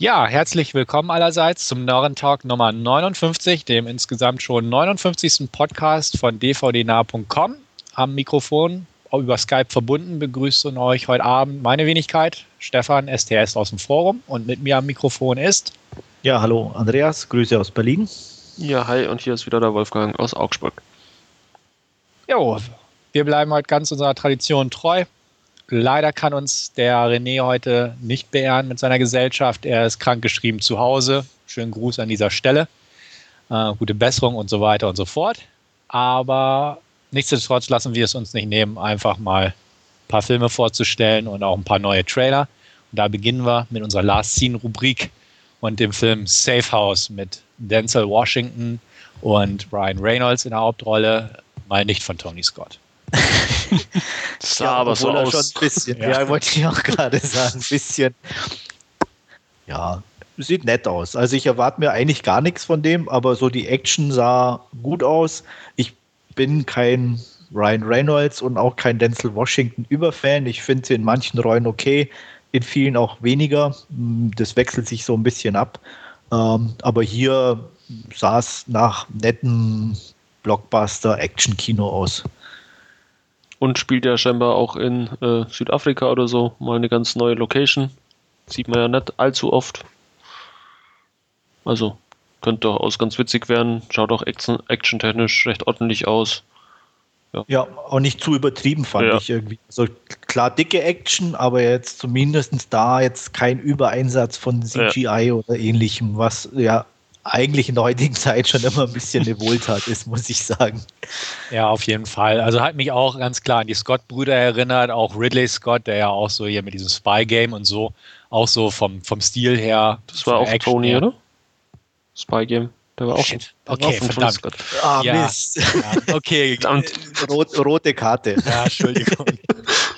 Ja, herzlich willkommen allerseits zum Nörren Talk Nummer 59, dem insgesamt schon 59. Podcast von dvdnah.com. Am Mikrofon über Skype verbunden begrüßt euch heute Abend meine Wenigkeit, Stefan STS aus dem Forum und mit mir am Mikrofon ist. Ja, hallo Andreas, Grüße aus Berlin. Ja, hi und hier ist wieder der Wolfgang aus Augsburg. Jo, wir bleiben heute ganz unserer Tradition treu. Leider kann uns der René heute nicht beehren mit seiner Gesellschaft. Er ist krankgeschrieben zu Hause. Schönen Gruß an dieser Stelle. Äh, gute Besserung und so weiter und so fort. Aber nichtsdestotrotz lassen wir es uns nicht nehmen, einfach mal ein paar Filme vorzustellen und auch ein paar neue Trailer. Und da beginnen wir mit unserer Last Scene Rubrik und dem Film Safe House mit Denzel Washington und Ryan Reynolds in der Hauptrolle, mal nicht von Tony Scott. sah ja, aber so aus. Schon ein bisschen, ja. ja, wollte ich auch gerade sagen, ein bisschen. Ja, sieht nett aus. Also ich erwarte mir eigentlich gar nichts von dem, aber so die Action sah gut aus. Ich bin kein Ryan Reynolds und auch kein Denzel Washington Überfan. Ich finde sie in manchen Rollen okay, in vielen auch weniger. Das wechselt sich so ein bisschen ab. Ähm, aber hier sah es nach netten Blockbuster-Action-Kino aus. Und spielt ja scheinbar auch in äh, Südafrika oder so mal eine ganz neue Location. Sieht man ja nicht allzu oft. Also könnte durchaus ganz witzig werden. Schaut auch action-technisch recht ordentlich aus. Ja. ja. auch nicht zu übertrieben, fand ja. ich irgendwie. Also klar dicke Action, aber jetzt zumindest da jetzt kein Übereinsatz von CGI ja. oder ähnlichem, was ja eigentlich in der heutigen Zeit schon immer ein bisschen eine Wohltat ist, muss ich sagen. Ja, auf jeden Fall. Also hat mich auch ganz klar an die Scott-Brüder erinnert, auch Ridley Scott, der ja auch so hier mit diesem Spy-Game und so, auch so vom, vom Stil her. Das war auch Action Tony, her. oder? Spy-Game. Der war auch, Shit. okay, von verdammt. Scott. Ah, ja. Mist. Ja, okay, Rot, rote Karte. Ja, Entschuldigung.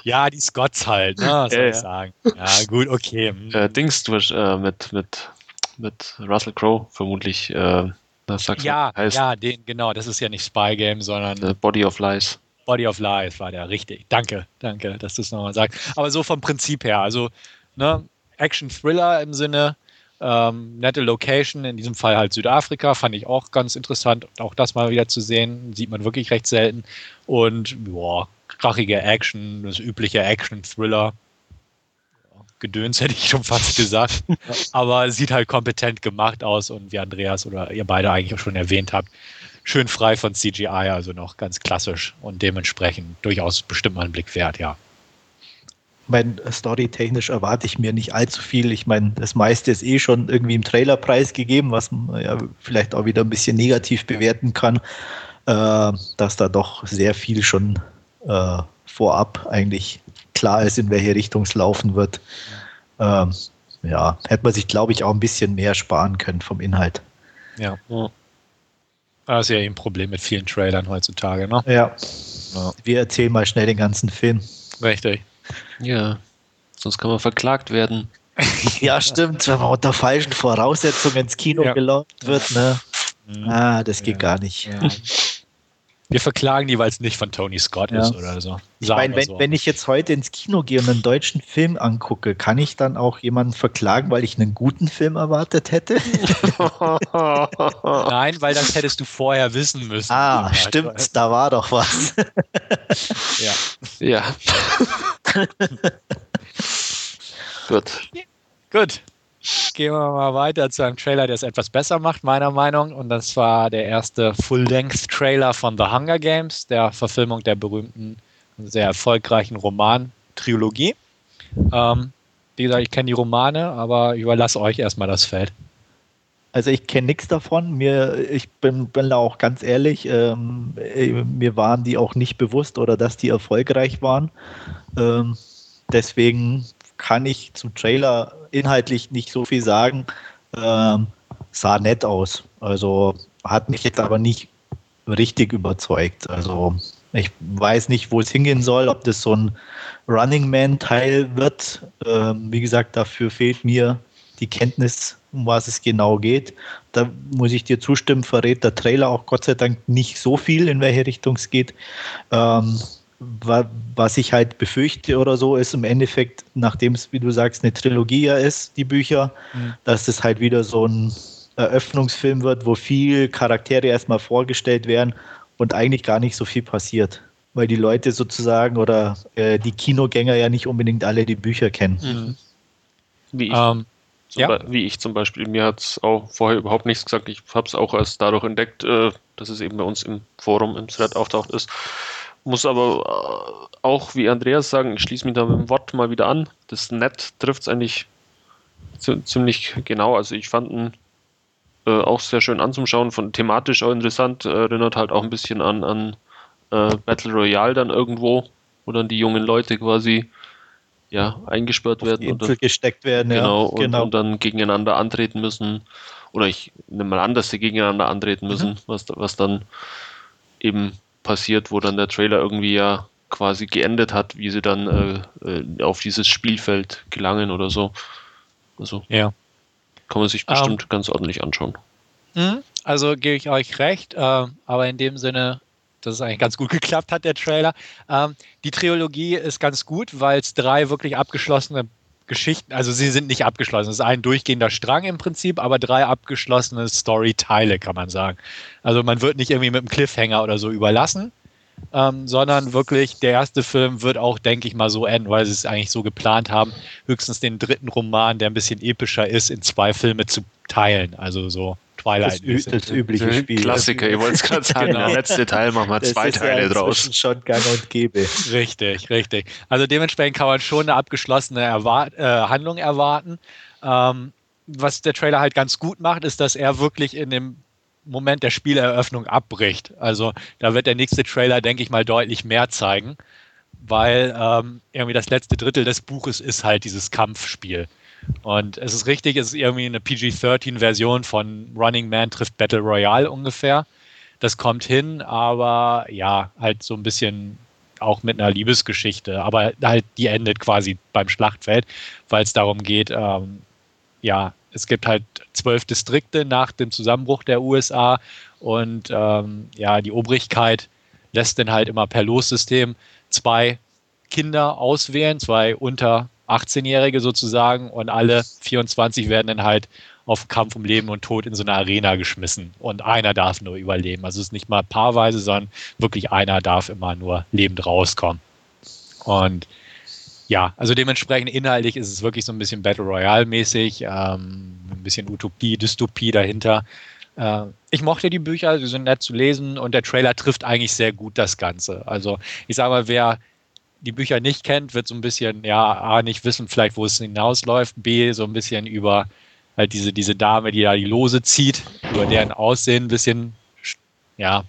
ja, die Scotts halt, ne, was soll ja, ich sagen. Ja, gut, okay. Äh, Dings durch, äh, mit, mit mit Russell Crowe vermutlich. Äh, das ja, heißt. ja, den, genau. Das ist ja nicht Spy Game, sondern Body of Lies. Body of Lies war der richtig. Danke, danke, dass du es nochmal sagst. Aber so vom Prinzip her, also ne, Action-Thriller im Sinne, ähm, nette Location, in diesem Fall halt Südafrika, fand ich auch ganz interessant. Auch das mal wieder zu sehen, sieht man wirklich recht selten. Und boah, krachige Action, das übliche Action-Thriller. Gedöns, hätte ich schon fast gesagt. Aber sieht halt kompetent gemacht aus und wie Andreas oder ihr beide eigentlich auch schon erwähnt habt, schön frei von CGI, also noch ganz klassisch und dementsprechend durchaus bestimmt mal einen Blick wert, ja. Mein Story-technisch erwarte ich mir nicht allzu viel. Ich meine, das meiste ist eh schon irgendwie im Trailer preisgegeben, was man ja vielleicht auch wieder ein bisschen negativ bewerten kann, äh, dass da doch sehr viel schon äh, vorab eigentlich klar ist, in welche Richtung es laufen wird. Ähm, ja, hätte man sich, glaube ich, auch ein bisschen mehr sparen können vom Inhalt. Ja. Das ist ja ein Problem mit vielen Trailern heutzutage, ne? Ja. ja. Wir erzählen mal schnell den ganzen Film. Richtig. Ja. Sonst kann man verklagt werden. ja, stimmt. Wenn man unter falschen Voraussetzungen ins Kino ja. gelockt wird, ne? Mhm. Ah, das geht ja. gar nicht. Ja. Wir verklagen die, weil es nicht von Tony Scott ja. ist oder so. ich meine, wenn, so. wenn ich jetzt heute ins Kino gehe und einen deutschen Film angucke, kann ich dann auch jemanden verklagen, weil ich einen guten Film erwartet hätte? Nein, weil das hättest du vorher wissen müssen. Ah, stimmt, da war doch was. ja. Ja. Gut. Gut. Gehen wir mal weiter zu einem Trailer, der es etwas besser macht, meiner Meinung. Und das war der erste Full-Length-Trailer von The Hunger Games, der Verfilmung der berühmten, sehr erfolgreichen Roman-Trilogie. Ähm, wie gesagt, ich kenne die Romane, aber ich überlasse euch erstmal das Feld. Also ich kenne nichts davon. Mir, ich bin, bin da auch ganz ehrlich, ähm, mir waren die auch nicht bewusst oder dass die erfolgreich waren. Ähm, deswegen kann ich zum Trailer inhaltlich nicht so viel sagen. Ähm, sah nett aus. Also hat mich jetzt aber nicht richtig überzeugt. Also ich weiß nicht, wo es hingehen soll, ob das so ein Running Man-Teil wird. Ähm, wie gesagt, dafür fehlt mir die Kenntnis, um was es genau geht. Da muss ich dir zustimmen, verrät der Trailer auch Gott sei Dank nicht so viel, in welche Richtung es geht. Ähm, was ich halt befürchte oder so, ist im Endeffekt, nachdem es, wie du sagst, eine Trilogie ja ist, die Bücher, mhm. dass es halt wieder so ein Eröffnungsfilm wird, wo viel Charaktere erstmal vorgestellt werden und eigentlich gar nicht so viel passiert. Weil die Leute sozusagen oder äh, die Kinogänger ja nicht unbedingt alle die Bücher kennen. Mhm. Wie, ich, ähm, ja. wie ich zum Beispiel. Mir hat es auch vorher überhaupt nichts gesagt. Ich habe es auch erst dadurch entdeckt, äh, dass es eben bei uns im Forum, im Thread auftaucht ist. Muss aber äh, auch, wie Andreas sagen, ich schließe mich da mit dem Wort mal wieder an. Das Net trifft es eigentlich ziemlich genau. Also ich fand ihn äh, auch sehr schön anzuschauen, von thematisch auch interessant, erinnert halt auch ein bisschen an, an äh, Battle Royale dann irgendwo, wo dann die jungen Leute quasi ja, eingesperrt werden. Die Insel gesteckt werden, genau, ja. Und, genau. Und dann gegeneinander antreten müssen. Oder ich nehme mal an, dass sie gegeneinander antreten müssen, mhm. was, was dann eben passiert, wo dann der Trailer irgendwie ja quasi geendet hat, wie sie dann äh, äh auf dieses Spielfeld gelangen oder so. Also ja. kann man sich bestimmt um, ähm. ganz ordentlich anschauen. Mhm. Also gebe ich euch recht, äh, aber in dem Sinne dass es eigentlich ganz gut geklappt hat, der Trailer. Ähm, die Trilogie ist ganz gut, weil es drei wirklich abgeschlossene Geschichten, also sie sind nicht abgeschlossen, es ist ein durchgehender Strang im Prinzip, aber drei abgeschlossene Story-Teile, kann man sagen. Also man wird nicht irgendwie mit einem Cliffhanger oder so überlassen, ähm, sondern wirklich der erste Film wird auch, denke ich mal, so enden, weil sie es eigentlich so geplant haben, höchstens den dritten Roman, der ein bisschen epischer ist, in zwei Filme zu teilen. Also so Twilight. Das, das übliche Spiel. Klassiker, ihr wollt es gerade sagen, genau. der letzte Teil machen wir zwei Teile ja draus. schon gang und gäbe. Richtig, richtig. Also dementsprechend kann man schon eine abgeschlossene Erwart äh, Handlung erwarten. Ähm, was der Trailer halt ganz gut macht, ist, dass er wirklich in dem Moment der Spieleröffnung abbricht. Also da wird der nächste Trailer, denke ich mal, deutlich mehr zeigen, weil ähm, irgendwie das letzte Drittel des Buches ist halt dieses Kampfspiel. Und es ist richtig, es ist irgendwie eine PG-13-Version von Running Man trifft Battle Royale ungefähr. Das kommt hin, aber ja, halt so ein bisschen auch mit einer Liebesgeschichte. Aber halt, die endet quasi beim Schlachtfeld, weil es darum geht, ähm, ja, es gibt halt zwölf Distrikte nach dem Zusammenbruch der USA und ähm, ja, die Obrigkeit lässt dann halt immer per Lossystem zwei Kinder auswählen, zwei unter 18-Jährige sozusagen und alle 24 werden dann halt auf Kampf um Leben und Tod in so eine Arena geschmissen und einer darf nur überleben. Also es ist nicht mal paarweise, sondern wirklich einer darf immer nur lebend rauskommen. Und ja, also dementsprechend inhaltlich ist es wirklich so ein bisschen Battle Royale-mäßig, ähm, ein bisschen Utopie, Dystopie dahinter. Äh, ich mochte die Bücher, sie sind nett zu lesen und der Trailer trifft eigentlich sehr gut das Ganze. Also ich sage mal, wer die Bücher nicht kennt, wird so ein bisschen, ja, A, nicht wissen vielleicht, wo es hinausläuft, B, so ein bisschen über halt diese, diese Dame, die da die Lose zieht, über deren Aussehen ein bisschen, ja,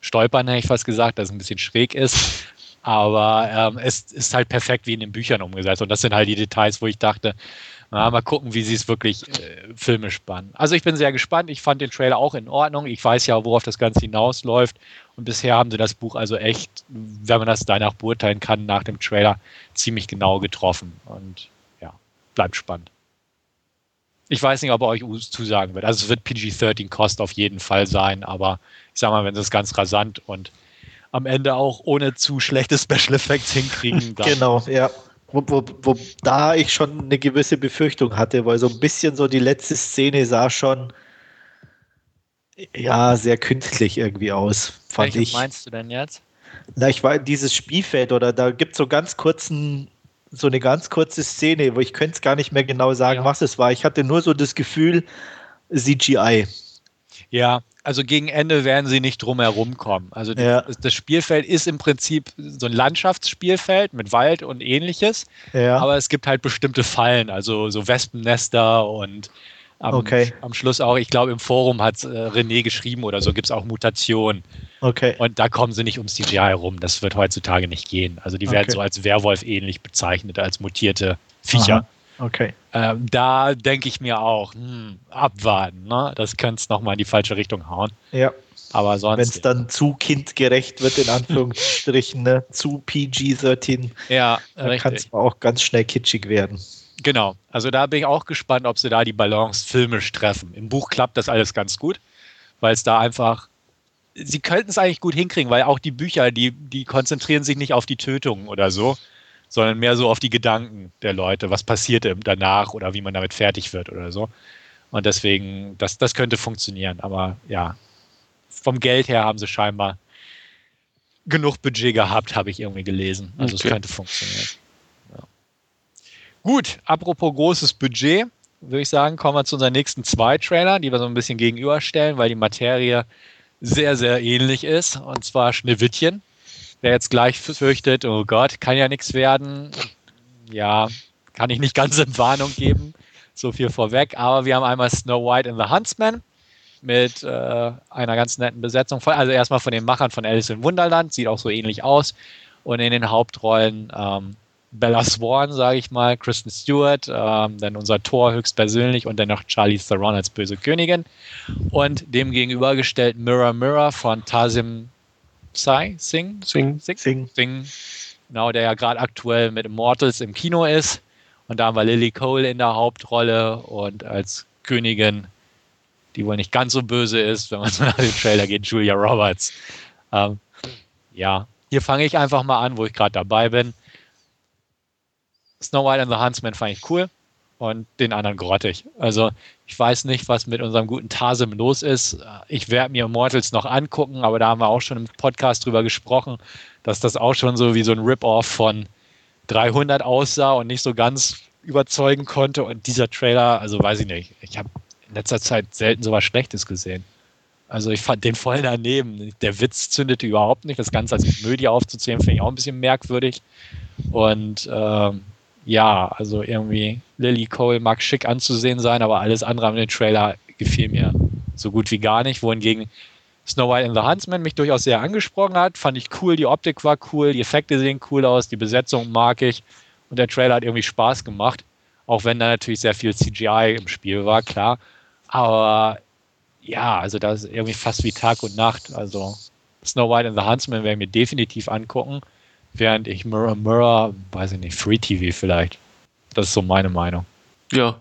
stolpern, hätte ich fast gesagt, dass es ein bisschen schräg ist. Aber ähm, es ist halt perfekt wie in den Büchern umgesetzt. Und das sind halt die Details, wo ich dachte, na, mal gucken, wie sie es wirklich äh, filmisch spannen. Also ich bin sehr gespannt. Ich fand den Trailer auch in Ordnung. Ich weiß ja, worauf das Ganze hinausläuft. Und bisher haben sie das Buch also echt, wenn man das danach beurteilen kann, nach dem Trailer ziemlich genau getroffen. Und ja, bleibt spannend. Ich weiß nicht, ob er euch zusagen wird. Also es wird PG-13 Kost auf jeden Fall sein, aber ich sag mal, wenn sie es ganz rasant und am Ende auch ohne zu schlechte Special Effects hinkriegen. Dann genau, ja. Wo, wo, wo da ich schon eine gewisse Befürchtung hatte, weil so ein bisschen so die letzte Szene sah schon ja sehr künstlich irgendwie aus, fand Welche ich. meinst du denn jetzt? Na, ich war dieses Spielfeld oder da gibt es so ganz kurzen, so eine ganz kurze Szene, wo ich könnte es gar nicht mehr genau sagen, ja. was es war. Ich hatte nur so das Gefühl, CGI. Ja, also gegen Ende werden sie nicht drum herum kommen. Also ja. das, das, Spielfeld ist im Prinzip so ein Landschaftsspielfeld mit Wald und ähnliches. Ja. Aber es gibt halt bestimmte Fallen, also so Wespennester und am, okay. am Schluss auch, ich glaube, im Forum hat äh, René geschrieben oder so, gibt es auch Mutationen. Okay. Und da kommen sie nicht ums CGI herum. Das wird heutzutage nicht gehen. Also die werden okay. so als Werwolf ähnlich bezeichnet, als mutierte Viecher. Aha. Okay. Ähm, da denke ich mir auch, hm, abwarten, ne? Das könnte es nochmal in die falsche Richtung hauen. Ja. Aber sonst. Wenn es dann zu kindgerecht wird, in Anführungsstrichen, ne? zu PG-13, ja, dann kann es auch ganz schnell kitschig werden. Genau. Also da bin ich auch gespannt, ob sie da die Balance filmisch treffen. Im Buch klappt das alles ganz gut, weil es da einfach sie könnten es eigentlich gut hinkriegen, weil auch die Bücher, die, die konzentrieren sich nicht auf die Tötungen oder so, sondern mehr so auf die Gedanken der Leute, was passiert danach oder wie man damit fertig wird oder so. Und deswegen, das, das könnte funktionieren. Aber ja, vom Geld her haben sie scheinbar genug Budget gehabt, habe ich irgendwie gelesen. Also okay. es könnte funktionieren. Ja. Gut, apropos großes Budget, würde ich sagen, kommen wir zu unseren nächsten zwei Trailern, die wir so ein bisschen gegenüberstellen, weil die Materie sehr, sehr ähnlich ist. Und zwar Schneewittchen. Wer jetzt gleich fürchtet, oh Gott, kann ja nichts werden. Ja, kann ich nicht ganz in Warnung geben. So viel vorweg. Aber wir haben einmal Snow White and the Huntsman mit äh, einer ganz netten Besetzung. Also erstmal von den Machern von Alice in Wunderland. Sieht auch so ähnlich aus. Und in den Hauptrollen ähm, Bella Swan, sage ich mal, Kristen Stewart, ähm, dann unser Tor höchstpersönlich und dann noch Charlie Theron als böse Königin. Und dem gegenübergestellt Mirror Mirror von Tazim Sai, Singh? Sing. Sing. Sing. Sing. Genau, der ja gerade aktuell mit Immortals im Kino ist. Und da haben wir Lily Cole in der Hauptrolle und als Königin, die wohl nicht ganz so böse ist, wenn man so nach dem Trailer geht, Julia Roberts. Ähm, ja, hier fange ich einfach mal an, wo ich gerade dabei bin. Snow White and the Huntsman fand ich cool und den anderen grottig. Also ich weiß nicht, was mit unserem guten Tasem los ist. Ich werde mir Immortals noch angucken, aber da haben wir auch schon im Podcast drüber gesprochen, dass das auch schon so wie so ein Rip-Off von 300 aussah und nicht so ganz überzeugen konnte. Und dieser Trailer, also weiß ich nicht, ich habe in letzter Zeit selten so was Schlechtes gesehen. Also ich fand den voll daneben. Der Witz zündete überhaupt nicht. Das Ganze als Komödie aufzuzählen, finde ich auch ein bisschen merkwürdig. Und ähm, ja, also irgendwie Lily Cole mag schick anzusehen sein, aber alles andere an dem Trailer gefiel mir so gut wie gar nicht. Wohingegen Snow White and the Huntsman mich durchaus sehr angesprochen hat. Fand ich cool, die Optik war cool, die Effekte sehen cool aus, die Besetzung mag ich und der Trailer hat irgendwie Spaß gemacht. Auch wenn da natürlich sehr viel CGI im Spiel war, klar. Aber ja, also das ist irgendwie fast wie Tag und Nacht. Also Snow White and the Huntsman werde ich mir definitiv angucken während ich Mirror Mirror, weiß ich nicht, Free TV vielleicht. Das ist so meine Meinung. Ja,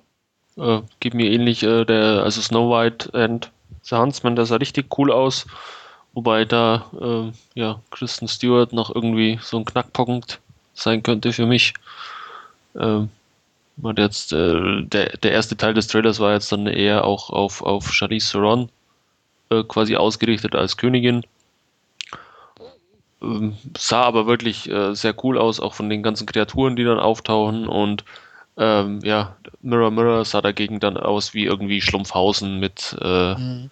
äh, geht mir ähnlich. Äh, der, also Snow White and The Huntsman, der sah richtig cool aus. Wobei da, äh, ja, Kristen Stewart noch irgendwie so ein Knackpunkt sein könnte für mich. Ähm, jetzt, äh, der, der erste Teil des Trailers war jetzt dann eher auch auf, auf Charlize Theron äh, quasi ausgerichtet als Königin. Ähm, sah aber wirklich äh, sehr cool aus, auch von den ganzen Kreaturen, die dann auftauchen. Und ähm, ja, Mirror Mirror sah dagegen dann aus wie irgendwie Schlumpfhausen mit äh, mhm.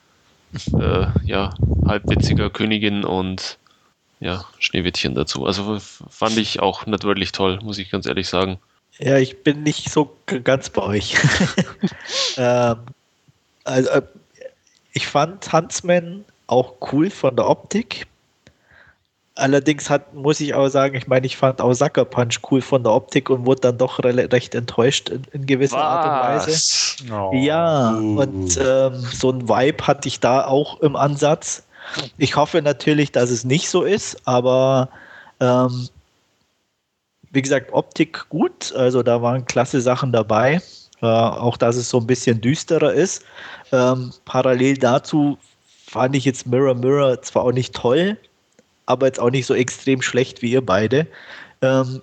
äh, ja, halbwitziger Königin und ja, Schneewittchen dazu. Also fand ich auch nicht wirklich toll, muss ich ganz ehrlich sagen. Ja, ich bin nicht so ganz bei euch. ähm, also, äh, ich fand Huntsman auch cool von der Optik. Allerdings hat, muss ich auch sagen, ich meine, ich fand auch Sucker Punch cool von der Optik und wurde dann doch recht enttäuscht in, in gewisser Was? Art und Weise. Oh. Ja, und ähm, so ein Vibe hatte ich da auch im Ansatz. Ich hoffe natürlich, dass es nicht so ist, aber ähm, wie gesagt, Optik gut, also da waren klasse Sachen dabei. Äh, auch dass es so ein bisschen düsterer ist. Ähm, parallel dazu fand ich jetzt Mirror Mirror zwar auch nicht toll, aber jetzt auch nicht so extrem schlecht wie ihr beide. Ähm,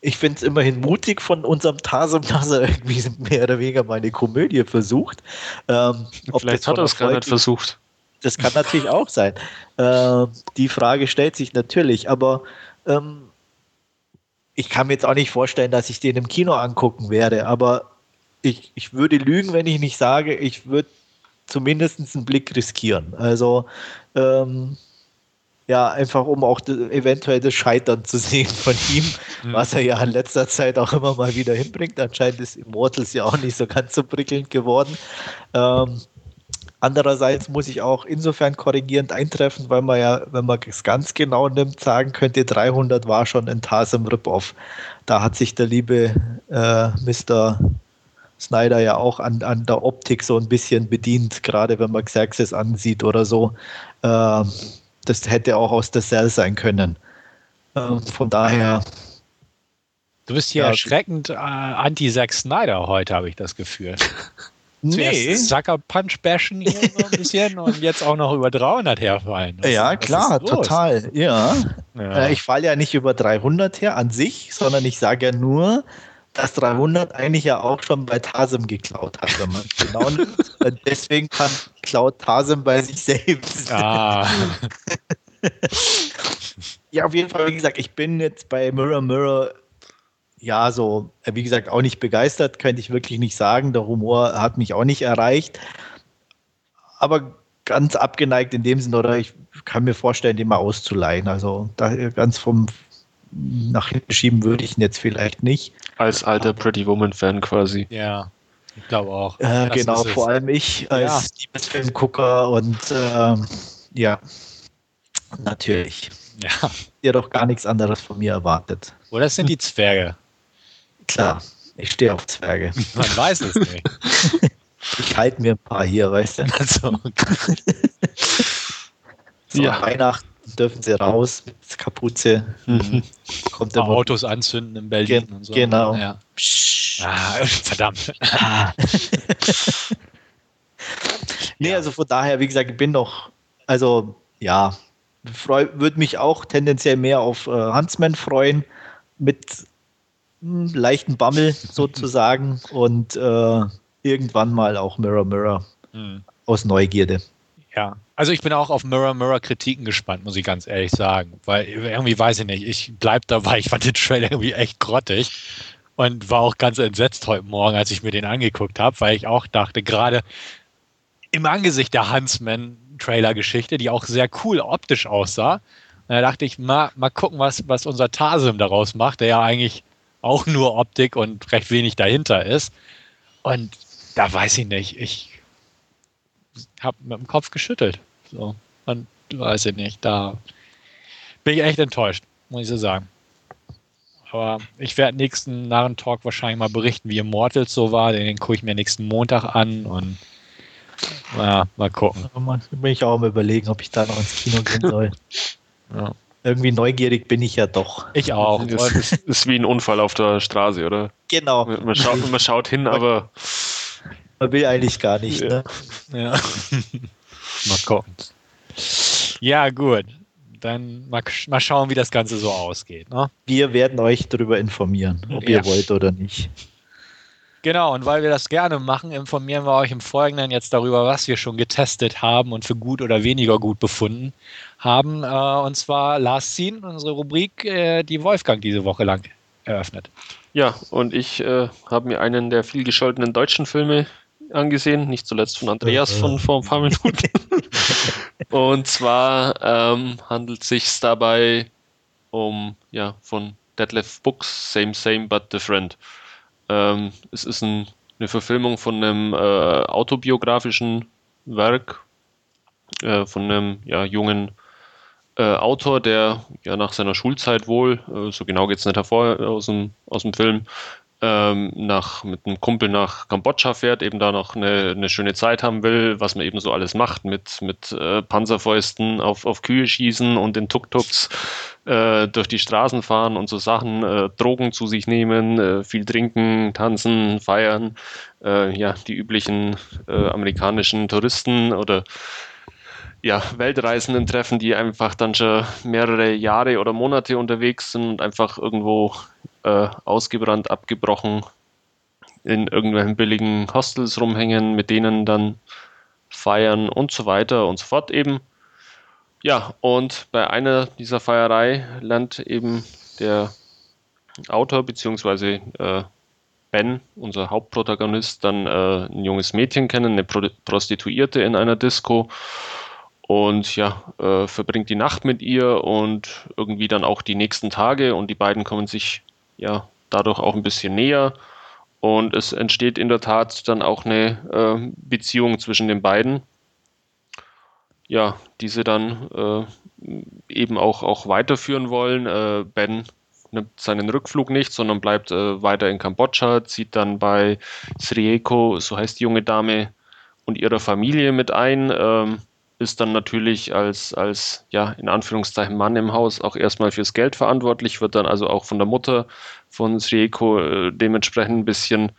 ich finde es immerhin mutig von unserem Tasem, dass er irgendwie mehr oder weniger mal eine Komödie versucht. Ähm, Vielleicht hat er es gar nicht versucht. Das kann natürlich auch sein. Ähm, die Frage stellt sich natürlich, aber ähm, ich kann mir jetzt auch nicht vorstellen, dass ich den im Kino angucken werde, aber ich, ich würde lügen, wenn ich nicht sage, ich würde zumindest einen Blick riskieren. Also ähm, ja, einfach um auch eventuell das Scheitern zu sehen von ihm, mhm. was er ja in letzter Zeit auch immer mal wieder hinbringt. Anscheinend ist Immortals ja auch nicht so ganz so prickelnd geworden. Ähm, andererseits muss ich auch insofern korrigierend eintreffen, weil man ja, wenn man es ganz genau nimmt, sagen könnte, 300 war schon ein Tasem Rip-Off. Da hat sich der liebe äh, Mr. Snyder ja auch an, an der Optik so ein bisschen bedient, gerade wenn man Xerxes ansieht oder so. Ähm, das hätte auch aus der Cell sein können. Ähm, von daher. Du bist hier ja, erschreckend äh, anti-Zack Snyder heute, habe ich das Gefühl. Nee. Sucker Punch bashen hier so ein bisschen und jetzt auch noch über 300 herfallen. Was, ja, klar, total. Ja. ja. Äh, ich falle ja nicht über 300 her an sich, sondern ich sage ja nur, dass 300 eigentlich ja auch schon bei Tasem geklaut hat, wenn man genau nimmt. Deswegen kann klaut Tasem bei sich selbst. Ah. ja, auf jeden Fall, wie gesagt, ich bin jetzt bei Mirror Mirror ja, so, äh, wie gesagt, auch nicht begeistert, könnte ich wirklich nicht sagen. Der Humor hat mich auch nicht erreicht. Aber ganz abgeneigt in dem Sinne, oder ich kann mir vorstellen, den mal auszuleihen. Also da ganz vom nach hinten schieben würde ich ihn jetzt vielleicht nicht. Als alter Pretty Woman-Fan quasi. Ja, ich glaube auch. Äh, genau, vor allem ich als ja. Liebesfilmgucker und äh, ja, natürlich. Ja. Ihr doch gar nichts anderes von mir erwartet. Oder sind die Zwerge? Klar, ich stehe auf Zwerge. Man weiß es nicht. Ich halte mir ein paar hier, weißt du. Also, okay. so, ja. Weihnachten dürfen sie raus mit Kapuze. Mhm. Kommt immer Autos anzünden in Berlin Ge und so. Genau. Ja. Ah, verdammt. nee, also von daher, wie gesagt, ich bin noch, also ja, würde mich auch tendenziell mehr auf äh, Huntsman freuen mit leichten Bammel sozusagen und äh, irgendwann mal auch Mirror Mirror mhm. aus Neugierde. Ja, also ich bin auch auf Mirror Mirror Kritiken gespannt, muss ich ganz ehrlich sagen, weil irgendwie weiß ich nicht, ich bleib dabei, ich fand den Trailer irgendwie echt grottig und war auch ganz entsetzt heute Morgen, als ich mir den angeguckt habe, weil ich auch dachte, gerade im Angesicht der Huntsman Trailer Geschichte, die auch sehr cool optisch aussah, da dachte ich, mal, mal gucken, was, was unser Tasim daraus macht, der ja eigentlich auch nur Optik und recht wenig dahinter ist. Und da weiß ich nicht, ich habe mit dem Kopf geschüttelt. So. Und weiß ich nicht, da bin ich echt enttäuscht, muss ich so sagen. Aber ich werde nächsten Narren-Talk wahrscheinlich mal berichten, wie Immortals so war. Den gucke ich mir nächsten Montag an und ja, mal gucken. Da bin ich auch am überlegen, ob ich da noch ins Kino gehen soll. ja irgendwie neugierig bin ich ja doch. Ich auch. Das ist, ist wie ein Unfall auf der Straße, oder? Genau. Man schaut, man schaut hin, aber. Man will eigentlich gar nicht, ne? Ja. mal gucken. Ja, gut. Dann mal, mal schauen, wie das Ganze so ausgeht. Ne? Wir werden euch darüber informieren, ob ja. ihr wollt oder nicht. Genau, und weil wir das gerne machen, informieren wir euch im Folgenden jetzt darüber, was wir schon getestet haben und für gut oder weniger gut befunden haben. Äh, und zwar Last Scene, unsere Rubrik, äh, die Wolfgang diese Woche lang eröffnet. Ja, und ich äh, habe mir einen der viel gescholtenen deutschen Filme angesehen, nicht zuletzt von Andreas von vor ein paar Minuten. und zwar ähm, handelt es sich dabei um, ja, von Detlef Books, Same, Same, but Different. Ähm, es ist ein, eine Verfilmung von einem äh, autobiografischen Werk äh, von einem ja, jungen äh, Autor, der ja nach seiner Schulzeit wohl, äh, so genau geht es nicht hervor aus dem, aus dem Film, ähm, nach, mit einem Kumpel nach Kambodscha fährt, eben da noch eine, eine schöne Zeit haben will, was man eben so alles macht, mit, mit äh, Panzerfäusten auf, auf Kühe schießen und in Tuk-Tuks äh, durch die Straßen fahren und so Sachen, äh, Drogen zu sich nehmen, äh, viel trinken, tanzen, feiern, äh, ja, die üblichen äh, amerikanischen Touristen oder ja, Weltreisenden treffen, die einfach dann schon mehrere Jahre oder Monate unterwegs sind und einfach irgendwo äh, ausgebrannt, abgebrochen in irgendwelchen billigen Hostels rumhängen, mit denen dann feiern und so weiter und so fort eben. Ja, und bei einer dieser Feierei lernt eben der Autor bzw. Äh, Ben, unser Hauptprotagonist, dann äh, ein junges Mädchen kennen, eine Pro Prostituierte in einer Disco und ja, äh, verbringt die Nacht mit ihr und irgendwie dann auch die nächsten Tage und die beiden kommen sich ja dadurch auch ein bisschen näher und es entsteht in der Tat dann auch eine äh, Beziehung zwischen den beiden. Ja, diese dann äh, eben auch, auch weiterführen wollen. Äh, ben nimmt seinen Rückflug nicht, sondern bleibt äh, weiter in Kambodscha, zieht dann bei Srieko, so heißt die junge Dame, und ihrer Familie mit ein. Ähm, ist dann natürlich als, als, ja, in Anführungszeichen Mann im Haus auch erstmal fürs Geld verantwortlich, wird dann also auch von der Mutter von Srieko äh, dementsprechend ein bisschen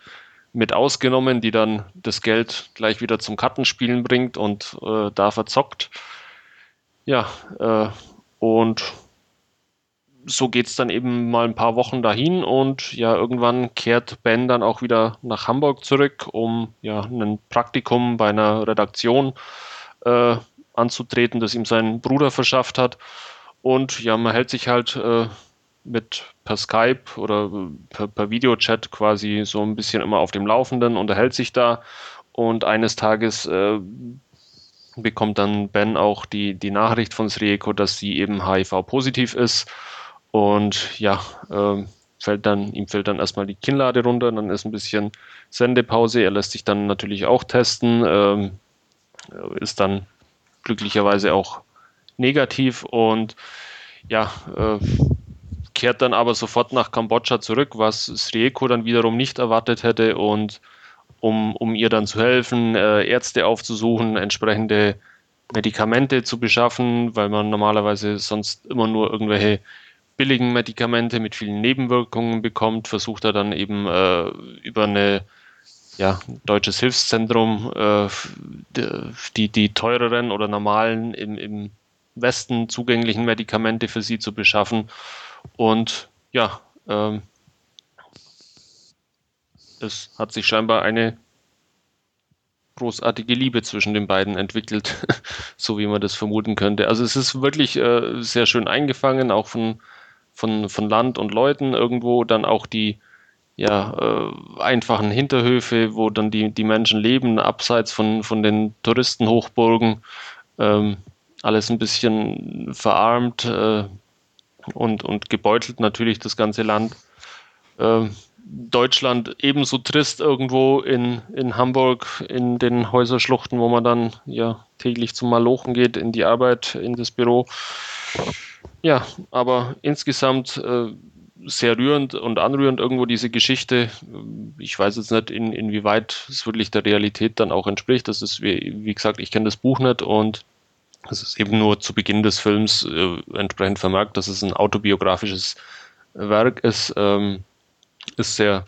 mit ausgenommen, die dann das Geld gleich wieder zum Kartenspielen bringt und äh, da verzockt. Ja, äh, und so geht es dann eben mal ein paar Wochen dahin und ja, irgendwann kehrt Ben dann auch wieder nach Hamburg zurück, um ja ein Praktikum bei einer Redaktion äh, anzutreten, das ihm sein Bruder verschafft hat. Und ja, man hält sich halt äh, mit per Skype oder per, per Videochat quasi so ein bisschen immer auf dem Laufenden, unterhält sich da. Und eines Tages äh, bekommt dann Ben auch die, die Nachricht von Srieko, dass sie eben HIV-positiv ist. Und ja, äh, fällt dann, ihm fällt dann erstmal die Kinnlade runter, dann ist ein bisschen Sendepause, er lässt sich dann natürlich auch testen, äh, ist dann glücklicherweise auch negativ und ja, äh, kehrt dann aber sofort nach Kambodscha zurück, was Srieko dann wiederum nicht erwartet hätte und um, um ihr dann zu helfen, äh, Ärzte aufzusuchen, entsprechende Medikamente zu beschaffen, weil man normalerweise sonst immer nur irgendwelche billigen Medikamente mit vielen Nebenwirkungen bekommt, versucht er dann eben äh, über eine ja, deutsches Hilfszentrum äh, die, die teureren oder normalen im, im Westen zugänglichen Medikamente für sie zu beschaffen und ja, ähm, es hat sich scheinbar eine großartige Liebe zwischen den beiden entwickelt, so wie man das vermuten könnte. Also es ist wirklich äh, sehr schön eingefangen, auch von, von, von Land und Leuten irgendwo, dann auch die ja, äh, einfachen Hinterhöfe, wo dann die, die Menschen leben, abseits von, von den Touristenhochburgen. Ähm, alles ein bisschen verarmt, äh, und, und gebeutelt natürlich das ganze Land. Ähm, Deutschland ebenso trist irgendwo in, in Hamburg, in den Häuserschluchten, wo man dann ja täglich zum Malochen geht, in die Arbeit, in das Büro. Ja, aber insgesamt äh, sehr rührend und anrührend irgendwo diese Geschichte. Ich weiß jetzt nicht, in, inwieweit es wirklich der Realität dann auch entspricht. Das ist, wie, wie gesagt, ich kenne das Buch nicht und es ist eben nur zu Beginn des Films äh, entsprechend vermerkt, dass es ein autobiografisches Werk ist. Ähm, ist sehr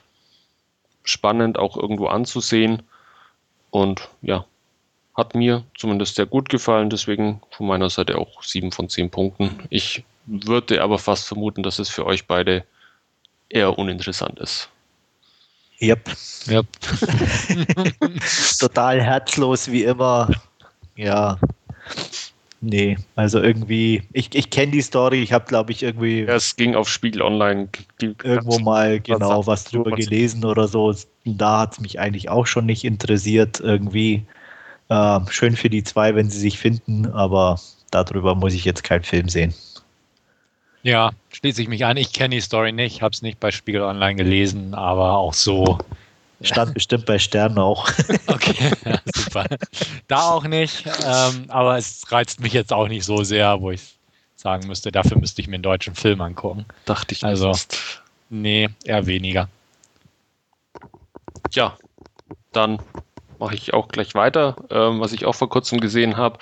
spannend auch irgendwo anzusehen und ja, hat mir zumindest sehr gut gefallen, deswegen von meiner Seite auch sieben von zehn Punkten. Ich würde aber fast vermuten, dass es für euch beide eher uninteressant ist. Yep. yep. Total herzlos wie immer. Ja, Nee, also irgendwie, ich, ich kenne die Story, ich habe, glaube ich, irgendwie. Ja, es ging auf Spiegel Online. Irgendwo mal genau was, was drüber gelesen oder so. Da hat es mich eigentlich auch schon nicht interessiert, irgendwie. Äh, schön für die zwei, wenn sie sich finden, aber darüber muss ich jetzt keinen Film sehen. Ja, schließe ich mich an. Ich kenne die Story nicht, habe es nicht bei Spiegel Online gelesen, aber auch so Stand bestimmt bei Sternen auch. Okay, ja, super. Da auch nicht, ähm, aber es reizt mich jetzt auch nicht so sehr, wo ich sagen müsste, dafür müsste ich mir einen deutschen Film angucken. Dachte ich. Also, nee, eher weniger. Ja, dann mache ich auch gleich weiter. Ähm, was ich auch vor kurzem gesehen habe,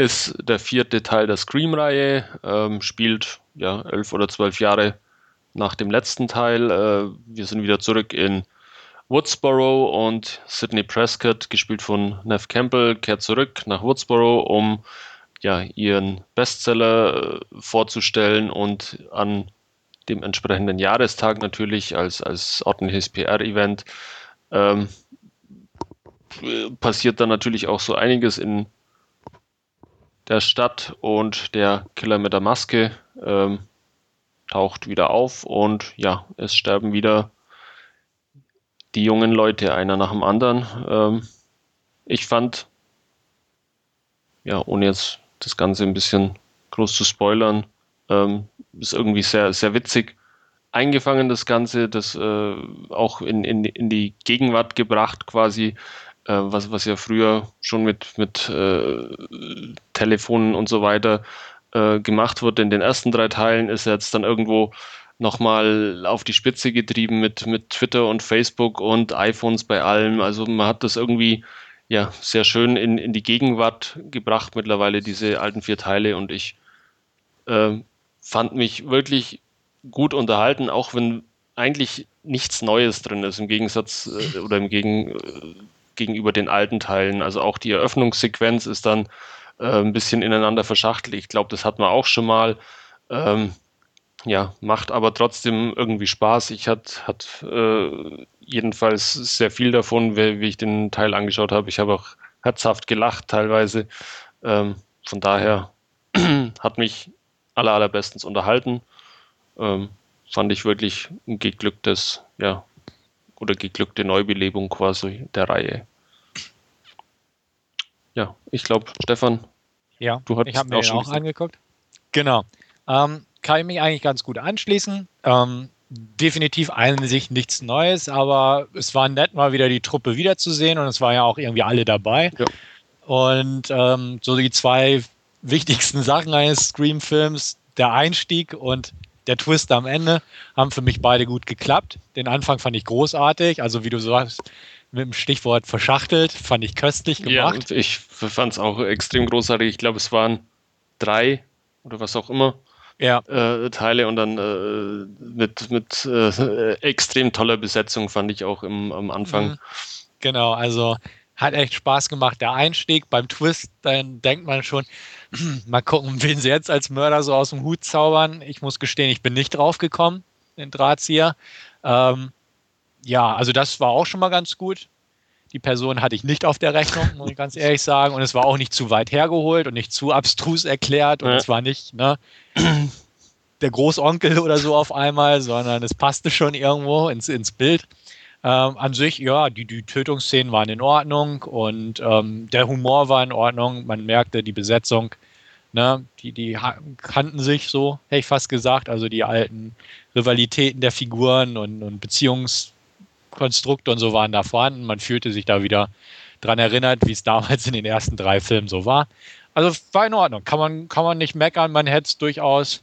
ist der vierte Teil der Scream-Reihe. Ähm, spielt ja elf oder zwölf Jahre nach dem letzten Teil. Äh, wir sind wieder zurück in Woodsboro und Sidney Prescott, gespielt von Nev Campbell, kehrt zurück nach Woodsboro, um ja, ihren Bestseller äh, vorzustellen und an dem entsprechenden Jahrestag natürlich als, als ordentliches PR-Event ähm, passiert dann natürlich auch so einiges in der Stadt und der Killer mit der Maske ähm, taucht wieder auf und ja, es sterben wieder die jungen Leute, einer nach dem anderen. Ähm, ich fand, ja, ohne jetzt das Ganze ein bisschen groß zu spoilern, ähm, ist irgendwie sehr, sehr witzig eingefangen, das Ganze, das äh, auch in, in, in die Gegenwart gebracht quasi, was, was ja früher schon mit, mit äh, Telefonen und so weiter äh, gemacht wurde. In den ersten drei Teilen ist jetzt dann irgendwo nochmal auf die Spitze getrieben mit, mit Twitter und Facebook und iPhones bei allem. Also man hat das irgendwie ja sehr schön in, in die Gegenwart gebracht mittlerweile, diese alten vier Teile. Und ich äh, fand mich wirklich gut unterhalten, auch wenn eigentlich nichts Neues drin ist, im Gegensatz äh, oder im Gegen, äh, gegenüber den alten Teilen. Also auch die Eröffnungssequenz ist dann äh, ein bisschen ineinander verschachtelt. Ich glaube, das hat man auch schon mal. Ähm, ja, macht aber trotzdem irgendwie Spaß. Ich hatte hat, äh, jedenfalls sehr viel davon, wie, wie, ich den Teil angeschaut habe. Ich habe auch herzhaft gelacht teilweise. Ähm, von daher hat mich aller, allerbestens unterhalten. Ähm, fand ich wirklich ein geglücktes, ja, oder geglückte Neubelebung quasi der Reihe. Ja, ich glaube, Stefan. Ja, du ich habe mir auch, den auch angeguckt. Genau. Ähm, kann ich mich eigentlich ganz gut anschließen. Ähm, definitiv an sich nichts Neues, aber es war nett, mal wieder die Truppe wiederzusehen und es waren ja auch irgendwie alle dabei. Ja. Und ähm, so die zwei wichtigsten Sachen eines Scream-Films, der Einstieg und der Twist am Ende, haben für mich beide gut geklappt. Den Anfang fand ich großartig, also wie du sagst, mit dem Stichwort verschachtelt, fand ich köstlich gemacht. Ja, ich fand es auch extrem großartig. Ich glaube, es waren drei oder was auch immer ja. äh, Teile und dann äh, mit, mit äh, extrem toller Besetzung fand ich auch im, am Anfang. Mhm. Genau, also hat echt Spaß gemacht. Der Einstieg beim Twist, dann denkt man schon, mal gucken, wen sie jetzt als Mörder so aus dem Hut zaubern. Ich muss gestehen, ich bin nicht drauf gekommen, den Drahtzieher. Ähm, ja, also das war auch schon mal ganz gut. Die Person hatte ich nicht auf der Rechnung, muss ich ganz ehrlich sagen. Und es war auch nicht zu weit hergeholt und nicht zu abstrus erklärt. Und ja. es war nicht ne, der Großonkel oder so auf einmal, sondern es passte schon irgendwo ins, ins Bild. Ähm, an sich, ja, die, die Tötungsszenen waren in Ordnung und ähm, der Humor war in Ordnung. Man merkte die Besetzung, ne, die, die kannten sich so, hätte ich fast gesagt. Also die alten Rivalitäten der Figuren und, und Beziehungs- Konstrukte und so waren da vorhanden. Man fühlte sich da wieder dran erinnert, wie es damals in den ersten drei Filmen so war. Also war in Ordnung. Kann man, kann man nicht meckern. Man hätte es durchaus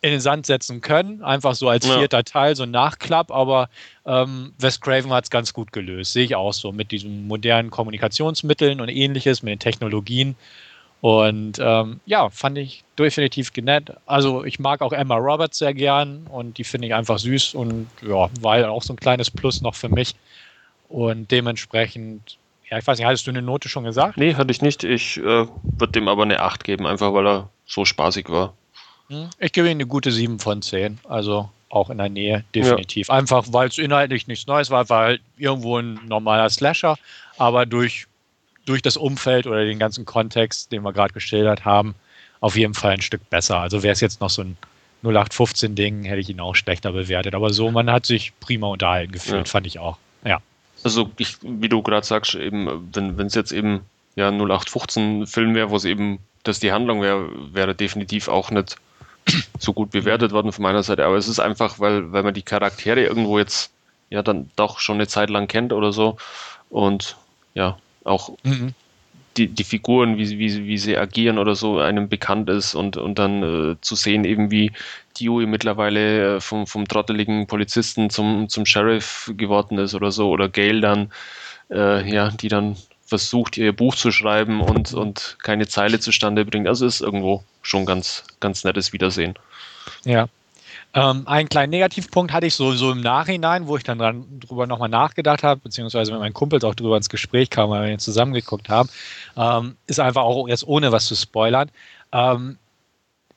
in den Sand setzen können. Einfach so als vierter ja. Teil, so ein Nachklapp. Aber ähm, Wes Craven hat es ganz gut gelöst. Sehe ich auch so mit diesen modernen Kommunikationsmitteln und ähnliches, mit den Technologien. Und ähm, ja, fand ich definitiv nett. Also ich mag auch Emma Roberts sehr gern und die finde ich einfach süß und ja, war auch so ein kleines Plus noch für mich. Und dementsprechend, ja, ich weiß nicht, hattest du eine Note schon gesagt? Nee, hatte ich nicht. Ich äh, würde dem aber eine 8 geben, einfach weil er so spaßig war. Hm, ich gebe ihm eine gute 7 von 10. Also auch in der Nähe, definitiv. Ja. Einfach, weil es inhaltlich nichts Neues war, war halt irgendwo ein normaler Slasher, aber durch durch das Umfeld oder den ganzen Kontext, den wir gerade geschildert haben, auf jeden Fall ein Stück besser. Also wäre es jetzt noch so ein 0815-Ding, hätte ich ihn auch schlechter bewertet. Aber so, man hat sich prima unterhalten gefühlt, ja. fand ich auch. Ja. Also, ich, wie du gerade sagst, eben, wenn es jetzt eben ja 0815-Film wäre, wo es eben, dass die Handlung wäre, wäre definitiv auch nicht so gut bewertet worden von meiner Seite. Aber es ist einfach, weil, weil man die Charaktere irgendwo jetzt ja dann doch schon eine Zeit lang kennt oder so. Und ja, auch mhm. die, die Figuren, wie, wie, wie sie agieren oder so, einem bekannt ist und, und dann äh, zu sehen, eben wie Dewey mittlerweile äh, vom, vom trotteligen Polizisten zum, zum Sheriff geworden ist oder so, oder Gail dann, äh, ja, die dann versucht, ihr Buch zu schreiben und, und keine Zeile zustande bringt. Also ist irgendwo schon ganz, ganz nettes Wiedersehen. Ja, ähm, einen kleinen Negativpunkt hatte ich so, so im Nachhinein, wo ich dann dran, drüber nochmal nachgedacht habe, beziehungsweise mit meinen Kumpels auch drüber ins Gespräch kam, weil wir zusammengeguckt haben, ähm, ist einfach auch jetzt ohne was zu spoilern. Ähm,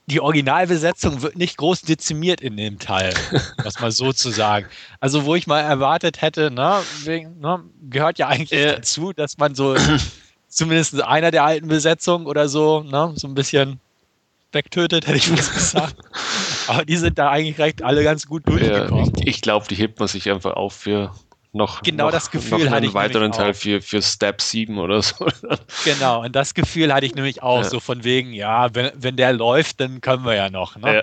die Originalbesetzung wird nicht groß dezimiert in dem Teil, was mal so zu sagen. Also, wo ich mal erwartet hätte, ne, wegen, ne gehört ja eigentlich äh. dazu, dass man so zumindest einer der alten Besetzungen oder so, ne, so ein bisschen wegtötet, hätte ich fast gesagt. Aber die sind da eigentlich recht alle ganz gut durchgekommen. Ja, ich, ich glaube, die hebt man sich einfach auf für noch, genau noch, das Gefühl noch einen weiteren Teil für, für Step 7 oder so. Genau, und das Gefühl hatte ich nämlich auch, ja. so von wegen, ja, wenn, wenn der läuft, dann können wir ja noch. Ne? Ja.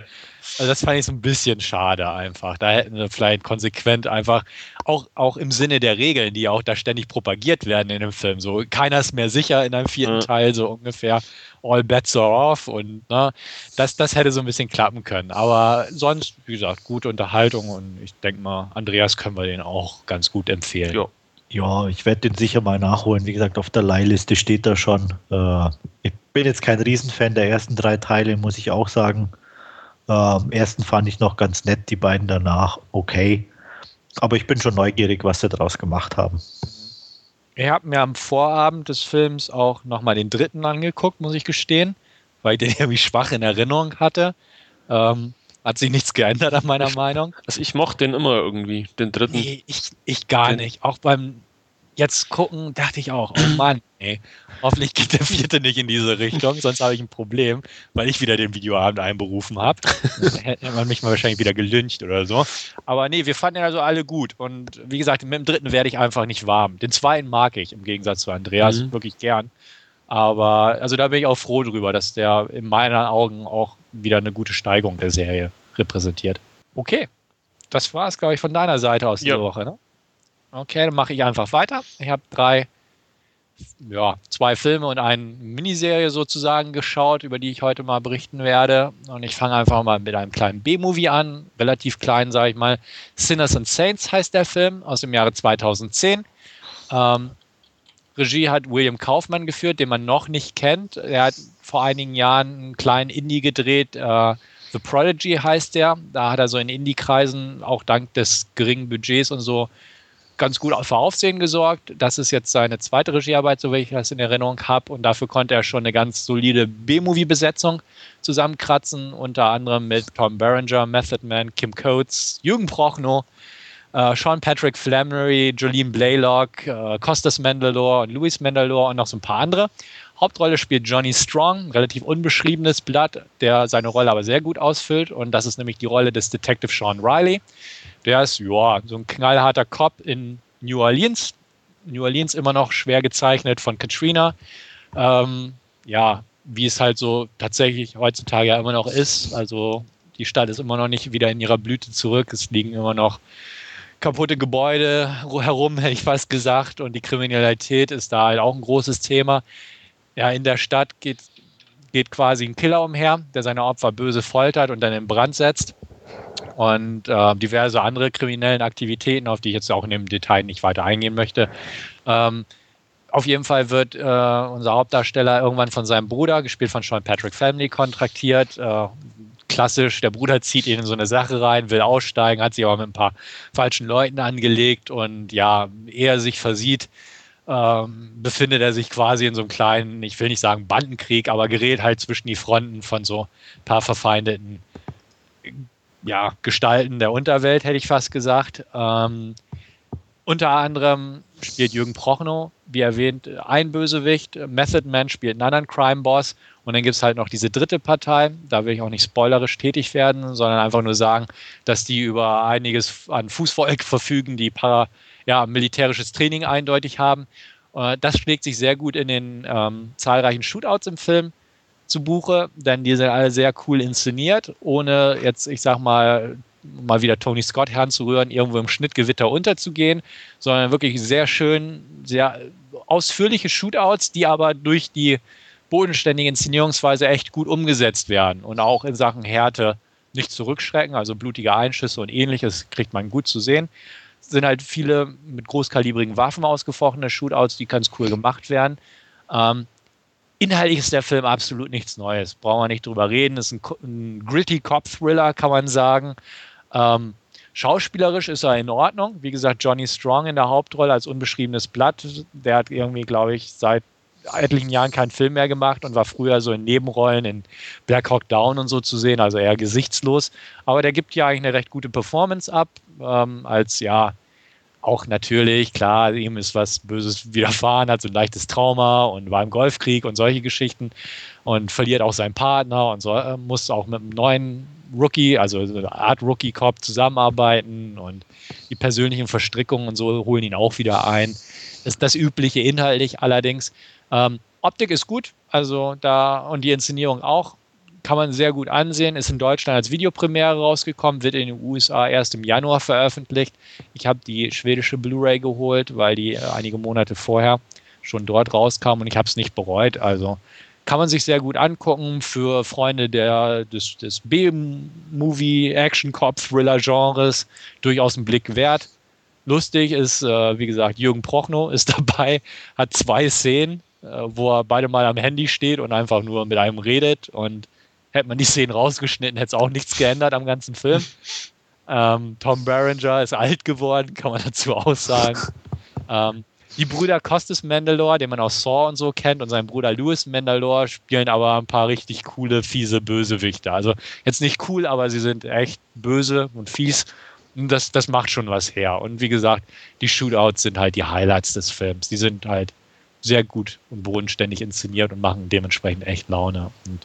Also das fand ich so ein bisschen schade einfach. Da hätten wir vielleicht konsequent einfach, auch, auch im Sinne der Regeln, die auch da ständig propagiert werden in dem Film, so keiner ist mehr sicher in einem vierten ja. Teil, so ungefähr all bets are off und ne, das, das hätte so ein bisschen klappen können. Aber sonst, wie gesagt, gute Unterhaltung und ich denke mal, Andreas können wir den auch ganz gut empfehlen. Ja. Ja, ich werde den sicher mal nachholen. Wie gesagt, auf der Leihliste steht er schon. Äh, ich bin jetzt kein Riesenfan der ersten drei Teile, muss ich auch sagen. Ähm, ersten fand ich noch ganz nett, die beiden danach okay. Aber ich bin schon neugierig, was sie daraus gemacht haben. Ich habe mir am Vorabend des Films auch nochmal den dritten angeguckt, muss ich gestehen, weil ich den irgendwie schwach in Erinnerung hatte. Ähm, hat sich nichts geändert an meiner ich, Meinung. Also ich mochte den immer irgendwie, den dritten. Nee, ich, ich gar den, nicht. Auch beim jetzt gucken, dachte ich auch, oh Mann, ey, hoffentlich geht der vierte nicht in diese Richtung, sonst habe ich ein Problem, weil ich wieder den Videoabend einberufen habe. Hätte man mich mal wahrscheinlich wieder gelüncht oder so. Aber nee, wir fanden ihn also alle gut. Und wie gesagt, mit dem dritten werde ich einfach nicht warm. Den zweiten mag ich im Gegensatz zu Andreas mhm. wirklich gern. Aber also da bin ich auch froh drüber, dass der in meinen Augen auch wieder eine gute Steigung der Serie repräsentiert. Okay, das war es, glaube ich, von deiner Seite aus diese ja. Woche. Ne? Okay, dann mache ich einfach weiter. Ich habe drei, ja, zwei Filme und eine Miniserie sozusagen geschaut, über die ich heute mal berichten werde. Und ich fange einfach mal mit einem kleinen B-Movie an, relativ klein, sage ich mal. Sinners and Saints heißt der Film aus dem Jahre 2010. Ähm, Regie hat William Kaufmann geführt, den man noch nicht kennt. Er hat vor einigen Jahren einen kleinen Indie gedreht. Äh, The Prodigy heißt der. Da hat er so in Indie-Kreisen auch dank des geringen Budgets und so ganz gut für Aufsehen gesorgt. Das ist jetzt seine zweite Regiearbeit, so wie ich das in Erinnerung habe. Und dafür konnte er schon eine ganz solide B-Movie-Besetzung zusammenkratzen, unter anderem mit Tom Berenger, Method Man, Kim Coates, Jürgen Prochnow, äh, Sean Patrick Flamery, Jolene Blaylock, äh, Costas Mandalore und Louis Mandalore und noch so ein paar andere. Hauptrolle spielt Johnny Strong, relativ unbeschriebenes Blatt, der seine Rolle aber sehr gut ausfüllt. Und das ist nämlich die Rolle des Detective Sean Riley. Der ist, ja, so ein knallharter Cop in New Orleans. New Orleans immer noch schwer gezeichnet von Katrina. Ähm, ja, wie es halt so tatsächlich heutzutage ja immer noch ist. Also die Stadt ist immer noch nicht wieder in ihrer Blüte zurück. Es liegen immer noch kaputte Gebäude herum, hätte ich fast gesagt. Und die Kriminalität ist da halt auch ein großes Thema. Ja, in der Stadt geht, geht quasi ein Killer umher, der seine Opfer böse foltert und dann in Brand setzt und äh, diverse andere kriminellen Aktivitäten, auf die ich jetzt auch in dem Detail nicht weiter eingehen möchte. Ähm, auf jeden Fall wird äh, unser Hauptdarsteller irgendwann von seinem Bruder, gespielt von Sean Patrick Family, kontraktiert. Äh, klassisch, der Bruder zieht ihn in so eine Sache rein, will aussteigen, hat sich aber mit ein paar falschen Leuten angelegt und ja, ehe er sich versieht, ähm, befindet er sich quasi in so einem kleinen, ich will nicht sagen Bandenkrieg, aber gerät halt zwischen die Fronten von so ein paar verfeindeten ja, Gestalten der Unterwelt, hätte ich fast gesagt. Ähm, unter anderem spielt Jürgen Prochnow, wie erwähnt, ein Bösewicht. Method Man spielt einen anderen Crime-Boss. Und dann gibt es halt noch diese dritte Partei. Da will ich auch nicht spoilerisch tätig werden, sondern einfach nur sagen, dass die über einiges an Fußvolk verfügen, die para, ja, militärisches Training eindeutig haben. Äh, das schlägt sich sehr gut in den ähm, zahlreichen Shootouts im Film zu Buche, denn die sind alle sehr cool inszeniert, ohne jetzt, ich sag mal, mal wieder Tony Scott heranzurühren, irgendwo im Schnittgewitter unterzugehen, sondern wirklich sehr schön, sehr ausführliche Shootouts, die aber durch die bodenständige Inszenierungsweise echt gut umgesetzt werden und auch in Sachen Härte nicht zurückschrecken, also blutige Einschüsse und ähnliches kriegt man gut zu sehen. Es sind halt viele mit großkalibrigen Waffen ausgefochtene Shootouts, die ganz cool gemacht werden. Ähm, Inhaltlich ist der Film absolut nichts Neues. Brauchen wir nicht drüber reden. Ist ein, ein gritty Cop-Thriller, kann man sagen. Ähm, schauspielerisch ist er in Ordnung. Wie gesagt, Johnny Strong in der Hauptrolle als unbeschriebenes Blatt. Der hat irgendwie, glaube ich, seit etlichen Jahren keinen Film mehr gemacht und war früher so in Nebenrollen in Black Hawk Down und so zu sehen, also eher gesichtslos. Aber der gibt ja eigentlich eine recht gute Performance ab, ähm, als ja auch natürlich, klar, ihm ist was Böses widerfahren, hat so ein leichtes Trauma und war im Golfkrieg und solche Geschichten und verliert auch seinen Partner und so, äh, muss auch mit einem neuen Rookie, also eine Art Rookie-Cop zusammenarbeiten und die persönlichen Verstrickungen und so holen ihn auch wieder ein. Ist das übliche inhaltlich allerdings. Ähm, Optik ist gut, also da und die Inszenierung auch kann man sehr gut ansehen, ist in Deutschland als Videopremiere rausgekommen, wird in den USA erst im Januar veröffentlicht. Ich habe die schwedische Blu-ray geholt, weil die äh, einige Monate vorher schon dort rauskam und ich habe es nicht bereut. Also kann man sich sehr gut angucken für Freunde der, des, des B-Movie, Action-Cop-Thriller-Genres. Durchaus ein Blick wert. Lustig ist, äh, wie gesagt, Jürgen Prochnow ist dabei, hat zwei Szenen, äh, wo er beide mal am Handy steht und einfach nur mit einem redet und Hätte man die Szenen rausgeschnitten, hätte es auch nichts geändert am ganzen Film. Ähm, Tom Berenger ist alt geworden, kann man dazu auch sagen. ähm, die Brüder Costas Mandalore, den man aus Saw und so kennt, und sein Bruder Louis Mandalore spielen aber ein paar richtig coole, fiese Bösewichte. Also jetzt nicht cool, aber sie sind echt böse und fies. Und das, das macht schon was her. Und wie gesagt, die Shootouts sind halt die Highlights des Films. Die sind halt sehr gut und bodenständig inszeniert und machen dementsprechend echt Laune. Und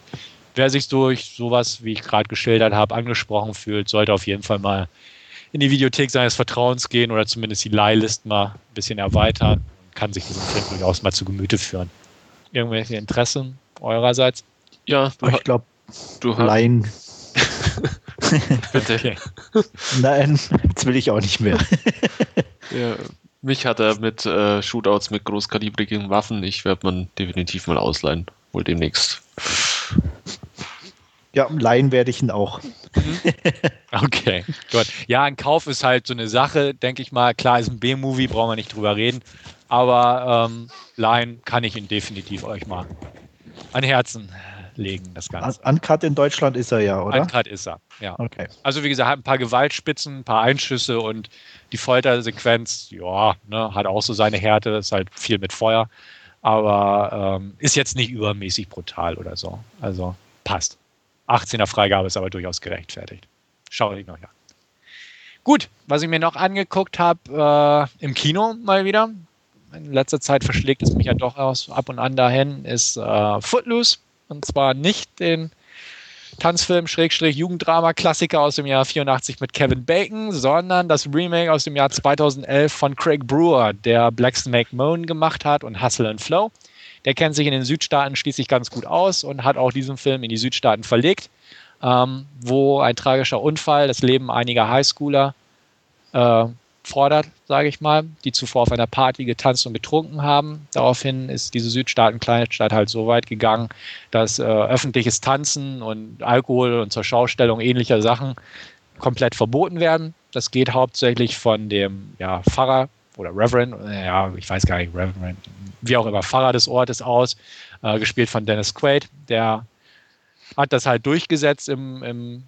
wer sich durch sowas, wie ich gerade geschildert habe, angesprochen fühlt, sollte auf jeden Fall mal in die Videothek seines Vertrauens gehen oder zumindest die Leihlist mal ein bisschen erweitern und kann sich diesen Film durchaus mal zu Gemüte führen. Irgendwelche Interessen eurerseits? Ja, du ich glaube, du. Laien. Bitte. Okay. Nein, jetzt will ich auch nicht mehr. ja, mich hat er mit äh, Shootouts mit großkalibrigen Waffen. Ich werde man definitiv mal ausleihen. Wohl demnächst. Ja, leihen werde ich ihn auch. Mhm. okay, gut. Ja, ein Kauf ist halt so eine Sache, denke ich mal. Klar, ist ein B-Movie, brauchen wir nicht drüber reden. Aber ähm, leihen kann ich ihn definitiv euch mal an Herzen legen, das Ganze. Uncut in Deutschland ist er ja, oder? Uncut ist er, ja. Okay. Also wie gesagt, ein paar Gewaltspitzen, ein paar Einschüsse und die Foltersequenz, ja, ne, hat auch so seine Härte, ist halt viel mit Feuer. Aber ähm, ist jetzt nicht übermäßig brutal oder so. Also passt. 18er Freigabe ist aber durchaus gerechtfertigt. Schau ich noch an. Gut, was ich mir noch angeguckt habe, äh, im Kino mal wieder, in letzter Zeit verschlägt es mich ja doch aus, ab und an dahin, ist äh, Footloose. Und zwar nicht den Tanzfilm Schrägstrich Jugenddrama Klassiker aus dem Jahr 84 mit Kevin Bacon, sondern das Remake aus dem Jahr 2011 von Craig Brewer, der Black Snake Moan gemacht hat und Hustle and Flow. Der kennt sich in den Südstaaten schließlich ganz gut aus und hat auch diesen Film in die Südstaaten verlegt, ähm, wo ein tragischer Unfall das Leben einiger Highschooler äh, fordert, sage ich mal, die zuvor auf einer Party getanzt und getrunken haben. Daraufhin ist diese Südstaaten-Kleinstadt halt so weit gegangen, dass äh, öffentliches Tanzen und Alkohol und zur Schaustellung ähnlicher Sachen komplett verboten werden. Das geht hauptsächlich von dem ja, Pfarrer oder Reverend, ja, ich weiß gar nicht, Reverend, wie auch immer, Pfarrer des Ortes aus, äh, gespielt von Dennis Quaid. Der hat das halt durchgesetzt im, im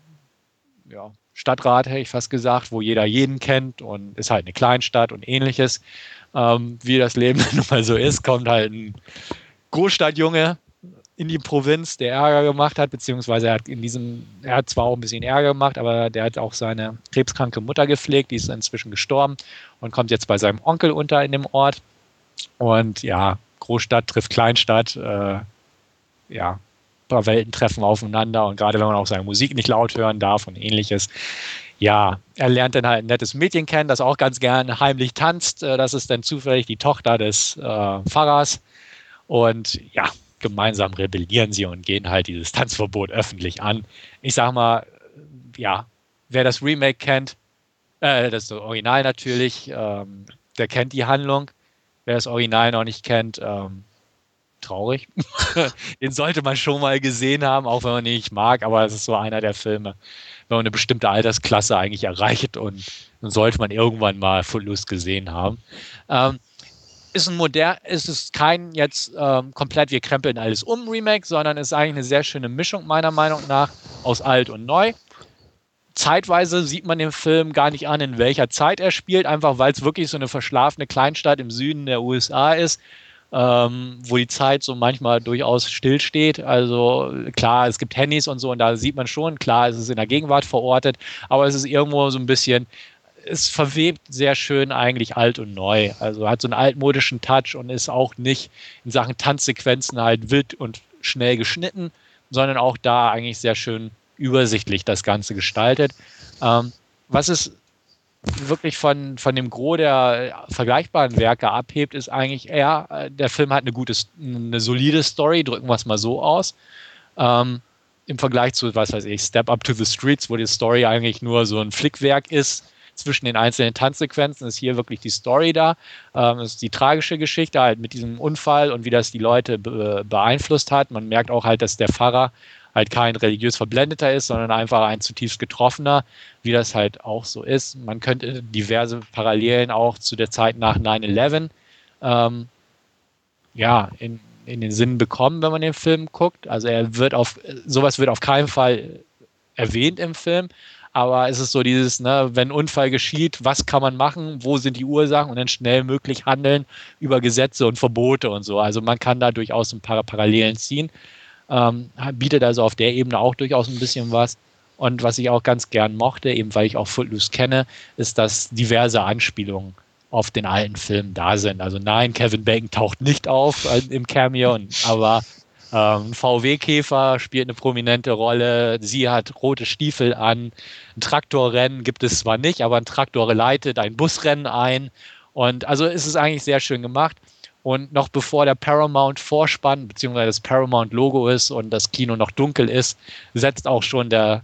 ja, Stadtrat, hätte ich fast gesagt, wo jeder jeden kennt und ist halt eine Kleinstadt und ähnliches. Ähm, wie das Leben nun mal so ist, kommt halt ein Großstadtjunge in die Provinz, der Ärger gemacht hat, beziehungsweise er hat in diesem, er hat zwar auch ein bisschen Ärger gemacht, aber der hat auch seine krebskranke Mutter gepflegt, die ist inzwischen gestorben und kommt jetzt bei seinem Onkel unter in dem Ort. Und ja, Großstadt trifft Kleinstadt, äh, ja, ein paar Welten treffen aufeinander und gerade wenn man auch seine Musik nicht laut hören darf und ähnliches. Ja, er lernt dann halt ein nettes Mädchen kennen, das auch ganz gern heimlich tanzt. Äh, das ist dann zufällig die Tochter des äh, Pfarrers. Und ja, gemeinsam rebellieren sie und gehen halt dieses Tanzverbot öffentlich an. Ich sag mal, ja, wer das Remake kennt, äh, das Original natürlich, ähm, der kennt die Handlung. Wer das Original noch nicht kennt, ähm, traurig. Den sollte man schon mal gesehen haben, auch wenn man ihn nicht mag, aber es ist so einer der Filme, wenn man eine bestimmte Altersklasse eigentlich erreicht und dann sollte man irgendwann mal Footloose gesehen haben. Ähm, ist ein modern, ist es kein jetzt ähm, komplett wir krempeln alles um Remake, sondern ist eigentlich eine sehr schöne Mischung meiner Meinung nach aus alt und neu. Zeitweise sieht man den Film gar nicht an, in welcher Zeit er spielt, einfach weil es wirklich so eine verschlafene Kleinstadt im Süden der USA ist, ähm, wo die Zeit so manchmal durchaus stillsteht. Also klar, es gibt Handys und so und da sieht man schon, klar, es ist in der Gegenwart verortet, aber es ist irgendwo so ein bisschen es verwebt sehr schön eigentlich alt und neu. Also hat so einen altmodischen Touch und ist auch nicht in Sachen Tanzsequenzen halt wild und schnell geschnitten, sondern auch da eigentlich sehr schön übersichtlich das Ganze gestaltet. Ähm, was es wirklich von, von dem Gros der vergleichbaren Werke abhebt, ist eigentlich eher, der Film hat eine gute, eine solide Story, drücken wir es mal so aus. Ähm, Im Vergleich zu, was weiß ich, Step Up to the Streets, wo die Story eigentlich nur so ein Flickwerk ist, zwischen den einzelnen Tanzsequenzen ist hier wirklich die Story da. Ähm, ist die tragische Geschichte halt mit diesem Unfall und wie das die Leute be beeinflusst hat. Man merkt auch halt, dass der Pfarrer halt kein religiös Verblendeter ist, sondern einfach ein zutiefst Getroffener, wie das halt auch so ist. Man könnte diverse Parallelen auch zu der Zeit nach 9-11 ähm, ja, in, in den Sinn bekommen, wenn man den Film guckt. Also er wird auf, sowas wird auf keinen Fall erwähnt im Film, Aber es ist so dieses, ne, wenn ein Unfall geschieht, was kann man machen, wo sind die Ursachen und dann schnell möglich handeln über Gesetze und Verbote und so. Also man kann da durchaus ein paar Parallelen ziehen. Ähm, bietet also auf der Ebene auch durchaus ein bisschen was. Und was ich auch ganz gern mochte, eben weil ich auch Footloose kenne, ist, dass diverse Anspielungen auf den alten Film da sind. Also nein, Kevin Bacon taucht nicht auf im Cameo, aber ähm, VW-Käfer spielt eine prominente Rolle. Sie hat rote Stiefel an. Ein Traktorrennen gibt es zwar nicht, aber ein Traktor leitet ein Busrennen ein. Und also ist es eigentlich sehr schön gemacht. Und noch bevor der Paramount Vorspann beziehungsweise das Paramount Logo ist und das Kino noch dunkel ist, setzt auch schon der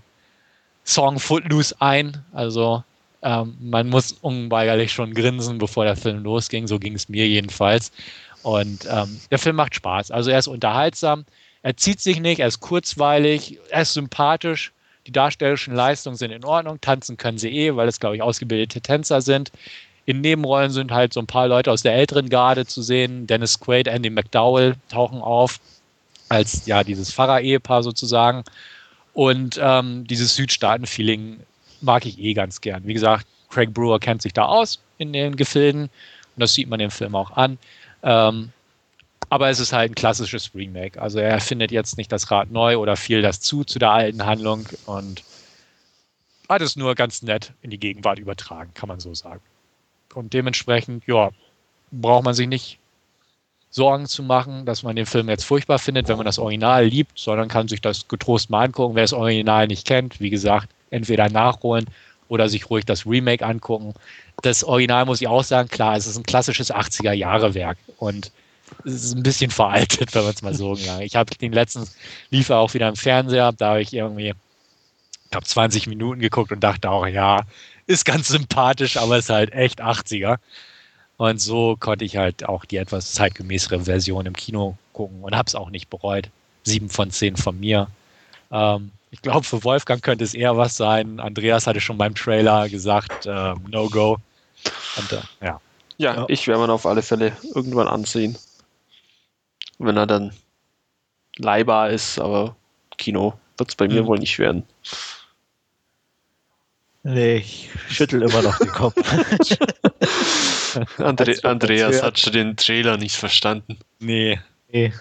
Song Footloose ein. Also ähm, man muss unweigerlich schon grinsen, bevor der Film losging. So ging es mir jedenfalls. Und ähm, der Film macht Spaß. Also er ist unterhaltsam, er zieht sich nicht, er ist kurzweilig, er ist sympathisch. Die darstellerischen Leistungen sind in Ordnung. Tanzen können sie eh, weil es, glaube ich, ausgebildete Tänzer sind. In Nebenrollen sind halt so ein paar Leute aus der älteren Garde zu sehen. Dennis Quaid, Andy McDowell tauchen auf als ja dieses Pfarrer-Ehepaar sozusagen. Und ähm, dieses Südstaaten-Feeling mag ich eh ganz gern. Wie gesagt, Craig Brewer kennt sich da aus in den Gefilden und das sieht man im Film auch an. Ähm, aber es ist halt ein klassisches Remake. Also er findet jetzt nicht das Rad neu oder viel das zu zu der alten Handlung und hat es nur ganz nett in die Gegenwart übertragen, kann man so sagen. Und dementsprechend, ja, braucht man sich nicht Sorgen zu machen, dass man den Film jetzt furchtbar findet, wenn man das Original liebt, sondern kann sich das getrost mal angucken. Wer das Original nicht kennt, wie gesagt, entweder nachholen oder sich ruhig das Remake angucken. Das Original muss ich auch sagen, klar, es ist ein klassisches 80er-Jahre-Werk und es ist ein bisschen veraltet, wenn man es mal so sagen. Ich habe den letzten, lief auch wieder im Fernseher, da habe ich irgendwie, ich glaube, 20 Minuten geguckt und dachte auch, ja, ist ganz sympathisch, aber ist halt echt 80er. Und so konnte ich halt auch die etwas zeitgemäßere Version im Kino gucken und habe es auch nicht bereut. Sieben von zehn von mir. Ähm, ich glaube, für Wolfgang könnte es eher was sein. Andreas hatte schon beim Trailer gesagt, äh, no go. Und, äh, ja. ja. ja, ich werde man auf alle Fälle irgendwann ansehen. Wenn er dann leihbar ist, aber Kino wird es bei mir mhm. wohl nicht werden. Nee, ich schüttel immer noch den Kopf. Andre Andreas hat schon den Trailer nicht verstanden. Nee. nee.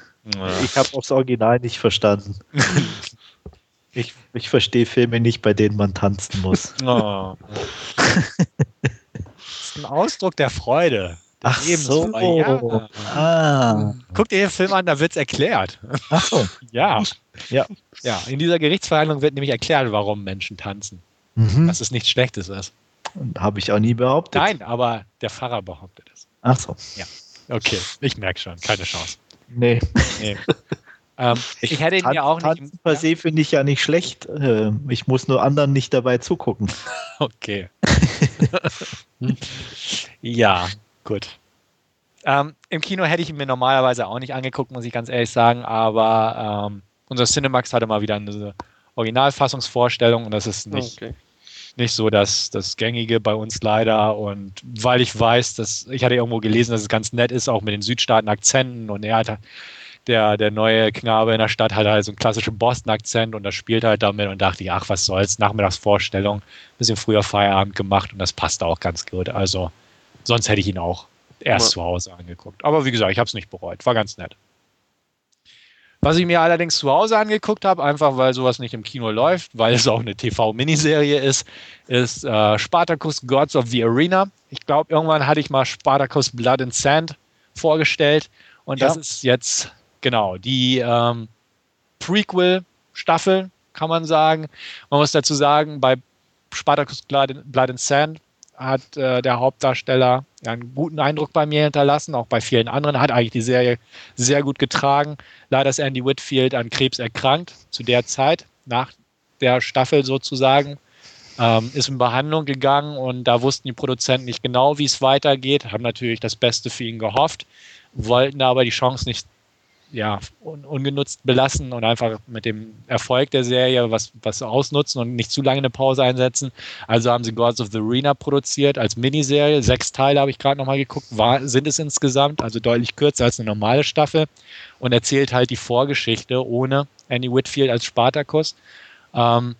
Ich habe auch das Original nicht verstanden. Ich, ich verstehe Filme nicht, bei denen man tanzen muss. Oh. das ist ein Ausdruck der Freude. Ach so. Ja. Ah. Guck dir den Film an, da wird es erklärt. Ach so. Ja. ja. Ja, in dieser Gerichtsverhandlung wird nämlich erklärt, warum Menschen tanzen. Mhm. Dass es nichts Schlechtes ist. Habe ich auch nie behauptet. Nein, aber der Pfarrer behauptet es. Ach so. Ja. Okay, ich merke schon, keine Chance. Nee. nee. Ähm, ich, ich, hätte ihn ja auch nicht. Tanzen per se finde ich ja nicht schlecht. Ähm, ich muss nur anderen nicht dabei zugucken. Okay. ja, gut. Ähm, Im Kino hätte ich ihn mir normalerweise auch nicht angeguckt, muss ich ganz ehrlich sagen, aber ähm, unser Cinemax hatte mal wieder eine Originalfassungsvorstellung und das ist nicht, okay. Nicht so das, das Gängige bei uns leider. Und weil ich weiß, dass ich hatte irgendwo gelesen, dass es ganz nett ist, auch mit den Südstaaten-Akzenten und er hat der, der neue Knabe in der Stadt hat halt so einen klassischen Boston-Akzent und das spielt halt damit und dachte ich, ach, was soll's, Nachmittagsvorstellung, bisschen früher Feierabend gemacht und das passt auch ganz gut. Also, sonst hätte ich ihn auch erst ja. zu Hause angeguckt. Aber wie gesagt, ich habe es nicht bereut, war ganz nett. Was ich mir allerdings zu Hause angeguckt habe, einfach weil sowas nicht im Kino läuft, weil es auch eine TV-Miniserie ist, ist äh, Spartacus Gods of the Arena. Ich glaube, irgendwann hatte ich mal Spartacus Blood and Sand vorgestellt und ja. das ist jetzt Genau, die ähm, Prequel-Staffel, kann man sagen. Man muss dazu sagen, bei Spartacus Blood, Blood and Sand hat äh, der Hauptdarsteller einen guten Eindruck bei mir hinterlassen, auch bei vielen anderen. Hat eigentlich die Serie sehr gut getragen. Leider ist Andy Whitfield an Krebs erkrankt, zu der Zeit, nach der Staffel sozusagen. Ähm, ist in Behandlung gegangen und da wussten die Produzenten nicht genau, wie es weitergeht, haben natürlich das Beste für ihn gehofft, wollten aber die Chance nicht ja, un ungenutzt belassen und einfach mit dem Erfolg der Serie was, was ausnutzen und nicht zu lange eine Pause einsetzen. Also haben sie Gods of the Arena produziert als Miniserie. Sechs Teile habe ich gerade nochmal geguckt, war, sind es insgesamt, also deutlich kürzer als eine normale Staffel und erzählt halt die Vorgeschichte ohne Annie Whitfield als Spartacus. Ähm,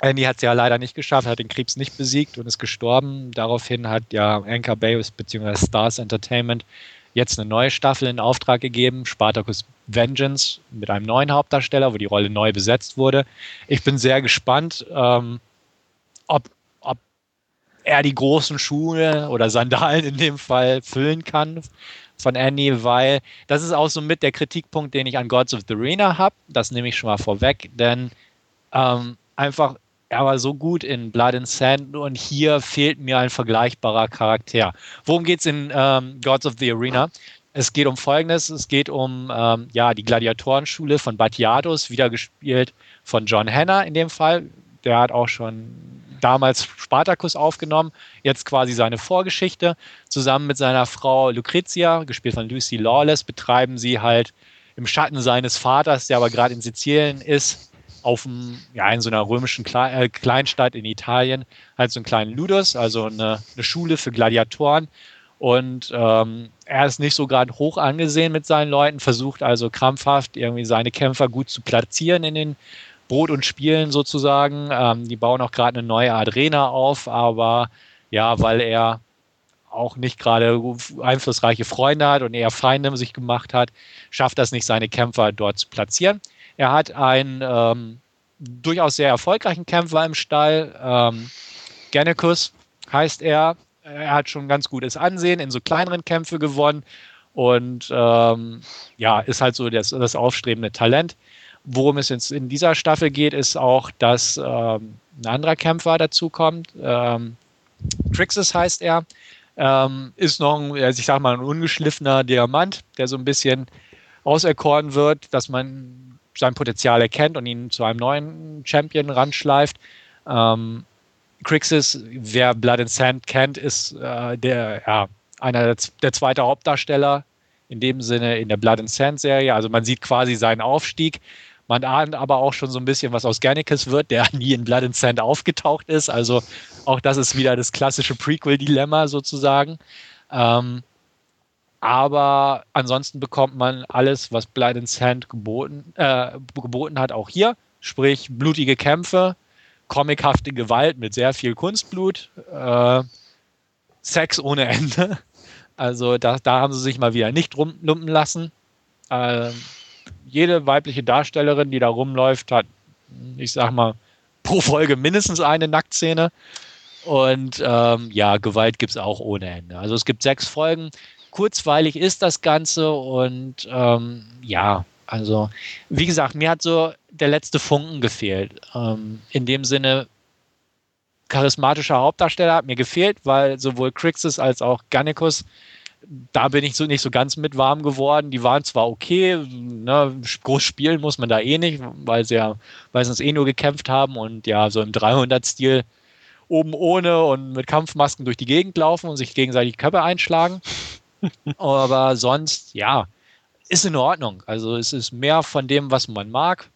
Andy hat es ja leider nicht geschafft, hat den Krebs nicht besiegt und ist gestorben. Daraufhin hat ja Anchor Bay bzw. Stars Entertainment jetzt eine neue Staffel in Auftrag gegeben, Spartacus Vengeance, mit einem neuen Hauptdarsteller, wo die Rolle neu besetzt wurde. Ich bin sehr gespannt, ähm, ob, ob er die großen Schuhe oder Sandalen in dem Fall füllen kann von Andy, weil das ist auch so mit der Kritikpunkt, den ich an Gods of the Arena habe. Das nehme ich schon mal vorweg, denn ähm, einfach er war so gut in Blood and Sand und hier fehlt mir ein vergleichbarer Charakter. Worum geht es in ähm, Gods of the Arena? Es geht um Folgendes: Es geht um ähm, ja, die Gladiatorenschule von Batiados, wieder gespielt von John Hanna in dem Fall. Der hat auch schon damals Spartacus aufgenommen, jetzt quasi seine Vorgeschichte. Zusammen mit seiner Frau Lucrezia, gespielt von Lucy Lawless, betreiben sie halt im Schatten seines Vaters, der aber gerade in Sizilien ist, auf dem, ja, in so einer römischen Kle äh, Kleinstadt in Italien halt so einen kleinen Ludus, also eine, eine Schule für Gladiatoren. Und ähm, er ist nicht so gerade hoch angesehen mit seinen Leuten, versucht also krampfhaft irgendwie seine Kämpfer gut zu platzieren in den Brot und Spielen sozusagen. Ähm, die bauen auch gerade eine neue Arena auf, aber ja, weil er auch nicht gerade einflussreiche Freunde hat und eher Feinde sich gemacht hat, schafft das nicht, seine Kämpfer dort zu platzieren. Er hat einen ähm, durchaus sehr erfolgreichen Kämpfer im Stall. Ähm, Gennekus heißt er. Er hat schon ganz gutes Ansehen, in so kleineren Kämpfe gewonnen und ähm, ja, ist halt so das, das aufstrebende Talent. Worum es jetzt in dieser Staffel geht, ist auch, dass ähm, ein anderer Kämpfer dazukommt. Ähm, Trixis heißt er. Ähm, ist noch ein, ich sag mal, ein ungeschliffener Diamant, der so ein bisschen auserkoren wird, dass man sein Potenzial erkennt und ihn zu einem neuen Champion ranschleift. Ähm, Crixus, wer Blood and Sand kennt, ist äh, der, ja, einer der, der zweite Hauptdarsteller in dem Sinne in der Blood and Sand Serie. Also man sieht quasi seinen Aufstieg. Man ahnt aber auch schon so ein bisschen, was aus Gannicus wird, der nie in Blood and Sand aufgetaucht ist. Also auch das ist wieder das klassische Prequel-Dilemma sozusagen. Ähm, aber ansonsten bekommt man alles, was Blood and Sand geboten, äh, geboten hat, auch hier. Sprich, blutige Kämpfe, comichafte Gewalt mit sehr viel Kunstblut, äh, Sex ohne Ende. Also da, da haben sie sich mal wieder nicht lumpen lassen. Äh, jede weibliche Darstellerin, die da rumläuft, hat, ich sag mal, pro Folge mindestens eine Nacktszene. Und ähm, ja, Gewalt gibt es auch ohne Ende. Also es gibt sechs Folgen kurzweilig ist das Ganze und ähm, ja, also wie gesagt, mir hat so der letzte Funken gefehlt. Ähm, in dem Sinne, charismatischer Hauptdarsteller hat mir gefehlt, weil sowohl Crixus als auch Gannicus, da bin ich so nicht so ganz mit warm geworden. Die waren zwar okay, ne, groß spielen muss man da eh nicht, weil sie ja meistens eh nur gekämpft haben und ja, so im 300-Stil oben ohne und mit Kampfmasken durch die Gegend laufen und sich gegenseitig Köpfe einschlagen. Aber sonst, ja, ist in Ordnung. Also es ist mehr von dem, was man mag.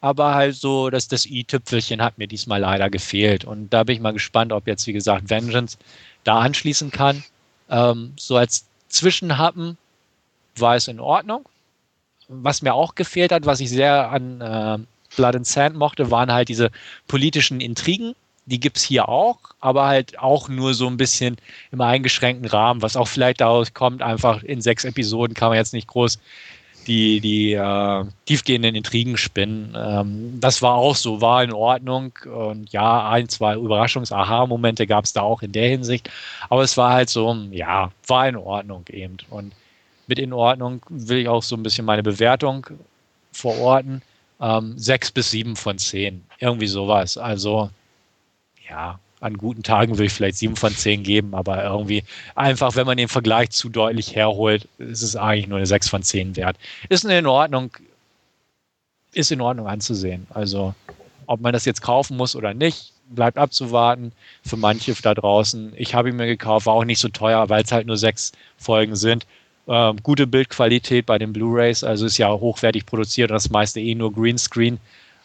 Aber halt so, dass das i-Tüpfelchen hat mir diesmal leider gefehlt. Und da bin ich mal gespannt, ob jetzt, wie gesagt, Vengeance da anschließen kann. Ähm, so als Zwischenhappen war es in Ordnung. Was mir auch gefehlt hat, was ich sehr an äh, Blood and Sand mochte, waren halt diese politischen Intrigen die gibt es hier auch, aber halt auch nur so ein bisschen im eingeschränkten Rahmen, was auch vielleicht daraus kommt, einfach in sechs Episoden kann man jetzt nicht groß die, die äh, tiefgehenden Intrigen spinnen. Ähm, das war auch so, war in Ordnung. Und ja, ein, zwei Überraschungs-Aha-Momente gab es da auch in der Hinsicht. Aber es war halt so, ja, war in Ordnung eben. Und mit in Ordnung will ich auch so ein bisschen meine Bewertung verorten. Ähm, sechs bis sieben von zehn. Irgendwie sowas. Also ja, an guten Tagen würde ich vielleicht sieben von zehn geben, aber irgendwie einfach, wenn man den Vergleich zu deutlich herholt, ist es eigentlich nur eine sechs von zehn wert. Ist in Ordnung, ist in Ordnung anzusehen. Also, ob man das jetzt kaufen muss oder nicht, bleibt abzuwarten. Für manche da draußen. Ich habe ihn mir gekauft, war auch nicht so teuer, weil es halt nur sechs Folgen sind. Ähm, gute Bildqualität bei den Blu-rays, also ist ja hochwertig produziert und das meiste eh nur Greenscreen.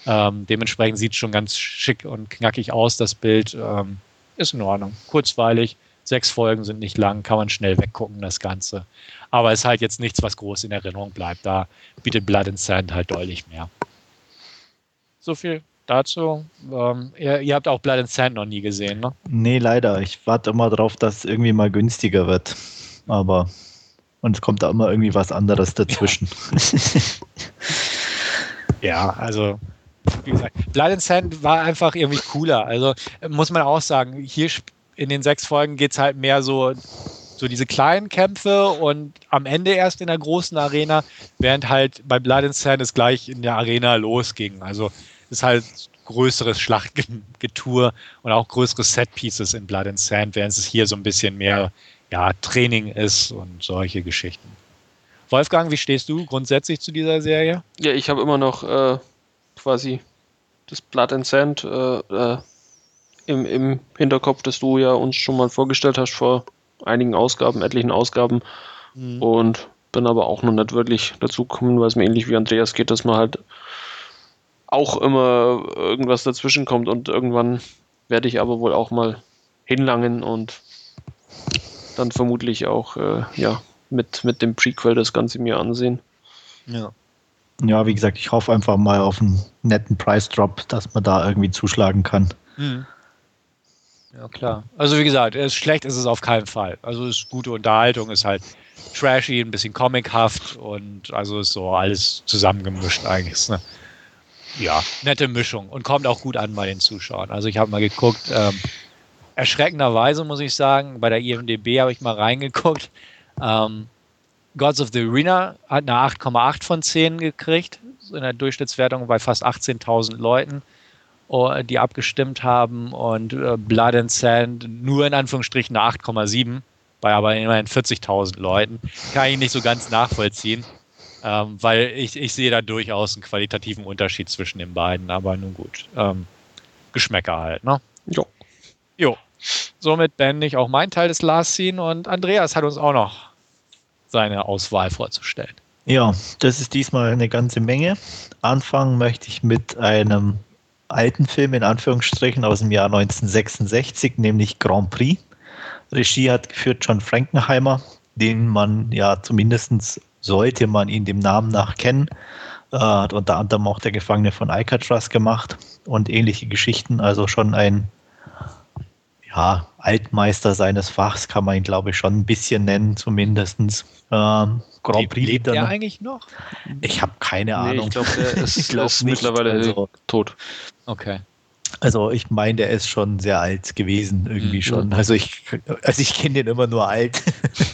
Ähm, dementsprechend sieht es schon ganz schick und knackig aus, das Bild. Ähm, ist in Ordnung. Kurzweilig, sechs Folgen sind nicht lang, kann man schnell weggucken, das Ganze. Aber ist halt jetzt nichts, was groß in Erinnerung bleibt. Da bietet Blood and Sand halt deutlich mehr. So viel dazu. Ähm, ihr, ihr, habt auch Blood and Sand noch nie gesehen, ne? Nee, leider. Ich warte immer darauf, dass es irgendwie mal günstiger wird. Aber und es kommt da immer irgendwie was anderes dazwischen. Ja, ja also wie gesagt, Blood and Sand war einfach irgendwie cooler. Also muss man auch sagen, hier in den sechs Folgen geht es halt mehr so, so diese kleinen Kämpfe und am Ende erst in der großen Arena, während halt bei Blood and Sand es gleich in der Arena losging. Also es ist halt größeres Schlachtgetue und auch größere Setpieces in Blood and Sand, während es hier so ein bisschen mehr ja, Training ist und solche Geschichten. Wolfgang, wie stehst du grundsätzlich zu dieser Serie? Ja, ich habe immer noch äh, quasi das Blood and Sand äh, äh, im, im Hinterkopf, das du ja uns schon mal vorgestellt hast vor einigen Ausgaben, etlichen Ausgaben. Mhm. Und bin aber auch noch nicht wirklich dazu gekommen, weil es mir ähnlich wie Andreas geht, dass man halt auch immer irgendwas dazwischen kommt und irgendwann werde ich aber wohl auch mal hinlangen und dann vermutlich auch äh, ja, mit, mit dem Prequel das Ganze mir ansehen. Ja. Ja, wie gesagt, ich hoffe einfach mal auf einen netten Price Drop, dass man da irgendwie zuschlagen kann. Mhm. Ja, klar. Also wie gesagt, ist schlecht ist es auf keinen Fall. Also ist gute Unterhaltung, ist halt trashy, ein bisschen comichaft und also ist so alles zusammengemischt eigentlich. Ne? Ja, nette Mischung und kommt auch gut an bei den Zuschauern. Also ich habe mal geguckt, ähm, erschreckenderweise muss ich sagen, bei der IMDB habe ich mal reingeguckt. Ähm, Gods of the Arena hat eine 8,8 von 10 gekriegt, in der Durchschnittswertung bei fast 18.000 Leuten. Oh, die abgestimmt haben und äh, Blood and Sand nur in Anführungsstrichen eine 8,7 bei aber immerhin 40.000 Leuten. Kann ich nicht so ganz nachvollziehen, ähm, weil ich, ich sehe da durchaus einen qualitativen Unterschied zwischen den beiden, aber nun gut. Ähm, Geschmäcker halt, ne? Jo. Jo. Somit beende ich auch meinen Teil des Last Scene und Andreas hat uns auch noch seine Auswahl vorzustellen. Ja, das ist diesmal eine ganze Menge. Anfangen möchte ich mit einem alten Film in Anführungsstrichen aus dem Jahr 1966, nämlich Grand Prix. Regie hat geführt John Frankenheimer, den man ja zumindest sollte man ihn dem Namen nach kennen. Äh, hat unter anderem auch der Gefangene von Alcatraz gemacht und ähnliche Geschichten. Also schon ein ja, Altmeister seines Fachs kann man ihn, glaube ich, schon ein bisschen nennen, zumindest. Ähm, Grand Prix lebt er eigentlich noch? Ich habe keine nee, Ahnung. Ich glaube, der ist, glaub ist mittlerweile also, tot. Okay. Also ich meine, der ist schon sehr alt gewesen, irgendwie mhm. schon. Also ich, also ich kenne den immer nur alt.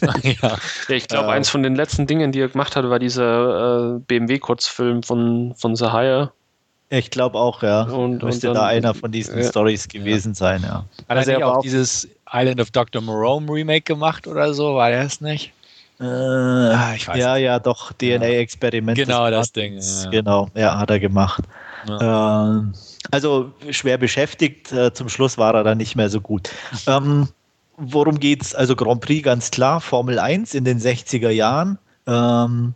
ja. ja. ich glaube, äh, eins von den letzten Dingen, die er gemacht hat, war dieser äh, BMW-Kurzfilm von, von Sahaya. Ich glaube auch, ja. Und, Müsste und dann, da einer von diesen ja, Stories gewesen ja. sein, ja. Hat er auch dieses Island of Dr. Morome Remake gemacht oder so? War er es nicht? Äh, ah, ja, nicht. ja, doch, DNA-Experiment. Genau, das Ding. Ja. Genau, ja, hat er gemacht. Ähm, also schwer beschäftigt, äh, zum Schluss war er dann nicht mehr so gut. ähm, worum geht's? Also Grand Prix ganz klar, Formel 1 in den 60er Jahren. Ähm,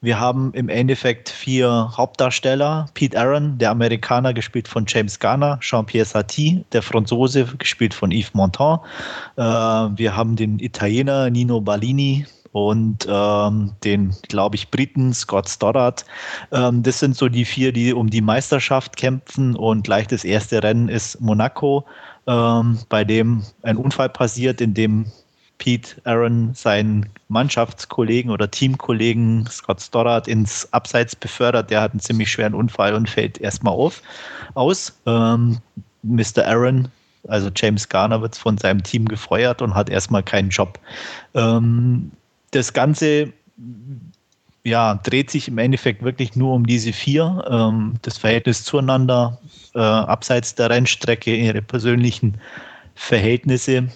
wir haben im Endeffekt vier Hauptdarsteller. Pete Aaron, der Amerikaner, gespielt von James Garner. Jean-Pierre Satie, der Franzose, gespielt von Yves Montand. Äh, wir haben den Italiener Nino Ballini, und ähm, den, glaube ich, Briten Scott Stoddard. Ähm, das sind so die vier, die um die Meisterschaft kämpfen und gleich das erste Rennen ist Monaco, ähm, bei dem ein Unfall passiert, in dem Pete Aaron seinen Mannschaftskollegen oder Teamkollegen Scott Stoddard ins Abseits befördert. Der hat einen ziemlich schweren Unfall und fällt erstmal auf, aus. Ähm, Mr. Aaron, also James Garner, wird von seinem Team gefeuert und hat erstmal keinen Job. Ähm, das Ganze ja, dreht sich im Endeffekt wirklich nur um diese vier. Ähm, das Verhältnis zueinander, äh, abseits der Rennstrecke, ihre persönlichen Verhältnisse.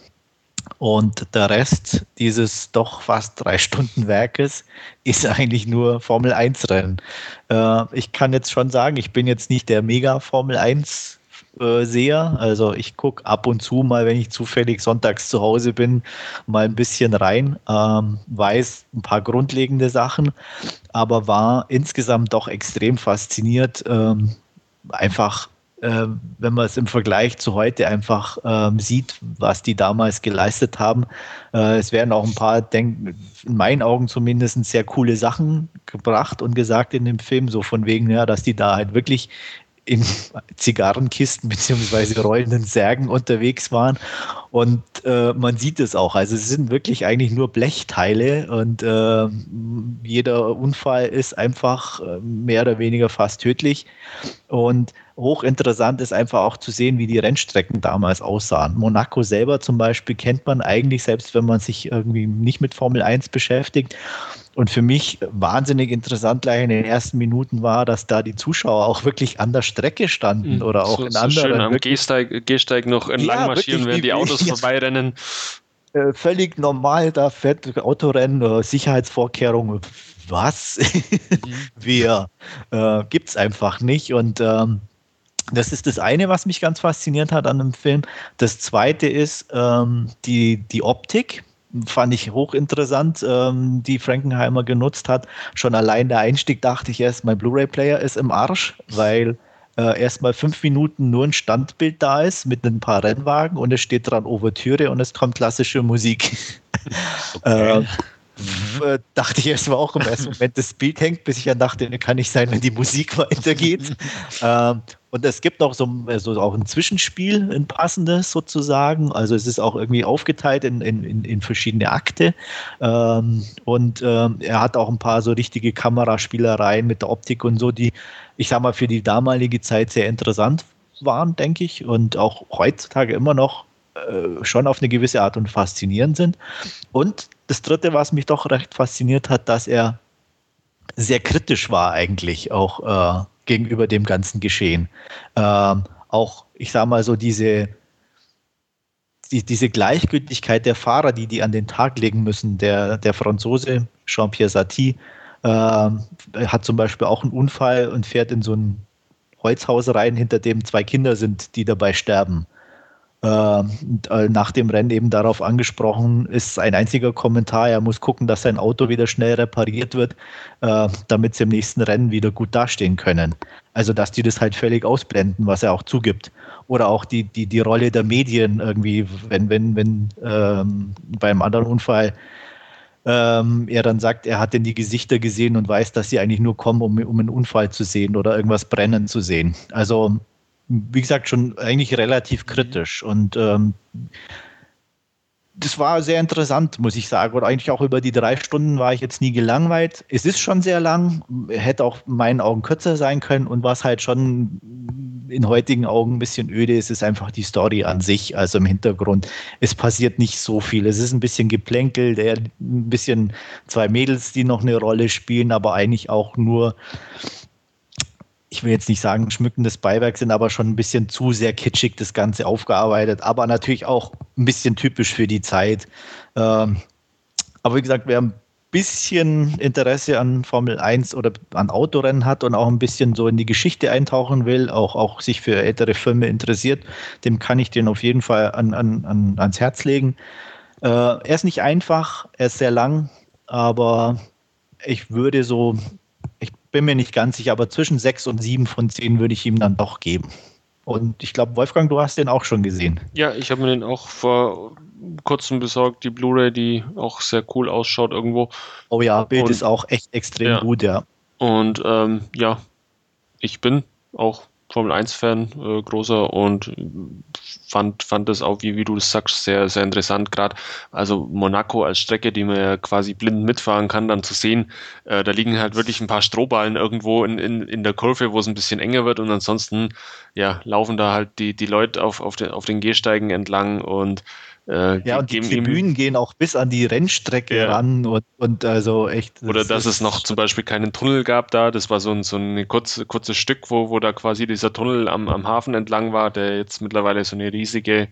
Und der Rest dieses doch fast drei Stunden Werkes ist eigentlich nur Formel 1 Rennen. Äh, ich kann jetzt schon sagen, ich bin jetzt nicht der Mega Formel 1 äh, Seher. Also ich gucke ab und zu mal, wenn ich zufällig sonntags zu Hause bin, mal ein bisschen rein, ähm, weiß ein paar grundlegende Sachen, aber war insgesamt doch extrem fasziniert. Ähm, einfach äh, wenn man es im Vergleich zu heute einfach ähm, sieht, was die damals geleistet haben. Äh, es werden auch ein paar, denk, in meinen Augen zumindest, sehr coole Sachen gebracht und gesagt in dem Film, so von wegen, ja, dass die da halt wirklich in Zigarrenkisten bzw. rollenden Särgen unterwegs waren. Und äh, man sieht es auch. Also es sind wirklich eigentlich nur Blechteile und äh, jeder Unfall ist einfach äh, mehr oder weniger fast tödlich. Und hochinteressant ist einfach auch zu sehen, wie die Rennstrecken damals aussahen. Monaco selber zum Beispiel kennt man eigentlich, selbst wenn man sich irgendwie nicht mit Formel 1 beschäftigt. Und für mich wahnsinnig interessant gleich in den ersten Minuten war, dass da die Zuschauer auch wirklich an der Strecke standen mhm. oder auch so, in so anderen. Schön am Gehsteig, Gehsteig noch entlang ja, marschieren, wenn die Autos ja. vorbeirennen. Äh, völlig normal, da fährt Autorennen, äh, Sicherheitsvorkehrungen. Was? Mhm. Wir äh, gibt es einfach nicht. Und ähm, das ist das eine, was mich ganz fasziniert hat an dem Film. Das zweite ist ähm, die, die Optik fand ich hochinteressant, ähm, die Frankenheimer genutzt hat. Schon allein der Einstieg dachte ich erst, mein Blu-ray-Player ist im Arsch, weil äh, erstmal fünf Minuten nur ein Standbild da ist mit ein paar Rennwagen und es steht dran Ouvertüre und es kommt klassische Musik. Okay. äh, äh, dachte ich erstmal auch im ersten Moment, das Bild hängt, bis ich ja dachte, kann nicht sein, wenn die Musik weitergeht. ähm, und es gibt auch so also auch ein Zwischenspiel, ein passendes sozusagen. Also es ist auch irgendwie aufgeteilt in, in, in verschiedene Akte. Ähm, und ähm, er hat auch ein paar so richtige Kameraspielereien mit der Optik und so, die, ich sag mal, für die damalige Zeit sehr interessant waren, denke ich. Und auch heutzutage immer noch äh, schon auf eine gewisse Art und faszinierend sind. Und das Dritte, was mich doch recht fasziniert hat, dass er sehr kritisch war eigentlich auch äh, gegenüber dem ganzen Geschehen. Ähm, auch, ich sage mal so, diese, die, diese Gleichgültigkeit der Fahrer, die die an den Tag legen müssen. Der, der Franzose Jean-Pierre Satie äh, hat zum Beispiel auch einen Unfall und fährt in so ein Holzhaus rein, hinter dem zwei Kinder sind, die dabei sterben. Äh, nach dem Rennen eben darauf angesprochen, ist ein einziger Kommentar, er muss gucken, dass sein Auto wieder schnell repariert wird, äh, damit sie im nächsten Rennen wieder gut dastehen können. Also dass die das halt völlig ausblenden, was er auch zugibt. Oder auch die, die, die Rolle der Medien irgendwie, wenn, wenn, wenn ähm, beim anderen Unfall ähm, er dann sagt, er hat denn die Gesichter gesehen und weiß, dass sie eigentlich nur kommen, um, um einen Unfall zu sehen oder irgendwas brennen zu sehen. Also wie gesagt, schon eigentlich relativ kritisch. Und ähm, das war sehr interessant, muss ich sagen. Und eigentlich auch über die drei Stunden war ich jetzt nie gelangweilt. Es ist schon sehr lang, hätte auch in meinen Augen kürzer sein können. Und was halt schon in heutigen Augen ein bisschen öde ist, ist einfach die Story an sich, also im Hintergrund. Es passiert nicht so viel. Es ist ein bisschen geplänkelt, ein bisschen zwei Mädels, die noch eine Rolle spielen, aber eigentlich auch nur ich will jetzt nicht sagen schmückendes Beiwerk sind, aber schon ein bisschen zu sehr kitschig das Ganze aufgearbeitet, aber natürlich auch ein bisschen typisch für die Zeit. Ähm, aber wie gesagt, wer ein bisschen Interesse an Formel 1 oder an Autorennen hat und auch ein bisschen so in die Geschichte eintauchen will, auch, auch sich für ältere Filme interessiert, dem kann ich den auf jeden Fall an, an, an, ans Herz legen. Äh, er ist nicht einfach, er ist sehr lang, aber ich würde so bin mir nicht ganz sicher, aber zwischen sechs und sieben von zehn würde ich ihm dann doch geben. Und ich glaube, Wolfgang, du hast den auch schon gesehen. Ja, ich habe mir den auch vor kurzem besorgt, die Blu-ray, die auch sehr cool ausschaut irgendwo. Oh ja, Bild und, ist auch echt extrem ja. gut, ja. Und ähm, ja, ich bin auch Formel 1-Fan, äh, großer und fand, fand das auch, wie, wie du sagst, sehr, sehr interessant. Gerade also Monaco als Strecke, die man ja quasi blind mitfahren kann, dann zu sehen, äh, da liegen halt wirklich ein paar Strohballen irgendwo in, in, in der Kurve, wo es ein bisschen enger wird und ansonsten ja, laufen da halt die, die Leute auf, auf, den, auf den Gehsteigen entlang und äh, ja, und die Tribünen gehen auch bis an die Rennstrecke ja. ran und, und also echt. Das Oder dass es noch zum Beispiel keinen Tunnel gab da, das war so ein, so ein kurz, kurzes Stück, wo, wo da quasi dieser Tunnel am, am Hafen entlang war, der jetzt mittlerweile so eine riesige,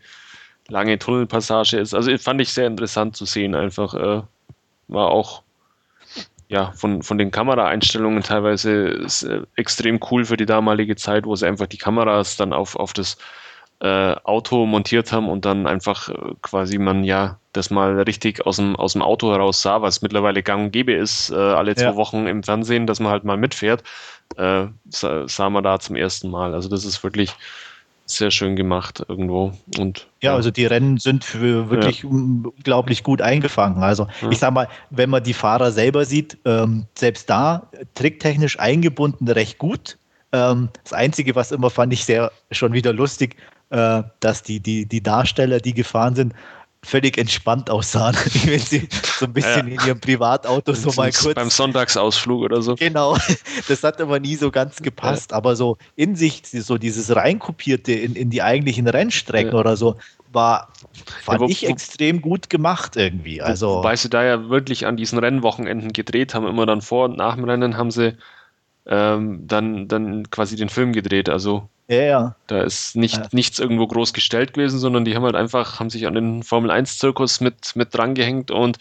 lange Tunnelpassage ist. Also fand ich sehr interessant zu sehen, einfach äh, war auch ja, von, von den Kameraeinstellungen teilweise äh, extrem cool für die damalige Zeit, wo sie einfach die Kameras dann auf, auf das äh, Auto montiert haben und dann einfach äh, quasi man ja das mal richtig aus dem, aus dem Auto heraus sah, was mittlerweile gang und gäbe ist, äh, alle zwei ja. Wochen im Fernsehen, dass man halt mal mitfährt, äh, sah, sah man da zum ersten Mal. Also das ist wirklich sehr schön gemacht irgendwo. Und, ja, ja. also die Rennen sind für wirklich ja. unglaublich gut eingefangen. Also ich sag mal, wenn man die Fahrer selber sieht, ähm, selbst da tricktechnisch eingebunden recht gut. Ähm, das Einzige, was immer fand ich sehr schon wieder lustig, äh, dass die, die, die Darsteller, die gefahren sind, völlig entspannt aussahen, wenn sie so ein bisschen ja. in ihrem Privatauto so mal kurz. Beim Sonntagsausflug oder so. Genau, das hat aber nie so ganz gepasst. Ja. Aber so in sich, so dieses reinkopierte in, in die eigentlichen Rennstrecken ja. oder so, war, fand ja, wo, ich extrem gut gemacht irgendwie. Also, weil sie da ja wirklich an diesen Rennwochenenden gedreht haben, immer dann vor und nach dem Rennen haben sie ähm, dann, dann quasi den Film gedreht. Also ja, ja. Da ist nicht, ja. nichts irgendwo groß gestellt gewesen, sondern die haben halt einfach, haben sich an den Formel 1-Zirkus mit, mit drangehängt und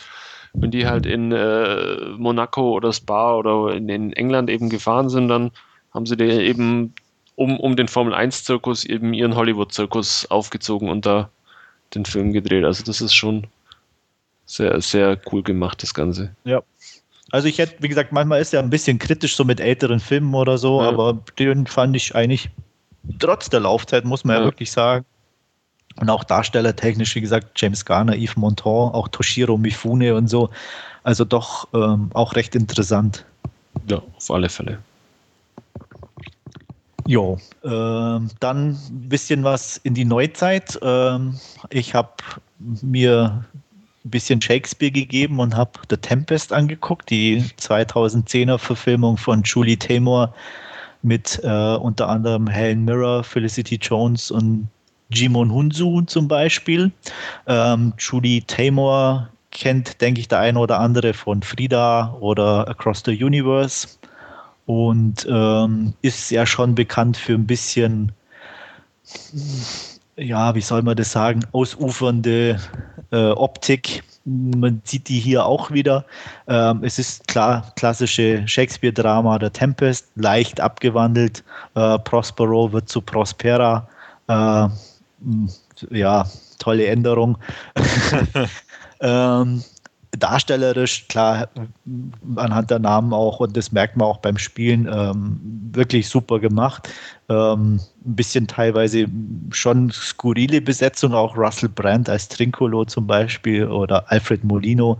wenn die halt in äh, Monaco oder Spa oder in, in, England eben gefahren sind, dann haben sie eben um, um den Formel 1-Zirkus eben ihren Hollywood-Zirkus aufgezogen und da den Film gedreht. Also das ist schon sehr, sehr cool gemacht, das Ganze. Ja. Also ich hätte, wie gesagt, manchmal ist ja ein bisschen kritisch so mit älteren Filmen oder so, ja. aber den fand ich eigentlich trotz der Laufzeit, muss man ja, ja wirklich sagen. Und auch darstellertechnisch, wie gesagt, James Garner, Yves Montand, auch Toshiro Mifune und so. Also doch ähm, auch recht interessant. Ja, auf alle Fälle. Jo, äh, dann ein bisschen was in die Neuzeit. Ähm, ich habe mir ein bisschen Shakespeare gegeben und habe The Tempest angeguckt, die 2010er Verfilmung von Julie Taymor mit äh, unter anderem Helen Mirror, Felicity Jones und Jimon Hunsu zum Beispiel. Ähm, Julie Taymor kennt, denke ich, der eine oder andere von Frida oder Across the Universe und ähm, ist ja schon bekannt für ein bisschen, ja, wie soll man das sagen, ausufernde äh, Optik man sieht die hier auch wieder. Ähm, es ist klar klassische Shakespeare-Drama, der Tempest, leicht abgewandelt. Äh, Prospero wird zu Prospera. Äh, ja, tolle Änderung. ähm, darstellerisch, klar, anhand der Namen auch, und das merkt man auch beim Spielen, ähm, wirklich super gemacht. Ähm, ein bisschen teilweise schon skurrile Besetzung, auch Russell Brand als Trincolo zum Beispiel oder Alfred Molino,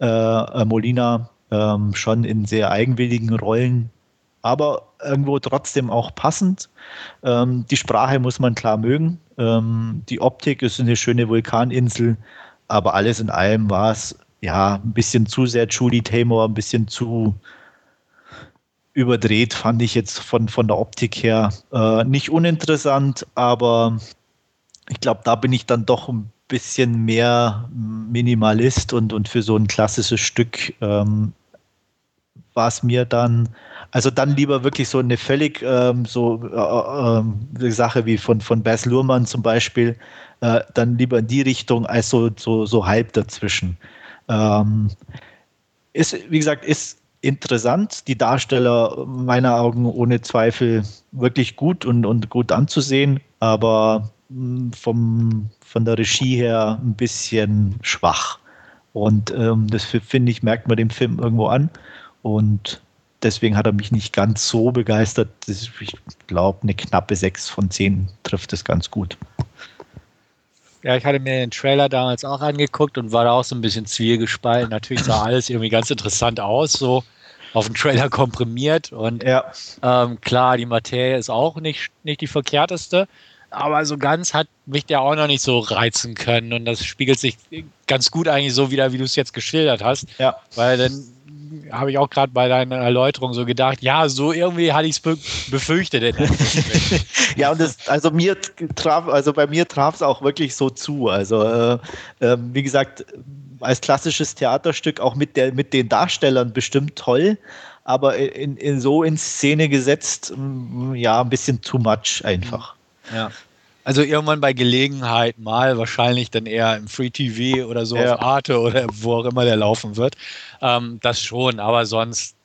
äh, äh, Molina, ähm, schon in sehr eigenwilligen Rollen, aber irgendwo trotzdem auch passend. Ähm, die Sprache muss man klar mögen. Ähm, die Optik ist eine schöne Vulkaninsel, aber alles in allem war es ja, ein bisschen zu sehr Julie Taymor, ein bisschen zu überdreht, fand ich jetzt von, von der Optik her. Äh, nicht uninteressant, aber ich glaube, da bin ich dann doch ein bisschen mehr Minimalist und, und für so ein klassisches Stück ähm, war es mir dann, also dann lieber wirklich so eine völlig ähm, so äh, äh, Sache wie von, von Baz Luhrmann zum Beispiel, äh, dann lieber in die Richtung als so, so, so halb dazwischen. Ähm, ist, wie gesagt, ist interessant. Die Darsteller meiner Augen ohne Zweifel wirklich gut und, und gut anzusehen, aber hm, vom, von der Regie her ein bisschen schwach. Und ähm, das finde ich, merkt man dem Film irgendwo an. Und deswegen hat er mich nicht ganz so begeistert. Ist, ich glaube, eine knappe 6 von 10 trifft es ganz gut. Ja, ich hatte mir den Trailer damals auch angeguckt und war da auch so ein bisschen zwiegespalten. Natürlich sah alles irgendwie ganz interessant aus, so auf dem Trailer komprimiert. Und ja. ähm, klar, die Materie ist auch nicht, nicht die verkehrteste. Aber so ganz hat mich der auch noch nicht so reizen können. Und das spiegelt sich ganz gut eigentlich so wieder, wie du es jetzt geschildert hast. Ja. Weil dann habe ich auch gerade bei deiner Erläuterung so gedacht, ja, so irgendwie hatte ich es be befürchtet. ja, und das, also mir traf, also bei mir traf es auch wirklich so zu. Also äh, äh, wie gesagt, als klassisches Theaterstück auch mit, der, mit den Darstellern bestimmt toll, aber in, in so in Szene gesetzt, mm, ja, ein bisschen too much einfach. Ja. Also irgendwann bei Gelegenheit mal, wahrscheinlich dann eher im Free TV oder so ja. auf Arte oder wo auch immer der laufen wird. Ähm, das schon, aber sonst,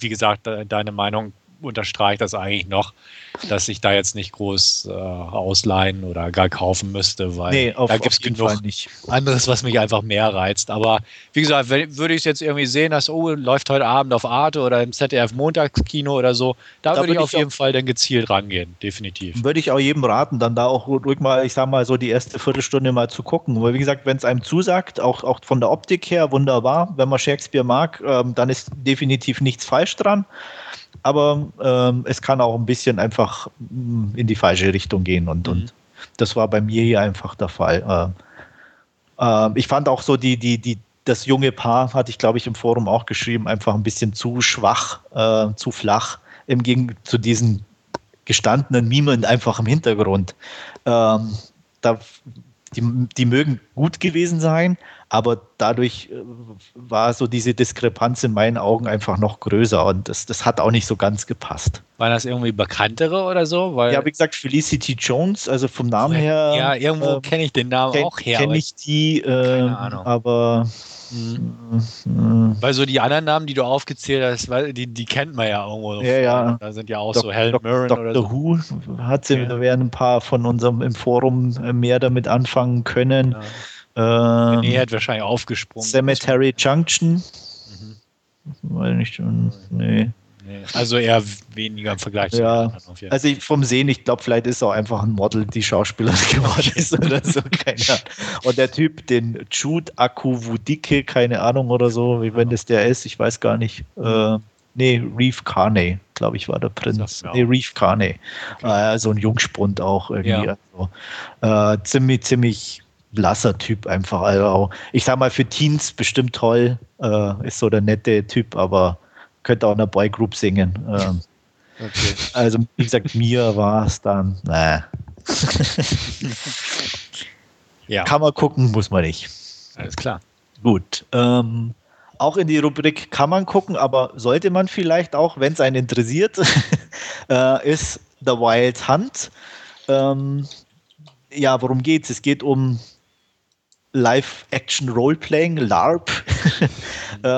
wie gesagt, deine Meinung unterstreicht das eigentlich noch dass ich da jetzt nicht groß äh, ausleihen oder gar kaufen müsste, weil nee, auf, da gibt es genug anderes, was mich einfach mehr reizt. Aber wie gesagt, wenn, würde ich es jetzt irgendwie sehen, dass, oh, läuft heute Abend auf Arte oder im ZDF Montagskino oder so, da, da würde ich auf jeden Fall dann gezielt rangehen, definitiv. Würde ich auch jedem raten, dann da auch ruhig mal, ich sag mal, so die erste Viertelstunde mal zu gucken. Weil wie gesagt, wenn es einem zusagt, auch, auch von der Optik her wunderbar, wenn man Shakespeare mag, ähm, dann ist definitiv nichts falsch dran. Aber ähm, es kann auch ein bisschen einfach mm, in die falsche Richtung gehen und, mhm. und das war bei mir hier einfach der Fall. Äh, äh, ich fand auch so die, die, die, das junge Paar, hatte ich glaube ich im Forum auch geschrieben, einfach ein bisschen zu schwach, äh, zu flach im Gegensatz zu diesen gestandenen Mimen einfach im Hintergrund. Ähm, da, die, die mögen gut gewesen sein, aber dadurch äh, war so diese Diskrepanz in meinen Augen einfach noch größer und das, das hat auch nicht so ganz gepasst. Waren das irgendwie bekanntere oder so? Weil ja, wie gesagt, Felicity Jones, also vom Namen her. Ja, irgendwo äh, kenne ich den Namen kenn, auch her. Kenne ich die, äh, aber Mhm. Weil so die anderen Namen, die du aufgezählt hast, die, die kennt man ja irgendwo. Ja, ja. Da sind ja auch Dok so Helen Mirren Dr. oder so. Who hat sie, ja. da werden ein paar von unserem im Forum äh, mehr damit anfangen können. Ja. Ähm, nee, hat wahrscheinlich aufgesprungen. Cemetery Junction. Mhm. Weil nicht, nee. Also eher weniger im Vergleich zu ja. anderen. Also ich, vom Sehen, ich glaube, vielleicht ist auch einfach ein Model, die Schauspielerin geworden ist oder so. Keine Ahnung. Und der Typ, den Jude Akuvudike, keine Ahnung oder so, wie wenn das der ist, ich weiß gar nicht. Äh, nee, Reeve Carney, glaube ich, war der Prinz. Nee, Reeve Carney. Okay. Äh, so ein Jungspund auch irgendwie. Ja. Also, äh, ziemlich, ziemlich blasser Typ einfach. Also, ich sag mal, für Teens bestimmt toll. Äh, ist so der nette Typ, aber könnte auch in einer Boygroup singen. Ähm, okay. Also, wie gesagt, mir war es dann, naja. ja. Kann man gucken, muss man nicht. Alles klar. Gut. Ähm, auch in die Rubrik kann man gucken, aber sollte man vielleicht auch, wenn es einen interessiert, äh, ist The Wild Hunt. Ähm, ja, worum geht es? Es geht um Live-Action-Roleplaying, LARP, äh,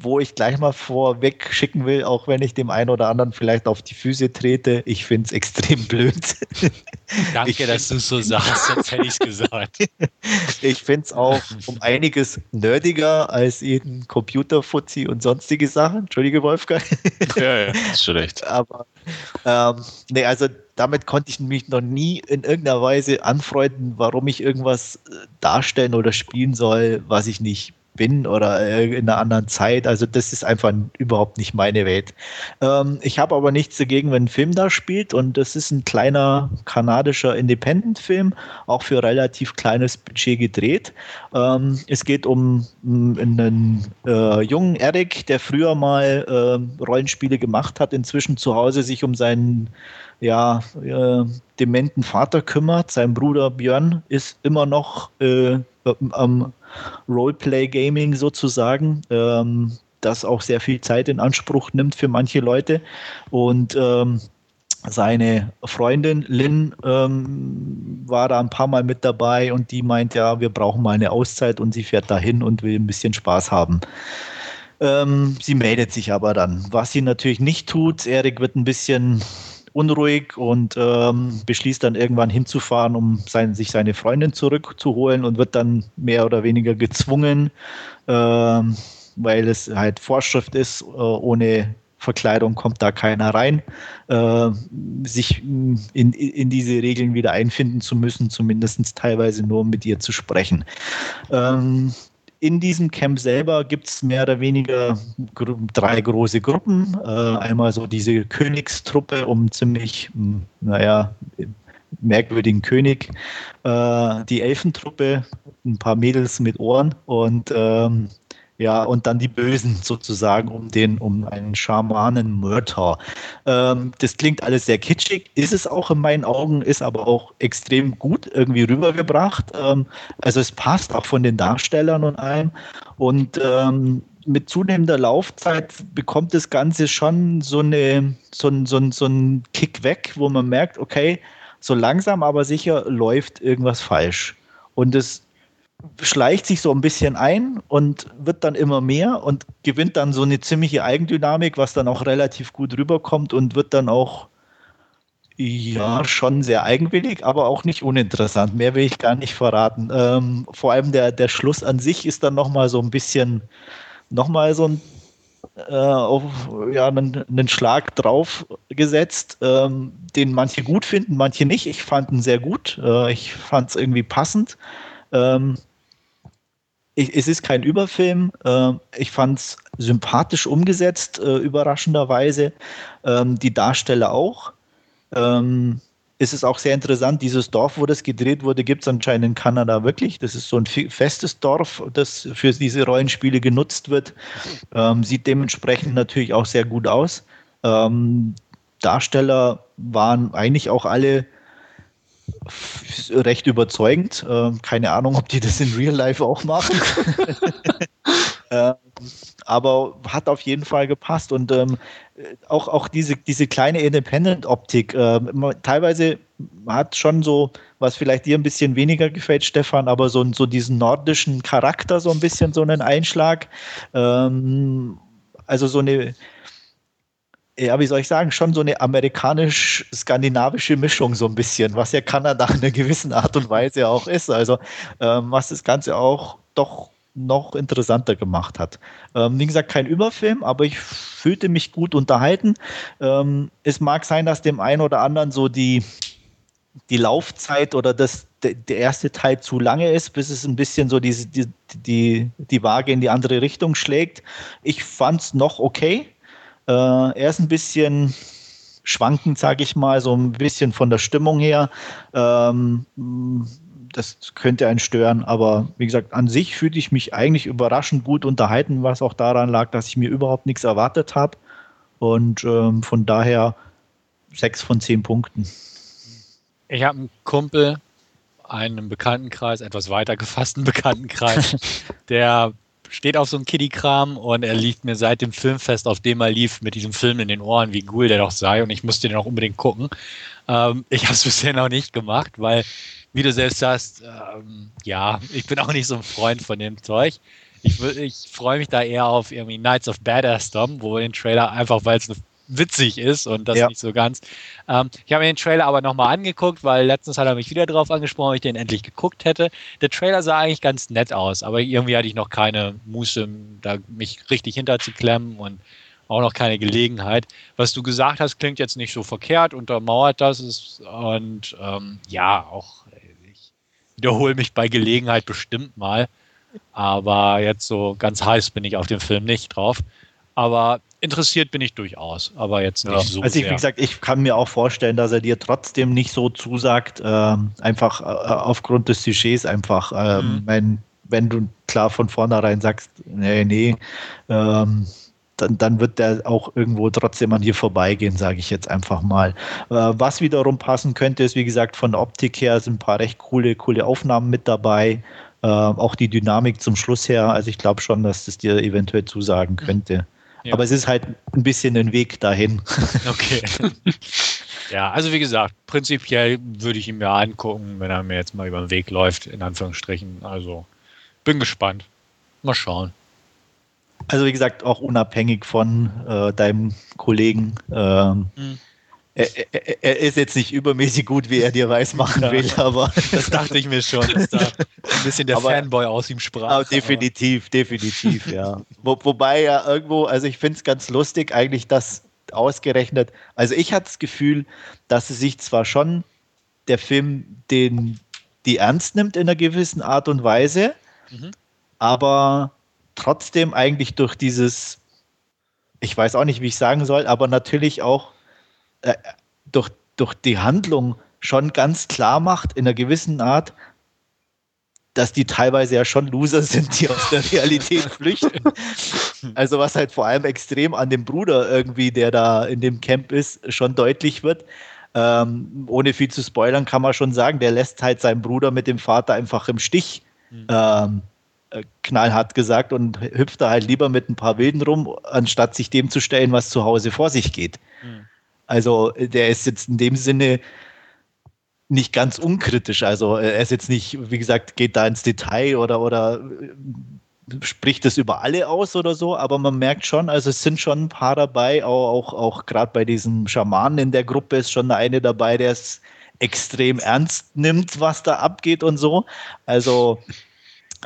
wo ich gleich mal vorweg schicken will, auch wenn ich dem einen oder anderen vielleicht auf die Füße trete. Ich finde es extrem blöd. Danke, ich dass du es so sagst, sonst hätte ich es gesagt. ich finde es auch um einiges nerdiger als jeden Computerfuzzi und sonstige Sachen. Entschuldige, Wolfgang. ja, ja, ist schon recht. Aber ähm, nee, also damit konnte ich mich noch nie in irgendeiner Weise anfreunden, warum ich irgendwas äh, darstellen oder spielen soll, was ich nicht bin oder in einer anderen Zeit. Also das ist einfach überhaupt nicht meine Welt. Ähm, ich habe aber nichts dagegen, wenn ein Film da spielt und das ist ein kleiner kanadischer Independent-Film, auch für relativ kleines Budget gedreht. Ähm, es geht um, um einen äh, jungen Eric, der früher mal äh, Rollenspiele gemacht hat, inzwischen zu Hause sich um seinen ja, äh, dementen Vater kümmert. Sein Bruder Björn ist immer noch äh, am Roleplay-Gaming sozusagen, ähm, das auch sehr viel Zeit in Anspruch nimmt für manche Leute. Und ähm, seine Freundin Lynn ähm, war da ein paar Mal mit dabei und die meint, ja, wir brauchen mal eine Auszeit und sie fährt dahin und will ein bisschen Spaß haben. Ähm, sie meldet sich aber dann. Was sie natürlich nicht tut, Erik wird ein bisschen unruhig und ähm, beschließt dann irgendwann hinzufahren, um sein, sich seine Freundin zurückzuholen und wird dann mehr oder weniger gezwungen, ähm, weil es halt Vorschrift ist, äh, ohne Verkleidung kommt da keiner rein, äh, sich in, in diese Regeln wieder einfinden zu müssen, zumindest teilweise nur um mit ihr zu sprechen. Ähm, in diesem Camp selber gibt es mehr oder weniger drei große Gruppen. Äh, einmal so diese Königstruppe um ziemlich, hm, naja, merkwürdigen König, äh, die Elfentruppe, ein paar Mädels mit Ohren und ähm, ja, und dann die Bösen sozusagen um den, um einen Schamanen Mörder. Ähm, das klingt alles sehr kitschig, ist es auch in meinen Augen, ist aber auch extrem gut irgendwie rübergebracht. Ähm, also es passt auch von den Darstellern und allem. Und ähm, mit zunehmender Laufzeit bekommt das Ganze schon so, eine, so, so, so ein Kick weg, wo man merkt, okay, so langsam aber sicher läuft irgendwas falsch. Und es schleicht sich so ein bisschen ein und wird dann immer mehr und gewinnt dann so eine ziemliche Eigendynamik, was dann auch relativ gut rüberkommt und wird dann auch ja schon sehr eigenwillig, aber auch nicht uninteressant. Mehr will ich gar nicht verraten. Ähm, vor allem der, der Schluss an sich ist dann nochmal so ein bisschen, nochmal so ein äh, auf ja, einen, einen, Schlag drauf gesetzt, ähm, den manche gut finden, manche nicht. Ich fand ihn sehr gut. Äh, ich fand es irgendwie passend. Ähm, ich, es ist kein Überfilm. Äh, ich fand es sympathisch umgesetzt, äh, überraschenderweise. Ähm, die Darsteller auch. Ähm, ist es auch sehr interessant, dieses Dorf, wo das gedreht wurde, gibt es anscheinend in Kanada wirklich. Das ist so ein festes Dorf, das für diese Rollenspiele genutzt wird. Ähm, sieht dementsprechend natürlich auch sehr gut aus. Ähm, Darsteller waren eigentlich auch alle recht überzeugend. Ähm, keine Ahnung, ob die das in Real Life auch machen. ähm, aber hat auf jeden Fall gepasst und ähm, auch, auch diese, diese kleine Independent-Optik, äh, teilweise hat schon so, was vielleicht dir ein bisschen weniger gefällt, Stefan, aber so, so diesen nordischen Charakter, so ein bisschen so einen Einschlag. Ähm, also so eine, ja, wie soll ich sagen, schon so eine amerikanisch-skandinavische Mischung so ein bisschen, was ja Kanada in einer gewissen Art und Weise auch ist. Also ähm, was das Ganze auch doch noch interessanter gemacht hat. Ähm, wie gesagt, kein Überfilm, aber ich fühlte mich gut unterhalten. Ähm, es mag sein, dass dem einen oder anderen so die, die Laufzeit oder das, der, erste Teil zu lange ist, bis es ein bisschen so die, die, die, die Waage in die andere Richtung schlägt. Ich fand es noch okay. Äh, er ist ein bisschen schwankend, sage ich mal, so ein bisschen von der Stimmung her. Ähm, das könnte einen stören, aber wie gesagt, an sich fühlte ich mich eigentlich überraschend gut unterhalten, was auch daran lag, dass ich mir überhaupt nichts erwartet habe. Und ähm, von daher sechs von zehn Punkten. Ich habe einen Kumpel, einen Bekanntenkreis, etwas weiter gefassten Bekanntenkreis, der steht auf so einem Kiddie-Kram und er liegt mir seit dem Filmfest, auf dem er lief, mit diesem Film in den Ohren, wie cool der doch sei und ich musste den auch unbedingt gucken. Ähm, ich habe es bisher noch nicht gemacht, weil wie du selbst sagst, ähm, ja, ich bin auch nicht so ein Freund von dem Zeug. Ich, ich freue mich da eher auf irgendwie Knights of Badass Dom, wo den Trailer einfach, weil es witzig ist und das ja. nicht so ganz. Ähm, ich habe mir den Trailer aber nochmal angeguckt, weil letztens hat er mich wieder darauf angesprochen, ob ich den endlich geguckt hätte. Der Trailer sah eigentlich ganz nett aus, aber irgendwie hatte ich noch keine Muße, da mich richtig hinterzuklemmen und auch noch keine Gelegenheit. Was du gesagt hast, klingt jetzt nicht so verkehrt, untermauert das ist und ähm, ja, auch wiederhole mich bei Gelegenheit bestimmt mal. Aber jetzt so ganz heiß bin ich auf dem Film nicht drauf. Aber interessiert bin ich durchaus, aber jetzt nicht ja. so. Also ich, wie gesagt, ich kann mir auch vorstellen, dass er dir trotzdem nicht so zusagt, ähm, einfach äh, aufgrund des Sujets einfach. Ähm, mhm. wenn, wenn du klar von vornherein sagst, nee, nee, ähm, dann, dann wird der auch irgendwo trotzdem an dir vorbeigehen, sage ich jetzt einfach mal. Äh, was wiederum passen könnte, ist, wie gesagt, von der Optik her sind ein paar recht coole, coole Aufnahmen mit dabei. Äh, auch die Dynamik zum Schluss her. Also ich glaube schon, dass das dir eventuell zusagen könnte. Ja. Aber es ist halt ein bisschen ein Weg dahin. Okay. ja, also wie gesagt, prinzipiell würde ich ihn mir angucken, wenn er mir jetzt mal über den Weg läuft, in Anführungsstrichen. Also bin gespannt. Mal schauen. Also wie gesagt, auch unabhängig von äh, deinem Kollegen. Ähm, mhm. Er, er, er, ist jetzt nicht übermäßig gut, wie er dir weiß machen ja, will, aber. Das dachte ich mir schon, dass da ein bisschen der aber, Fanboy aus ihm sprach. Definitiv, aber. definitiv, ja. Wo, wobei ja irgendwo, also ich finde es ganz lustig, eigentlich, dass ausgerechnet, also ich hatte das Gefühl, dass es sich zwar schon der Film den die ernst nimmt in einer gewissen Art und Weise, mhm. aber trotzdem eigentlich durch dieses, ich weiß auch nicht, wie ich sagen soll, aber natürlich auch äh, durch, durch die Handlung schon ganz klar macht, in einer gewissen Art, dass die teilweise ja schon Loser sind, die aus der Realität flüchten. Also was halt vor allem extrem an dem Bruder irgendwie, der da in dem Camp ist, schon deutlich wird. Ähm, ohne viel zu spoilern kann man schon sagen, der lässt halt seinen Bruder mit dem Vater einfach im Stich. Mhm. Ähm, äh, knallhart gesagt und hüpft da halt lieber mit ein paar Wilden rum, anstatt sich dem zu stellen, was zu Hause vor sich geht. Mhm. Also der ist jetzt in dem Sinne nicht ganz unkritisch. Also er ist jetzt nicht, wie gesagt, geht da ins Detail oder, oder äh, spricht es über alle aus oder so, aber man merkt schon, also es sind schon ein paar dabei, auch, auch, auch gerade bei diesem Schamanen in der Gruppe ist schon eine dabei, der es extrem ernst nimmt, was da abgeht und so. Also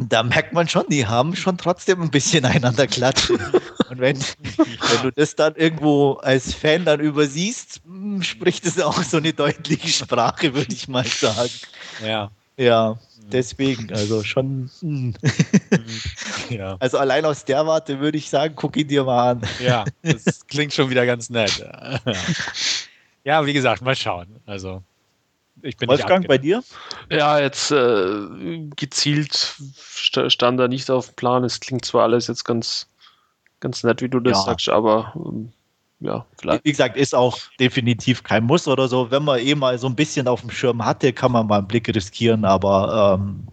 da merkt man schon, die haben schon trotzdem ein bisschen einander klatschen. Und wenn, wenn du das dann irgendwo als Fan dann übersiehst, hm, spricht es auch so eine deutliche Sprache, würde ich mal sagen. Ja. Ja, deswegen, also schon. Hm. ja. Also allein aus der Warte würde ich sagen, guck ihn dir mal an. Ja, das klingt schon wieder ganz nett. Ja wie gesagt, mal schauen. Also ich bin Wolfgang, bei dir? Ja, jetzt äh, gezielt stand da nicht auf dem Plan. Es klingt zwar alles jetzt ganz, ganz nett, wie du das ja. sagst, aber ähm, ja, vielleicht. Wie gesagt, ist auch definitiv kein Muss oder so. Wenn man eh mal so ein bisschen auf dem Schirm hatte, kann man mal einen Blick riskieren, aber ähm,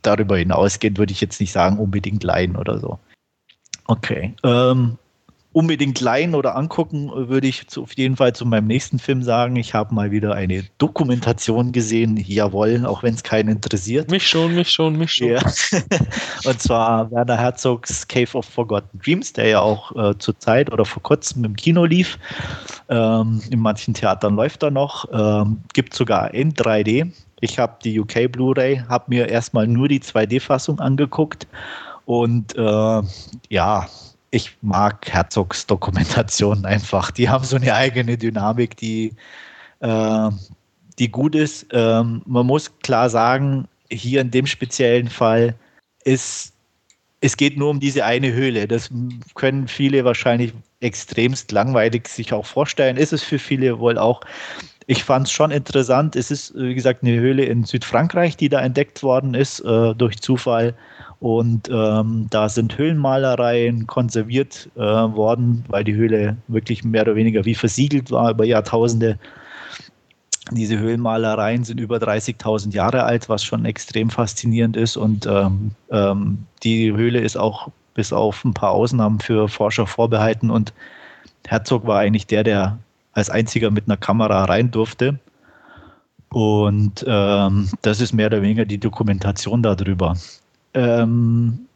darüber hinausgehend würde ich jetzt nicht sagen, unbedingt leihen oder so. Okay. Ähm, unbedingt leihen oder angucken, würde ich zu, auf jeden Fall zu meinem nächsten Film sagen. Ich habe mal wieder eine Dokumentation gesehen. Jawohl, auch wenn es keinen interessiert. Mich schon, mich schon, mich schon. Ja. Und zwar Werner Herzogs Cave of Forgotten Dreams, der ja auch äh, zur Zeit oder vor kurzem im Kino lief. Ähm, in manchen Theatern läuft er noch. Ähm, gibt sogar in 3D. Ich habe die UK Blu-ray, habe mir erstmal nur die 2D-Fassung angeguckt. Und äh, ja, ich mag Herzogs Dokumentationen einfach. Die haben so eine eigene Dynamik, die, äh, die gut ist. Ähm, man muss klar sagen, hier in dem speziellen Fall ist es geht nur um diese eine Höhle. Das können viele wahrscheinlich extremst langweilig sich auch vorstellen. Ist es für viele wohl auch. Ich fand es schon interessant. Es ist, wie gesagt, eine Höhle in Südfrankreich, die da entdeckt worden ist, äh, durch Zufall. Und ähm, da sind Höhlenmalereien konserviert äh, worden, weil die Höhle wirklich mehr oder weniger wie versiegelt war über Jahrtausende. Diese Höhlenmalereien sind über 30.000 Jahre alt, was schon extrem faszinierend ist. Und ähm, ähm, die Höhle ist auch bis auf ein paar Ausnahmen für Forscher vorbehalten. Und Herzog war eigentlich der, der als einziger mit einer Kamera rein durfte. Und ähm, das ist mehr oder weniger die Dokumentation darüber. Ähm,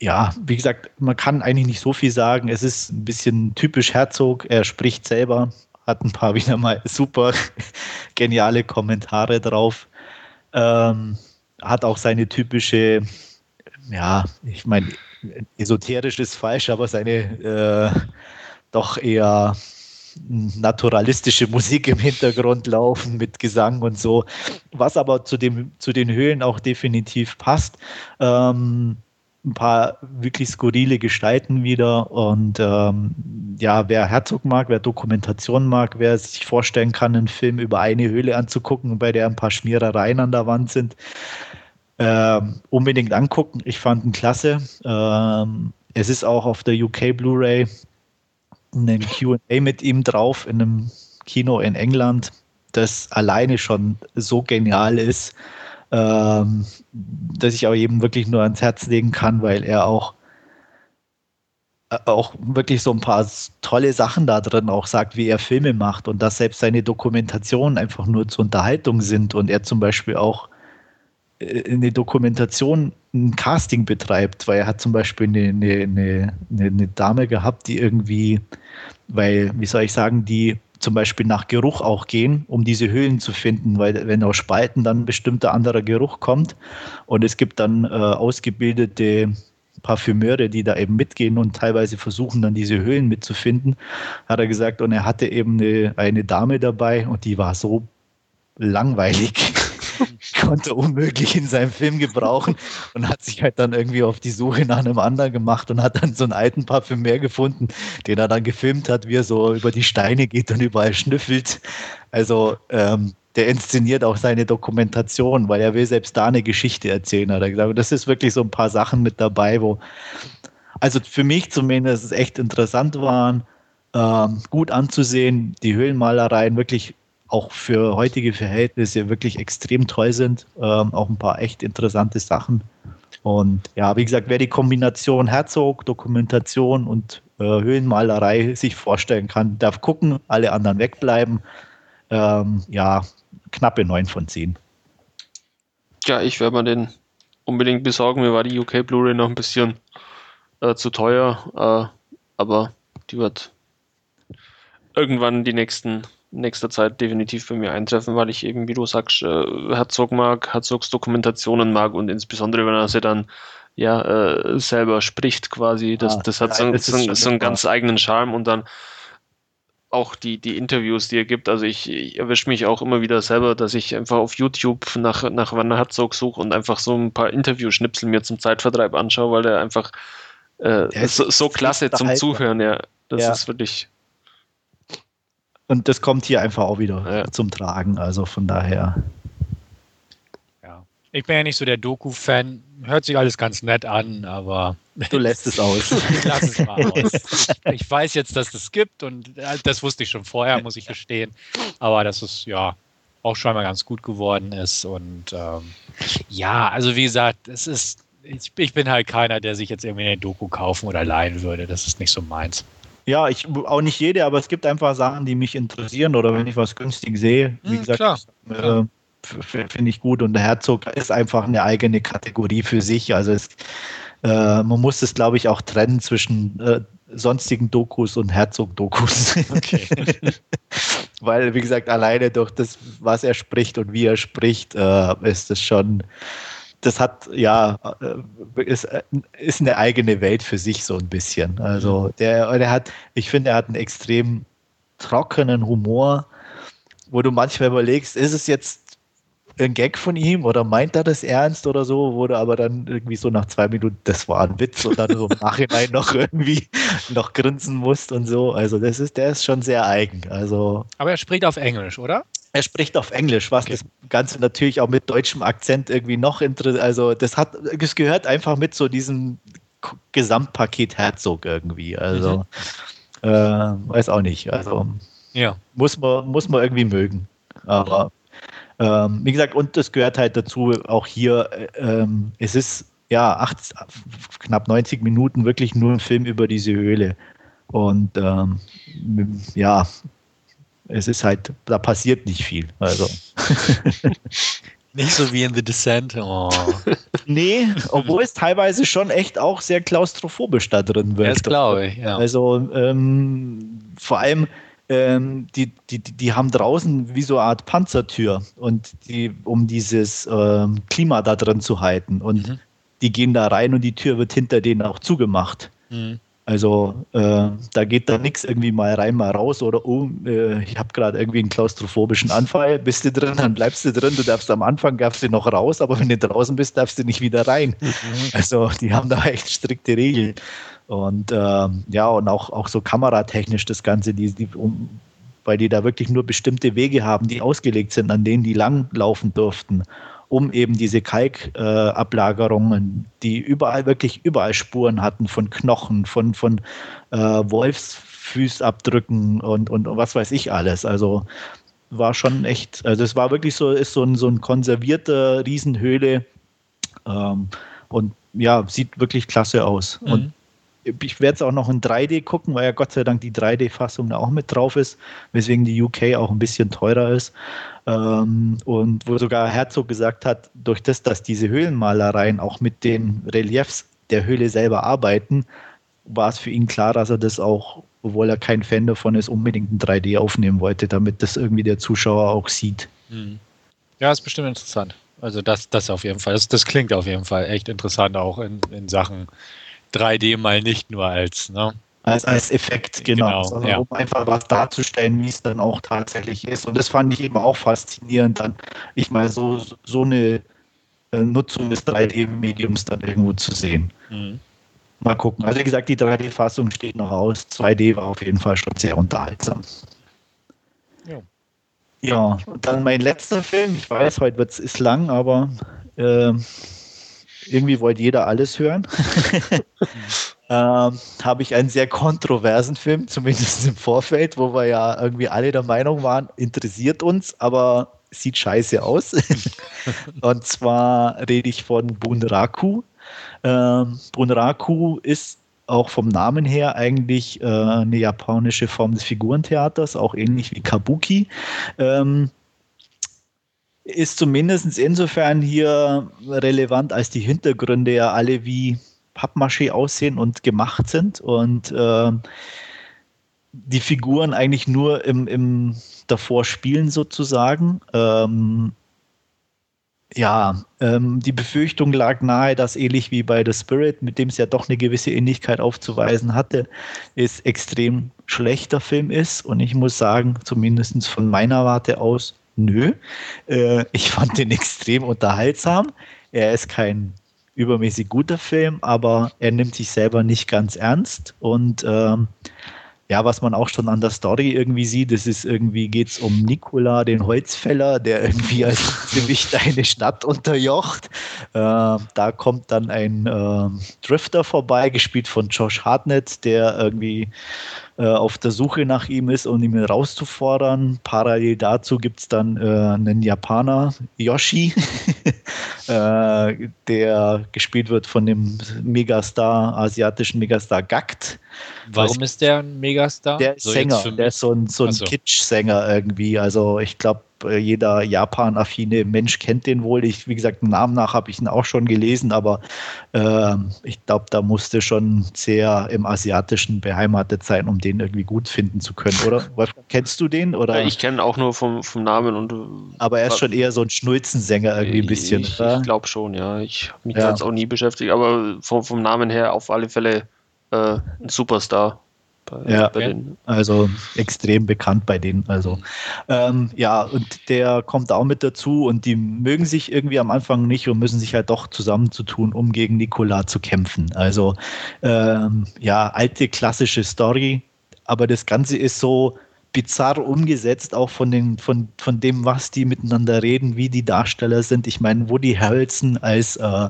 ja, wie gesagt, man kann eigentlich nicht so viel sagen. Es ist ein bisschen typisch Herzog. Er spricht selber, hat ein paar wieder mal super geniale Kommentare drauf. Ähm, hat auch seine typische, ja, ich meine, esoterisch ist falsch, aber seine äh, doch eher naturalistische Musik im Hintergrund laufen mit Gesang und so, was aber zu, dem, zu den Höhlen auch definitiv passt. Ähm, ein paar wirklich skurrile Gestalten wieder und ähm, ja, wer Herzog mag, wer Dokumentation mag, wer sich vorstellen kann, einen Film über eine Höhle anzugucken, bei der ein paar Schmierereien an der Wand sind, ähm, unbedingt angucken. Ich fand ihn klasse. Ähm, es ist auch auf der UK Blu-ray einen QA mit ihm drauf in einem Kino in England, das alleine schon so genial ist, ähm, dass ich auch jedem wirklich nur ans Herz legen kann, weil er auch äh, auch wirklich so ein paar tolle Sachen da drin auch sagt, wie er Filme macht und dass selbst seine Dokumentationen einfach nur zur Unterhaltung sind und er zum Beispiel auch äh, eine Dokumentation ein Casting betreibt, weil er hat zum Beispiel eine, eine, eine, eine Dame gehabt, die irgendwie, weil, wie soll ich sagen, die zum Beispiel nach Geruch auch gehen, um diese Höhlen zu finden, weil wenn aus Spalten dann ein bestimmter anderer Geruch kommt. Und es gibt dann äh, ausgebildete Parfümeure, die da eben mitgehen und teilweise versuchen dann diese Höhlen mitzufinden, hat er gesagt, und er hatte eben eine, eine Dame dabei und die war so langweilig konnte unmöglich in seinem Film gebrauchen und hat sich halt dann irgendwie auf die Suche nach einem anderen gemacht und hat dann so einen alten Parfümär gefunden, den er dann gefilmt hat, wie er so über die Steine geht und überall schnüffelt. Also ähm, der inszeniert auch seine Dokumentation, weil er will selbst da eine Geschichte erzählen, hat er gesagt. Und das ist wirklich so ein paar Sachen mit dabei, wo, also für mich zumindest echt interessant waren, ähm, gut anzusehen, die Höhlenmalereien wirklich auch für heutige Verhältnisse wirklich extrem toll sind. Ähm, auch ein paar echt interessante Sachen. Und ja, wie gesagt, wer die Kombination Herzog, Dokumentation und äh, Höhlenmalerei sich vorstellen kann, darf gucken, alle anderen wegbleiben. Ähm, ja, knappe 9 von 10. Ja, ich werde mir den unbedingt besorgen. Mir war die UK Blu-ray noch ein bisschen äh, zu teuer, äh, aber die wird irgendwann die nächsten nächster Zeit definitiv bei mir eintreffen, weil ich eben, wie du sagst, äh, Herzog mag, Herzogs Dokumentationen mag und insbesondere, wenn er sie dann ja äh, selber spricht quasi. Das, ah, das hat so, so, so einen ganz eigenen Charme und dann auch die, die Interviews, die er gibt. Also ich, ich erwische mich auch immer wieder selber, dass ich einfach auf YouTube nach, nach Werner Herzog suche und einfach so ein paar Interviewschnipsel mir zum Zeitvertreib anschaue, weil der einfach äh, so, so klasse zum Zuhören, ja. Das ja. ist wirklich. Und das kommt hier einfach auch wieder ja. zum Tragen. Also von daher. Ich bin ja nicht so der Doku-Fan. Hört sich alles ganz nett an, aber. Du lässt es aus. ich lasse es mal aus. Ich weiß jetzt, dass das gibt und äh, das wusste ich schon vorher, muss ich gestehen. Aber dass es ja auch schon mal ganz gut geworden ist. Und ähm, ja, also wie gesagt, es ist. Ich, ich bin halt keiner, der sich jetzt irgendwie eine Doku kaufen oder leihen würde. Das ist nicht so meins. Ja, ich auch nicht jede, aber es gibt einfach Sachen, die mich interessieren oder wenn ich was günstig sehe. Wie hm, gesagt. Äh, finde ich gut. Und der Herzog ist einfach eine eigene Kategorie für sich. Also es, äh, man muss es, glaube ich, auch trennen zwischen äh, sonstigen Dokus und Herzog-Dokus. Okay. Weil, wie gesagt, alleine durch das, was er spricht und wie er spricht, äh, ist es schon, das hat, ja, äh, ist, äh, ist eine eigene Welt für sich so ein bisschen. Also der, der hat, ich finde, er hat einen extrem trockenen Humor, wo du manchmal überlegst, ist es jetzt ein Gag von ihm oder meint er das ernst oder so, wurde aber dann irgendwie so nach zwei Minuten, das war ein Witz und dann so im Nachhinein noch irgendwie noch grinsen musst und so. Also das ist, der ist schon sehr eigen. Also. Aber er spricht auf Englisch, oder? Er spricht auf Englisch, was okay. das Ganze natürlich auch mit deutschem Akzent irgendwie noch interessiert. Also das hat, es gehört einfach mit so diesem Gesamtpaket Herzog irgendwie. Also mhm. äh, weiß auch nicht. Also ja. muss man, muss man irgendwie mögen. Aber ähm, wie gesagt, und das gehört halt dazu, auch hier, äh, ähm, es ist ja acht, knapp 90 Minuten wirklich nur ein Film über diese Höhle. Und ähm, ja, es ist halt, da passiert nicht viel. Also. Nicht so wie in The Descent. Oh. nee, obwohl es teilweise schon echt auch sehr klaustrophobisch da drin wird. Das glaube ich, ja. Also ähm, vor allem, ähm, die, die, die haben draußen wie so eine Art Panzertür und die, um dieses ähm, Klima da drin zu halten. Und mhm. die gehen da rein und die Tür wird hinter denen auch zugemacht. Mhm. Also äh, da geht da nichts irgendwie mal rein, mal raus oder oh, äh, ich habe gerade irgendwie einen klaustrophobischen Anfall, bist du drin, dann bleibst du drin, du darfst am Anfang, darfst du noch raus, aber wenn du draußen bist, darfst du nicht wieder rein. Mhm. Also die haben da echt strikte Regeln. Und ähm, ja, und auch, auch so kameratechnisch das Ganze, die, die, um, weil die da wirklich nur bestimmte Wege haben, die ausgelegt sind, an denen die langlaufen durften, um eben diese Kalkablagerungen, die überall wirklich überall Spuren hatten von Knochen, von, von äh, Wolfsfußabdrücken und, und was weiß ich alles. Also war schon echt, also es war wirklich so, ist so ein, so ein konservierter Riesenhöhle ähm, und ja, sieht wirklich klasse aus. Mhm. Und ich werde es auch noch in 3D gucken, weil ja Gott sei Dank die 3D-Fassung da auch mit drauf ist, weswegen die UK auch ein bisschen teurer ist. Ähm, und wo sogar Herzog gesagt hat, durch das, dass diese Höhlenmalereien auch mit den Reliefs der Höhle selber arbeiten, war es für ihn klar, dass er das auch, obwohl er kein Fan davon ist, unbedingt in 3D aufnehmen wollte, damit das irgendwie der Zuschauer auch sieht. Hm. Ja, ist bestimmt interessant. Also das, das auf jeden Fall. Das, das klingt auf jeden Fall echt interessant, auch in, in Sachen 3D mal nicht nur als, ne? Als, als Effekt, genau. genau also, ja. Um einfach was darzustellen, wie es dann auch tatsächlich ist. Und das fand ich eben auch faszinierend, dann, ich meine, so, so eine äh, Nutzung des 3D-Mediums dann irgendwo zu sehen. Mhm. Mal gucken. Also wie gesagt, die 3D-Fassung steht noch aus. 2D war auf jeden Fall schon sehr unterhaltsam. Ja. Ja, und dann mein letzter Film. Ich weiß, heute wird es lang, aber äh, irgendwie wollte jeder alles hören. ähm, habe ich einen sehr kontroversen Film, zumindest im Vorfeld, wo wir ja irgendwie alle der Meinung waren, interessiert uns, aber sieht scheiße aus. und zwar rede ich von Bunraku. Ähm, Bunraku ist auch vom Namen her eigentlich äh, eine japanische Form des Figurentheaters, auch ähnlich wie Kabuki. Ähm, ist zumindest insofern hier relevant, als die Hintergründe ja alle wie Pappmaché aussehen und gemacht sind und äh, die Figuren eigentlich nur im, im davor spielen sozusagen. Ähm, Ja, ähm, die Befürchtung lag nahe, dass ähnlich wie bei The Spirit, mit dem es ja doch eine gewisse Ähnlichkeit aufzuweisen hatte, es extrem schlechter Film ist. Und ich muss sagen, zumindest von meiner Warte aus, nö. Äh, ich fand den extrem unterhaltsam. Er ist kein übermäßig guter Film, aber er nimmt sich selber nicht ganz ernst und ähm, ja, was man auch schon an der Story irgendwie sieht, das ist irgendwie geht es um Nikola, den Holzfäller, der irgendwie als ziemlich eine Stadt unterjocht. Äh, da kommt dann ein äh, Drifter vorbei, gespielt von Josh Hartnett, der irgendwie äh, auf der Suche nach ihm ist, um ihn rauszufordern. Parallel dazu gibt es dann äh, einen Japaner, Yoshi, äh, der gespielt wird von dem Megastar, asiatischen Megastar Gakt. Warum ist der ein Megastar? Der ist so Sänger, der ist so ein, so ein so. Kitsch-Sänger irgendwie. Also ich glaube, äh, jeder Japan-affine Mensch kennt den wohl. Ich, wie gesagt, Namen nach habe ich ihn auch schon gelesen, aber äh, ich glaube, da musste schon sehr im Asiatischen beheimatet sein, um den irgendwie gut finden zu können, oder? Kennst du den? Oder? ich kenne auch nur vom, vom Namen und. Aber er ist schon eher so ein Schnulzensänger irgendwie ein bisschen. Ich, ich glaube schon, ja. Ich habe mich ja. jetzt auch nie beschäftigt, aber vom, vom Namen her auf alle Fälle äh, ein Superstar. Bei, ja, bei also extrem bekannt bei denen. Also ähm, ja, und der kommt auch mit dazu und die mögen sich irgendwie am Anfang nicht und müssen sich halt doch zusammenzutun, um gegen Nikola zu kämpfen. Also ähm, ja, alte klassische Story, aber das Ganze ist so bizarr umgesetzt, auch von, den, von, von dem, was die miteinander reden, wie die Darsteller sind. Ich meine, Woody Harrelson als äh,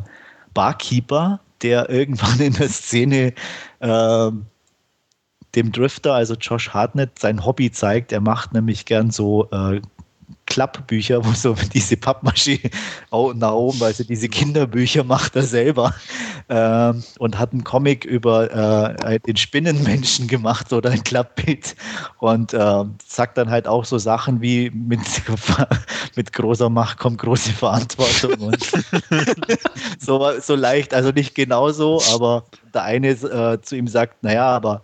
Barkeeper, der irgendwann in der Szene äh, dem Drifter, also Josh Hartnett, sein Hobby zeigt. Er macht nämlich gern so äh, Klappbücher, wo so diese Pappmaschine nach oben, also diese Kinderbücher macht er selber äh, und hat einen Comic über äh, den Spinnenmenschen gemacht oder ein Klappbild und äh, sagt dann halt auch so Sachen wie mit, mit großer Macht kommt große Verantwortung und so, so leicht, also nicht genauso, aber der eine äh, zu ihm sagt, naja, aber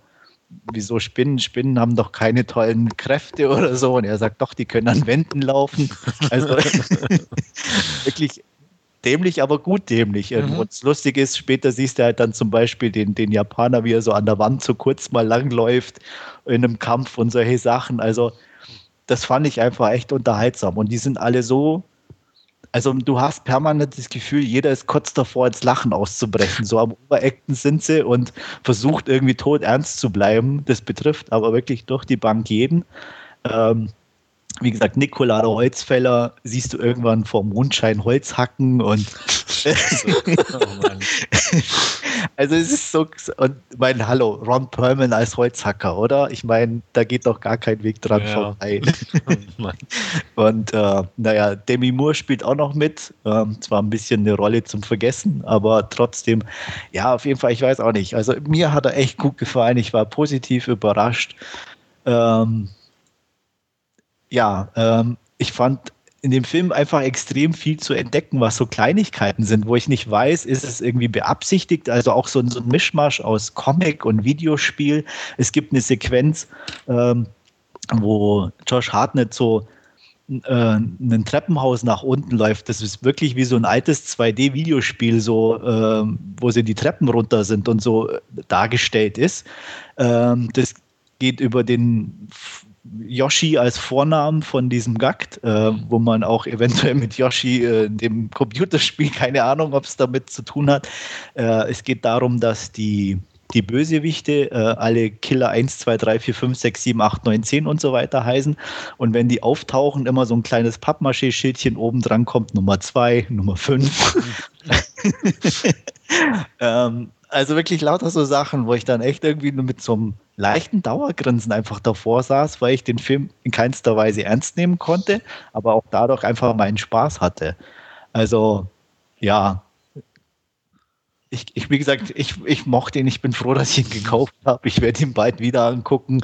wieso Spinnen? Spinnen haben doch keine tollen Kräfte oder so. Und er sagt, doch, die können an Wänden laufen. Also wirklich dämlich, aber gut dämlich. Mhm. Und das Lustige ist, später siehst du halt dann zum Beispiel den, den Japaner, wie er so an der Wand so kurz mal langläuft in einem Kampf und solche Sachen. Also das fand ich einfach echt unterhaltsam. Und die sind alle so also du hast permanent das Gefühl, jeder ist kurz davor, ins Lachen auszubrechen. So am Obereckten sind sie und versucht irgendwie tot ernst zu bleiben. Das betrifft aber wirklich durch die Bank jeden. Ähm, wie gesagt, Nikola der Holzfäller siehst du irgendwann vor Mondschein Holz hacken und oh also es ist so und mein Hallo, Ron Perlman als Holzhacker, oder? Ich meine, da geht doch gar kein Weg dran ja. vorbei. Und äh, naja, Demi Moore spielt auch noch mit. Ähm, zwar ein bisschen eine Rolle zum Vergessen, aber trotzdem, ja, auf jeden Fall, ich weiß auch nicht. Also mir hat er echt gut gefallen. Ich war positiv überrascht. Ähm, ja, ähm, ich fand in dem Film einfach extrem viel zu entdecken, was so Kleinigkeiten sind, wo ich nicht weiß, ist es irgendwie beabsichtigt, also auch so ein, so ein Mischmasch aus Comic und Videospiel. Es gibt eine Sequenz, ähm, wo Josh Hartnett so äh, ein Treppenhaus nach unten läuft. Das ist wirklich wie so ein altes 2D-Videospiel, so, äh, wo sie die Treppen runter sind und so dargestellt ist. Ähm, das geht über den Yoshi als Vornamen von diesem Gakt, äh, wo man auch eventuell mit Yoshi äh, dem Computerspiel, keine Ahnung, ob es damit zu tun hat. Äh, es geht darum, dass die, die Bösewichte äh, alle Killer 1, 2, 3, 4, 5, 6, 7, 8, 9, 10 und so weiter heißen. Und wenn die auftauchen, immer so ein kleines Pappmaché-Schildchen oben dran kommt, Nummer 2, Nummer 5. ähm, also wirklich lauter so Sachen, wo ich dann echt irgendwie nur mit so einem leichten Dauergrinsen einfach davor saß, weil ich den Film in keinster Weise ernst nehmen konnte, aber auch dadurch einfach meinen Spaß hatte. Also, ja. Ich, ich wie gesagt, ich, ich mochte ihn, ich bin froh, dass ich ihn gekauft habe. Ich werde ihn bald wieder angucken.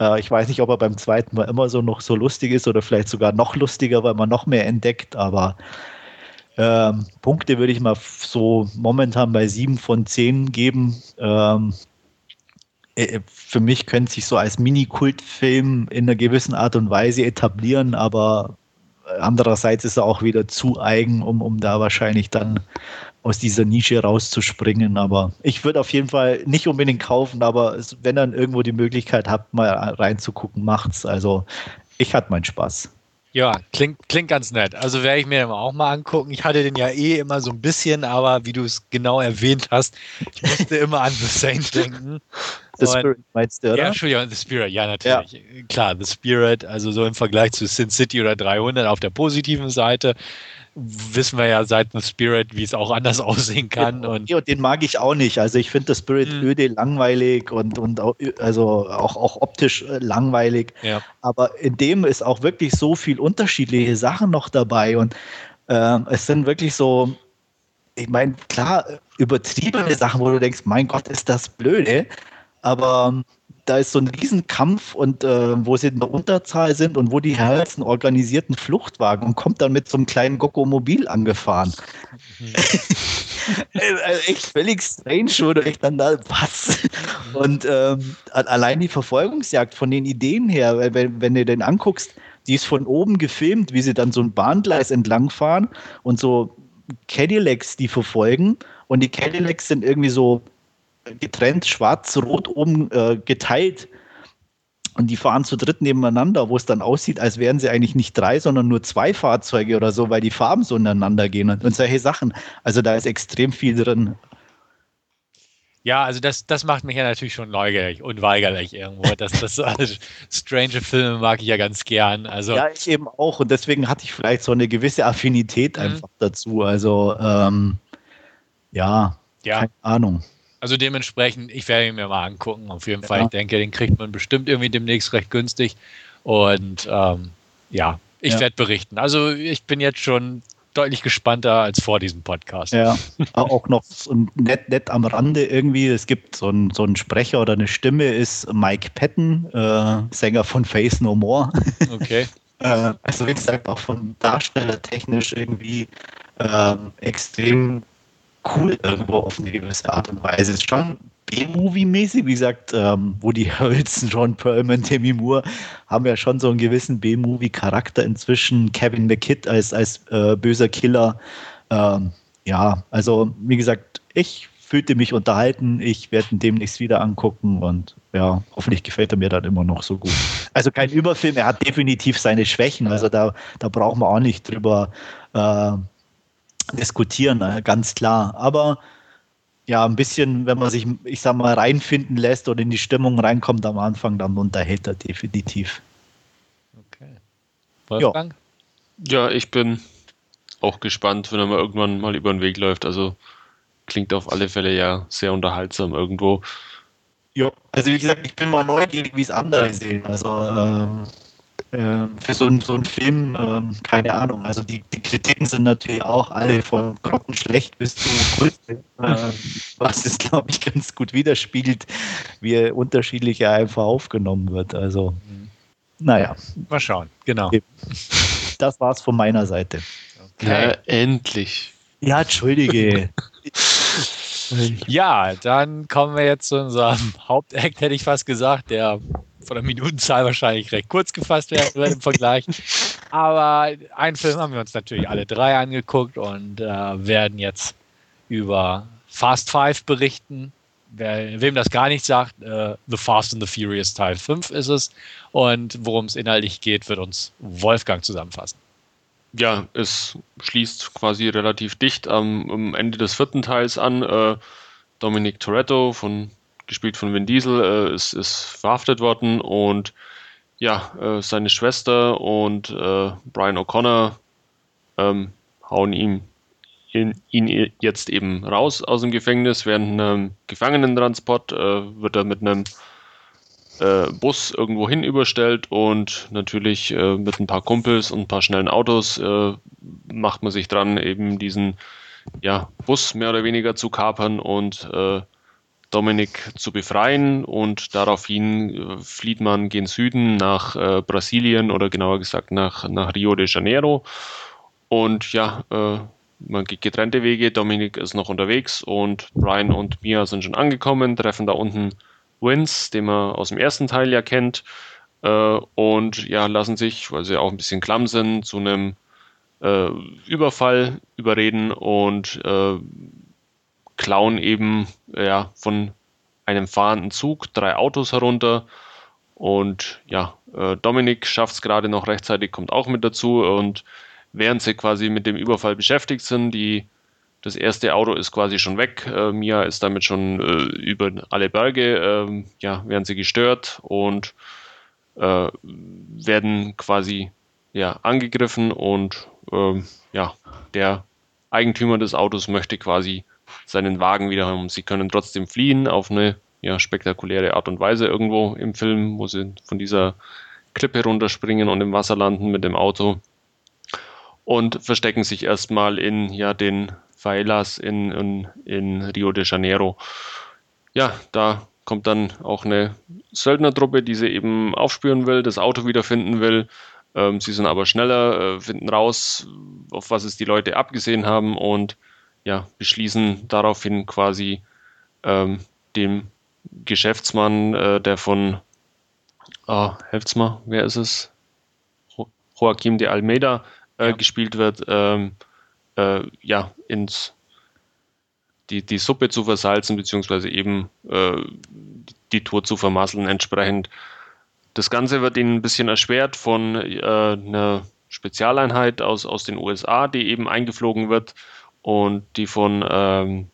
Äh, ich weiß nicht, ob er beim zweiten Mal immer so noch so lustig ist oder vielleicht sogar noch lustiger, weil man noch mehr entdeckt, aber ähm, Punkte würde ich mal so momentan bei sieben von zehn geben. Ähm, äh, äh, für mich könnte sich so als Mini-Kultfilm in einer gewissen Art und Weise etablieren, aber andererseits ist er auch wieder zu eigen, um, um da wahrscheinlich dann aus dieser Nische rauszuspringen. Aber ich würde auf jeden Fall nicht unbedingt kaufen, aber wenn dann irgendwo die Möglichkeit habt, mal reinzugucken, macht's. Also ich hatte meinen Spaß. Ja, klingt, klingt ganz nett. Also werde ich mir auch mal angucken. Ich hatte den ja eh immer so ein bisschen, aber wie du es genau erwähnt hast, ich musste immer an The Saint denken. The Spirit meinst du, oder? Ja, Entschuldigung, The Spirit, ja, natürlich. Ja. Klar, The Spirit, also so im Vergleich zu Sin City oder 300 auf der positiven Seite wissen wir ja seit The Spirit, wie es auch anders aussehen kann. Ja, und, und den mag ich auch nicht. Also ich finde The Spirit mhm. öde, langweilig und, und auch, also auch, auch optisch äh, langweilig. Ja. Aber in dem ist auch wirklich so viel unterschiedliche Sachen noch dabei. Und äh, es sind wirklich so, ich meine, klar, übertriebene Sachen, wo du denkst, mein Gott, ist das blöde. Aber da ist so ein Riesenkampf und äh, wo sie in der Unterzahl sind und wo die Herzen organisierten Fluchtwagen und kommt dann mit so einem kleinen Gokomobil angefahren. Mhm. also echt völlig strange, oder ich dann da, was? Und ähm, allein die Verfolgungsjagd von den Ideen her, wenn, wenn du den anguckst, die ist von oben gefilmt, wie sie dann so ein Bahngleis entlangfahren und so Cadillacs, die verfolgen. Und die Cadillacs sind irgendwie so getrennt, schwarz-rot oben äh, geteilt. Und die fahren zu dritt nebeneinander, wo es dann aussieht, als wären sie eigentlich nicht drei, sondern nur zwei Fahrzeuge oder so, weil die Farben so ineinander gehen und, und solche Sachen. Also da ist extrem viel drin. Ja, also das, das macht mich ja natürlich schon neugierig, unweigerlich irgendwo. Das, das also strange Filme mag ich ja ganz gern. Also, ja, ich eben auch. Und deswegen hatte ich vielleicht so eine gewisse Affinität mhm. einfach dazu. Also ähm, ja, ja, keine Ahnung. Also dementsprechend, ich werde ihn mir mal angucken. Auf jeden Fall, ich denke, den kriegt man bestimmt irgendwie demnächst recht günstig. Und ähm, ja, ich ja. werde berichten. Also ich bin jetzt schon deutlich gespannter als vor diesem Podcast. Ja, auch noch so nett, nett am Rande irgendwie. Es gibt so einen, so einen Sprecher oder eine Stimme, ist Mike Patton, äh, Sänger von Face No More. Okay. äh, also wie gesagt, auch von Darsteller technisch irgendwie äh, extrem cool irgendwo auf eine gewisse Art und Weise. Ist schon B-Movie-mäßig, wie gesagt, ähm, die Hölzen, John Perlman, Demi Moore haben ja schon so einen gewissen B-Movie-Charakter inzwischen. Kevin McKidd als, als äh, böser Killer. Ähm, ja, also wie gesagt, ich fühlte mich unterhalten. Ich werde ihn demnächst wieder angucken und ja, hoffentlich gefällt er mir dann immer noch so gut. Also kein Überfilm, er hat definitiv seine Schwächen. Also da, da brauchen wir auch nicht drüber äh, diskutieren, äh, ganz klar. Aber ja, ein bisschen, wenn man sich, ich sag mal, reinfinden lässt oder in die Stimmung reinkommt am Anfang, dann unterhält er definitiv. Okay. Wolfgang? Ja. ja, ich bin auch gespannt, wenn er mal irgendwann mal über den Weg läuft. Also klingt auf alle Fälle ja sehr unterhaltsam irgendwo. Ja, also wie gesagt, ich bin mal neugierig, wie es andere sehen. Also ähm, äh, für so, so einen Film, äh, keine Ahnung. Also die, die, Kritiken sind natürlich auch alle von grottenschlecht bis zu Kult, äh, was es, glaube ich, ganz gut widerspiegelt, wie unterschiedlich er einfach aufgenommen wird. Also, naja. Mal schauen, genau. Das war's von meiner Seite. Okay. Ja, endlich. Ja, entschuldige. ja, dann kommen wir jetzt zu unserem Hauptakt, hätte ich fast gesagt, der von der Minutenzahl wahrscheinlich recht kurz gefasst werden im Vergleich. Aber einen Film haben wir uns natürlich alle drei angeguckt und äh, werden jetzt über Fast Five berichten. Wer, wem das gar nicht sagt, äh, The Fast and the Furious Teil 5 ist es. Und worum es inhaltlich geht, wird uns Wolfgang zusammenfassen. Ja, es schließt quasi relativ dicht am, am Ende des vierten Teils an. Äh, Dominic Toretto von gespielt von Vin Diesel, äh, ist, ist verhaftet worden und ja, äh, seine Schwester und äh, Brian O'Connor ähm, hauen ihm ihn, ihn, jetzt eben raus aus dem Gefängnis. Während einem Gefangenentransport äh, wird er mit einem äh, Bus irgendwo hin überstellt und natürlich äh, mit ein paar Kumpels und ein paar schnellen Autos macht man sich dran, eben diesen ja, Bus mehr oder weniger zu kapern und Dominik zu befreien und daraufhin äh, flieht man gen Süden nach äh, Brasilien oder genauer gesagt nach, nach Rio de Janeiro. Und ja, äh, man geht getrennte Wege. Dominik ist noch unterwegs und Brian und Mia sind schon angekommen, treffen da unten Vince, den man aus dem ersten Teil ja kennt. äh, und ja, lassen sich, weil sie auch ein bisschen klamm sind, zu einem äh, Überfall überreden und äh, klauen eben ja, von einem fahrenden Zug drei Autos herunter. Und ja, äh, Dominik schafft es gerade noch rechtzeitig, kommt auch mit dazu. Und während sie quasi mit dem Überfall beschäftigt sind, die, das erste Auto ist quasi schon weg. Äh, Mia ist damit schon äh, über alle Berge, ähm, ja, werden sie gestört und äh, werden quasi ja, angegriffen und ähm, ja, der Eigentümer des Autos möchte quasi seinen Wagen wieder haben. Sie können trotzdem fliehen auf eine ja, spektakuläre Art und Weise irgendwo im Film, wo sie von dieser Klippe runterspringen und im Wasser landen mit dem Auto und verstecken sich erstmal in ja, den Favelas in, in, in Rio de Janeiro. Ja, da kommt dann auch eine Söldnertruppe, die sie eben aufspüren will, das Auto wiederfinden will. Ähm, sie sind aber schneller, äh, finden raus, auf was es die Leute abgesehen haben und ja, beschließen daraufhin quasi ähm, dem Geschäftsmann, äh, der von, ah, helft's mal, wer ist es? Joaquim de Almeida äh, ja. gespielt wird, ähm, äh, ja, ins die, die Suppe zu versalzen, beziehungsweise eben äh, die Tour zu vermasseln entsprechend. Das Ganze wird ihnen ein bisschen erschwert von äh, einer Spezialeinheit aus, aus den USA, die eben eingeflogen wird und die von ähm,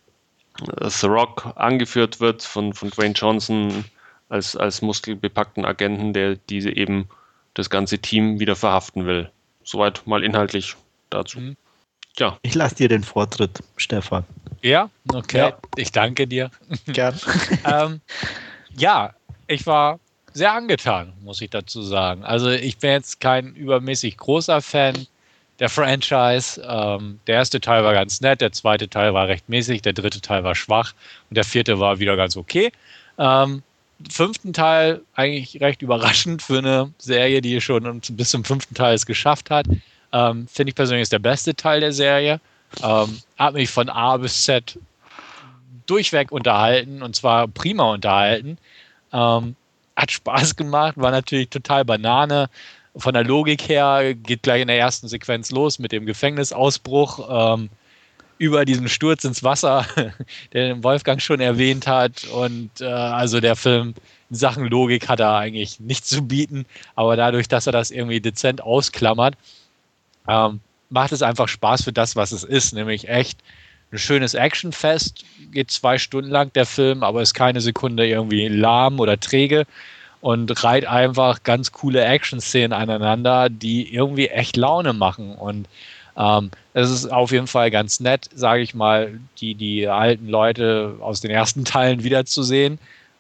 The Rock angeführt wird, von, von Dwayne Johnson als, als muskelbepackten Agenten, der diese eben das ganze Team wieder verhaften will. Soweit mal inhaltlich dazu. Mhm. Ja. Ich lasse dir den Vortritt, Stefan. Ja, okay. Ja. Ich danke dir. Gern. ähm, ja, ich war sehr angetan, muss ich dazu sagen. Also ich bin jetzt kein übermäßig großer Fan der Franchise. Ähm, der erste Teil war ganz nett, der zweite Teil war recht mäßig, der dritte Teil war schwach und der vierte war wieder ganz okay. Ähm, fünften Teil eigentlich recht überraschend für eine Serie, die schon bis zum fünften Teil es geschafft hat. Ähm, Finde ich persönlich ist der beste Teil der Serie. Ähm, hat mich von A bis Z durchweg unterhalten und zwar prima unterhalten. Ähm, hat Spaß gemacht, war natürlich total Banane von der Logik her geht gleich in der ersten Sequenz los mit dem Gefängnisausbruch ähm, über diesen Sturz ins Wasser, den Wolfgang schon erwähnt hat. Und äh, also der Film in Sachen Logik hat er eigentlich nichts zu bieten, aber dadurch, dass er das irgendwie dezent ausklammert, ähm, macht es einfach Spaß für das, was es ist, nämlich echt ein schönes Actionfest. Geht zwei Stunden lang der Film, aber ist keine Sekunde irgendwie lahm oder träge und reiht einfach ganz coole Action-Szenen aneinander, die irgendwie echt Laune machen. Und ähm, es ist auf jeden Fall ganz nett, sage ich mal, die, die alten Leute aus den ersten Teilen wiederzusehen.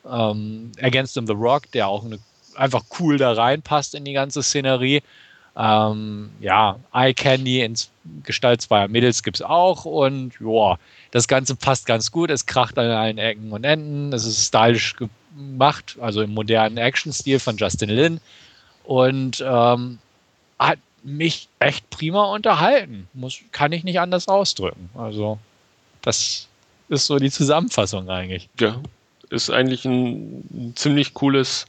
Ähm, ergänzt um The Rock, der auch eine, einfach cool da reinpasst in die ganze Szenerie. Ähm, ja, Eye Candy in Gestalt zweier Mädels gibt es auch und ja, das Ganze passt ganz gut. Es kracht an allen Ecken und Enden. Es ist stylisch gemacht, also im modernen Action-Stil von Justin Lin. Und ähm, hat mich echt prima unterhalten. Muss, kann ich nicht anders ausdrücken. Also, das ist so die Zusammenfassung eigentlich. Ja, ist eigentlich ein, ein ziemlich cooles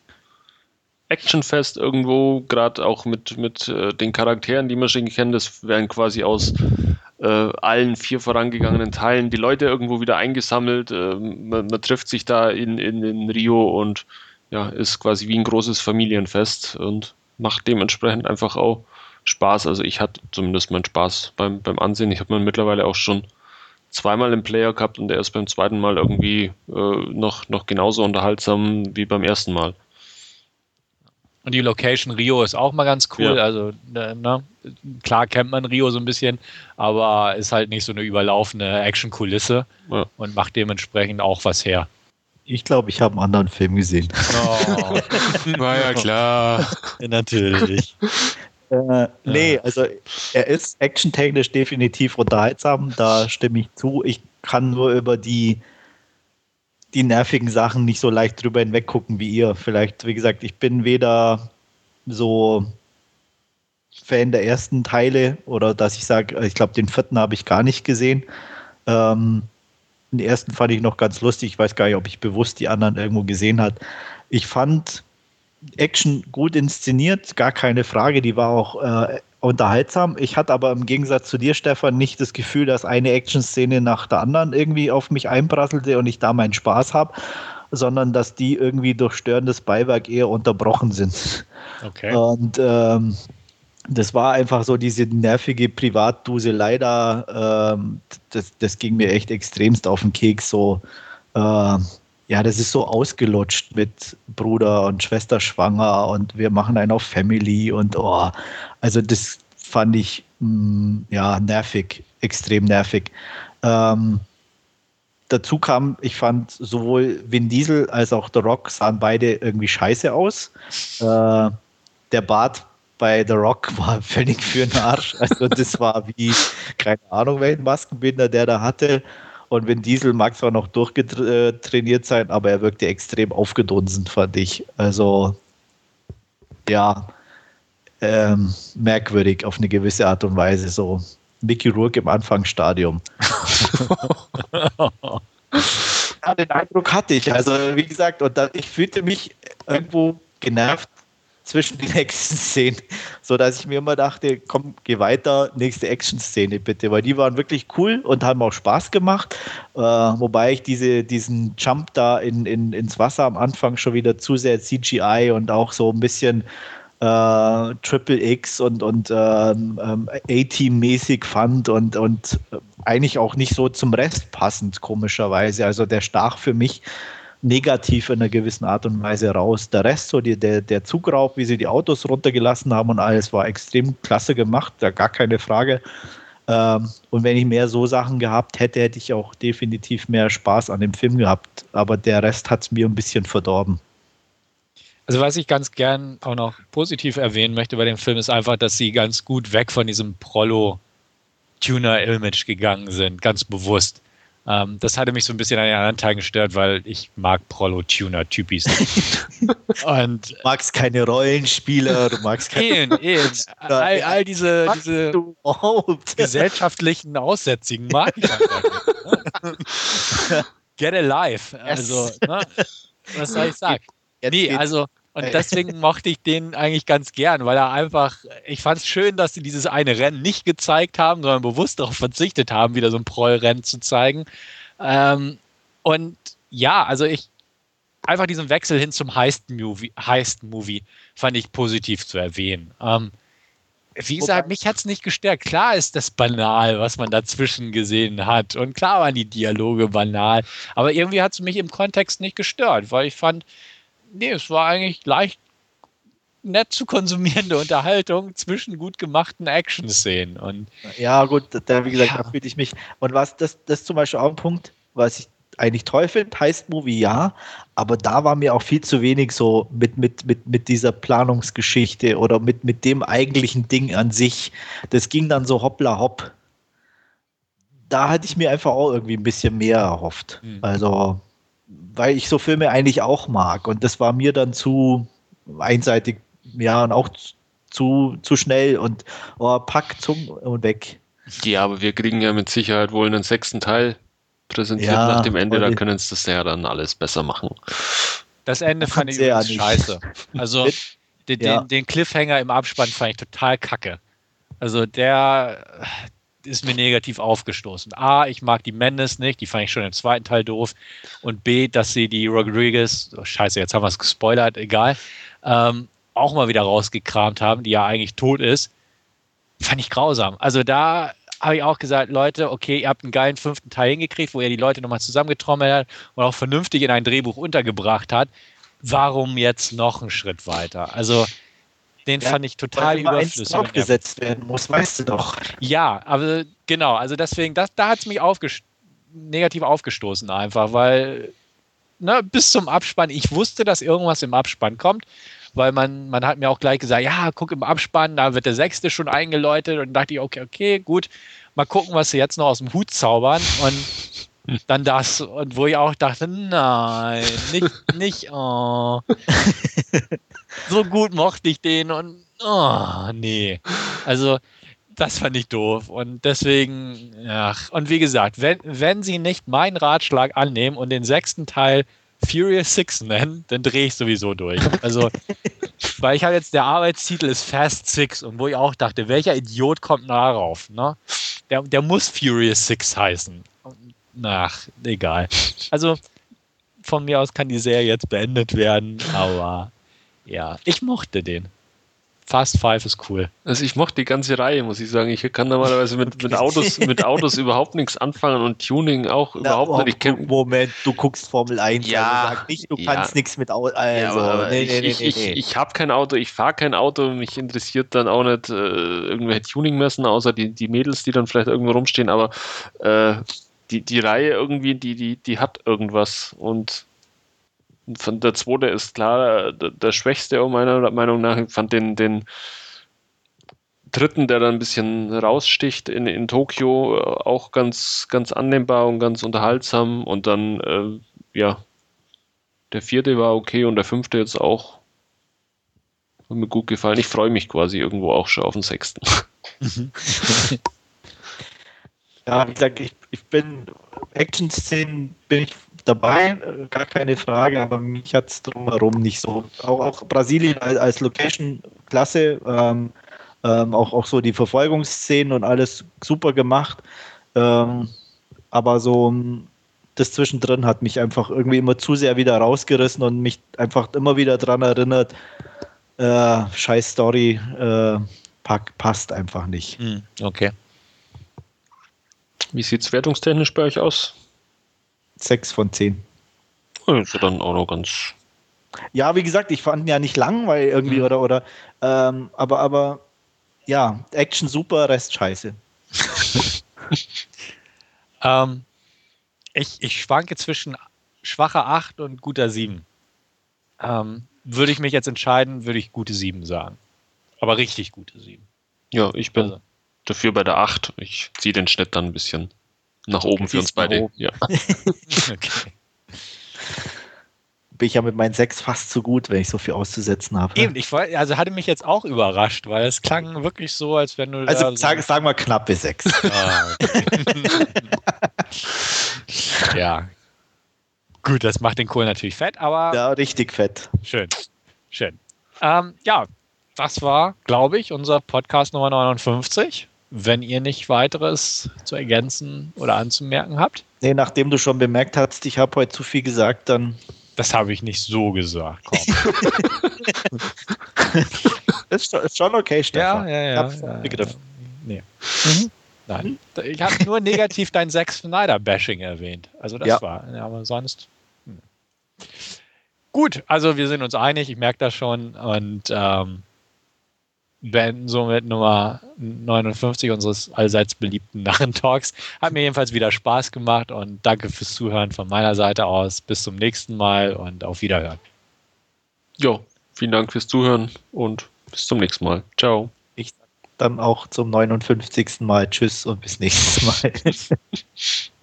Actionfest irgendwo, gerade auch mit, mit äh, den Charakteren, die man schon kennt. Das werden quasi aus äh, allen vier vorangegangenen Teilen die Leute irgendwo wieder eingesammelt. Äh, man, man, trifft sich da in, in, in, Rio und ja, ist quasi wie ein großes Familienfest und macht dementsprechend einfach auch Spaß. Also ich hatte zumindest meinen Spaß beim, beim Ansehen. Ich habe mir mittlerweile auch schon zweimal im Player gehabt und der ist beim zweiten Mal irgendwie äh, noch, noch genauso unterhaltsam wie beim ersten Mal. Und die Location Rio ist auch mal ganz cool. Ja. Also, ne, ne, klar kennt man Rio so ein bisschen, aber ist halt nicht so eine überlaufende Action-Kulisse ja. und macht dementsprechend auch was her. Ich glaube, ich habe einen anderen Film gesehen. Oh, war ja klar. Ja, natürlich. Äh, nee, also er ist actiontechnisch definitiv unterhaltsam, da stimme ich zu. Ich kann nur über die die nervigen Sachen nicht so leicht drüber hinweg gucken wie ihr. Vielleicht, wie gesagt, ich bin weder so Fan der ersten Teile oder dass ich sage, ich glaube, den vierten habe ich gar nicht gesehen. Ähm, den ersten fand ich noch ganz lustig. Ich weiß gar nicht, ob ich bewusst die anderen irgendwo gesehen habe. Ich fand Action gut inszeniert, gar keine Frage. Die war auch äh, unterhaltsam. Ich hatte aber im Gegensatz zu dir, Stefan, nicht das Gefühl, dass eine Action-Szene nach der anderen irgendwie auf mich einprasselte und ich da meinen Spaß habe, sondern dass die irgendwie durch störendes Beiwerk eher unterbrochen sind. Okay. Und ähm, das war einfach so diese nervige Privatduselei da. Ähm, das, das ging mir echt extremst auf den Keks. So, äh, ja, das ist so ausgelutscht mit Bruder und Schwester schwanger und wir machen einen auf Family und oh, also das fand ich mh, mm, ja nervig, extrem nervig. Ähm, dazu kam, ich fand sowohl Vin Diesel als auch The Rock sahen beide irgendwie scheiße aus. Äh, der Bart bei The Rock war völlig für den Arsch. Also das war wie, keine Ahnung, welchen Maskenbinder der da hatte. Und Vin Diesel mag zwar noch durchgetrainiert sein, aber er wirkte extrem aufgedunsen, fand ich. Also ja, ähm, merkwürdig auf eine gewisse Art und Weise. So Mickey Rourke im Anfangsstadium. ja, den Eindruck hatte ich. Also, wie gesagt, und da, ich fühlte mich irgendwo genervt zwischen den Action-Szenen, sodass ich mir immer dachte, komm, geh weiter, nächste Action-Szene bitte, weil die waren wirklich cool und haben auch Spaß gemacht, äh, wobei ich diese, diesen Jump da in, in, ins Wasser am Anfang schon wieder zu sehr CGI und auch so ein bisschen äh, Triple X und, und ähm, ähm, A-Team-mäßig fand und, und eigentlich auch nicht so zum Rest passend, komischerweise. Also der stach für mich negativ in einer gewissen Art und Weise raus. Der Rest, so die, der, der Zugraub, wie sie die Autos runtergelassen haben und alles, war extrem klasse gemacht, da gar keine Frage. Ähm, und wenn ich mehr so Sachen gehabt hätte, hätte ich auch definitiv mehr Spaß an dem Film gehabt. Aber der Rest hat es mir ein bisschen verdorben. Also was ich ganz gern auch noch positiv erwähnen möchte bei dem Film ist einfach, dass sie ganz gut weg von diesem Prollo-Tuner-Image gegangen sind, ganz bewusst. Ähm, das hatte mich so ein bisschen an den anderen Tagen gestört, weil ich mag Prollo-Tuner-Typis Und du magst keine Rollenspieler, du magst keine... Eben, eben. All, all diese, diese gesellschaftlichen Aussätzigen mag ich einfach nicht. Get alive. Also, ne? was soll ich sagen? Jetzt nee, also, und deswegen mochte ich den eigentlich ganz gern, weil er einfach, ich fand es schön, dass sie dieses eine Rennen nicht gezeigt haben, sondern bewusst darauf verzichtet haben, wieder so ein Proll-Rennen zu zeigen. Ähm, und ja, also ich, einfach diesen Wechsel hin zum Heist-Movie Heist -Movie fand ich positiv zu erwähnen. Ähm, wie gesagt, mich hat es nicht gestärkt. Klar ist das banal, was man dazwischen gesehen hat. Und klar waren die Dialoge banal. Aber irgendwie hat es mich im Kontext nicht gestört, weil ich fand, nee, es war eigentlich leicht nett zu konsumierende Unterhaltung zwischen gut gemachten Action-Szenen. Und ja, gut, da, wie gesagt, ja. da fühle ich mich. Und was, das, das ist zum Beispiel auch ein Punkt, was ich eigentlich toll finde, heißt Movie ja, aber da war mir auch viel zu wenig so mit, mit, mit, mit dieser Planungsgeschichte oder mit, mit dem eigentlichen Ding an sich. Das ging dann so hoppla hopp. Da hatte ich mir einfach auch irgendwie ein bisschen mehr erhofft. Mhm. Also, weil ich so Filme eigentlich auch mag. Und das war mir dann zu einseitig, ja, und auch zu, zu schnell und oh, pack zum und weg. Ja, aber wir kriegen ja mit Sicherheit wohl einen sechsten Teil präsentiert ja, nach dem Ende, da können sie das ja dann alles besser machen. Das Ende fand ich ja scheiße. Also den, ja. den Cliffhanger im Abspann fand ich total kacke. Also der, ist mir negativ aufgestoßen. A, ich mag die Mendes nicht, die fand ich schon im zweiten Teil doof. Und B, dass sie die Rodriguez, oh scheiße, jetzt haben wir es gespoilert, egal, ähm, auch mal wieder rausgekramt haben, die ja eigentlich tot ist, fand ich grausam. Also da habe ich auch gesagt, Leute, okay, ihr habt einen geilen fünften Teil hingekriegt, wo ihr die Leute nochmal zusammengetrommelt hat und auch vernünftig in ein Drehbuch untergebracht hat. Warum jetzt noch einen Schritt weiter? Also den ja, fand ich total überflüssig. aufgesetzt werden muss, weißt du doch. Ja, aber genau, also deswegen, das, da hat es mich aufgest negativ aufgestoßen einfach, weil ne, bis zum Abspann, ich wusste, dass irgendwas im Abspann kommt, weil man, man hat mir auch gleich gesagt, ja, guck im Abspann, da wird der Sechste schon eingeläutet und dachte ich, okay, okay, gut, mal gucken, was sie jetzt noch aus dem Hut zaubern und dann das und wo ich auch dachte, nein, nicht, nicht, oh. so gut mochte ich den und oh, nee. Also, das fand ich doof. Und deswegen, ach, und wie gesagt, wenn, wenn sie nicht meinen Ratschlag annehmen und den sechsten Teil Furious Six nennen, dann drehe ich sowieso durch. Also, weil ich habe jetzt, der Arbeitstitel ist Fast Six und wo ich auch dachte, welcher Idiot kommt darauf? Ne? Der, der muss Furious Six heißen. Ach, egal. Also von mir aus kann die Serie jetzt beendet werden, aber ja, ich mochte den. Fast Five ist cool. Also ich mochte die ganze Reihe, muss ich sagen. Ich kann normalerweise mit, mit Autos, mit Autos überhaupt nichts anfangen und Tuning auch Na, überhaupt nicht. Ich Moment, du guckst Formel 1, ja, also sag nicht, du ja, kannst nichts mit Auto. Also, ja, nee, nee, ich, nee, ich, ich, ich habe kein Auto, ich fahre kein Auto, mich interessiert dann auch nicht äh, irgendwelche Tuning-Messen, außer die, die Mädels, die dann vielleicht irgendwo rumstehen, aber äh, die, die Reihe irgendwie, die, die, die hat irgendwas und der zweite ist klar der, der schwächste, meiner Meinung nach. Ich fand den, den dritten, der dann ein bisschen raussticht in, in Tokio, auch ganz, ganz annehmbar und ganz unterhaltsam. Und dann, äh, ja, der vierte war okay und der fünfte jetzt auch. Hat mir gut gefallen. Ich freue mich quasi irgendwo auch schon auf den sechsten. ja, wie gesagt, ich, ich bin Action-Szenen bin ich dabei, äh, gar keine Frage, aber mich hat es drumherum nicht so. Auch, auch Brasilien als, als Location klasse, ähm, ähm, auch, auch so die Verfolgungsszenen und alles super gemacht. Ähm, aber so das zwischendrin hat mich einfach irgendwie immer zu sehr wieder rausgerissen und mich einfach immer wieder daran erinnert, äh, scheiß Story äh, pack, passt einfach nicht. Hm, okay. Wie sieht es wertungstechnisch bei euch aus? Sechs von zehn. Ist ja dann auch noch ganz. Ja, wie gesagt, ich fand ihn ja nicht lang, weil irgendwie mhm. oder oder ähm, aber aber ja, Action super, Rest scheiße. ähm, ich, ich schwanke zwischen schwacher 8 und guter 7. Ähm, würde ich mich jetzt entscheiden, würde ich gute 7 sagen. Aber richtig gute 7. Ja, ich bin also. Dafür bei der 8. Ich ziehe den Schnitt dann ein bisschen nach oben für uns beide. Ja. okay. Bin ich ja mit meinen sechs fast so gut, wenn ich so viel auszusetzen habe. Eben, ich war, also hatte mich jetzt auch überrascht, weil es klang wirklich so, als wenn du. Also sag, so sagen wir knappe sechs. Ah, okay. ja. Gut, das macht den Kohl natürlich fett, aber. Ja, richtig fett. Schön. Schön. Ähm, ja, das war, glaube ich, unser Podcast Nummer 59 wenn ihr nicht weiteres zu ergänzen oder anzumerken habt. Nee, nachdem du schon bemerkt hast, ich habe heute zu viel gesagt, dann. Das habe ich nicht so gesagt. das ist schon okay, Stefan. Ja, ja, ja. Ich ja. Ja, nee. Mhm. Nein. Ich habe nur negativ dein Zack Snyder-Bashing erwähnt. Also das ja. war. Aber sonst. Hm. Gut, also wir sind uns einig, ich merke das schon. Und ähm, beenden somit Nummer 59 unseres allseits beliebten Narrentalks. Hat mir jedenfalls wieder Spaß gemacht und danke fürs Zuhören von meiner Seite aus. Bis zum nächsten Mal und auf Wiederhören. Ja, vielen Dank fürs Zuhören und bis zum nächsten Mal. Ciao. Ich dann auch zum 59. Mal Tschüss und bis nächstes Mal.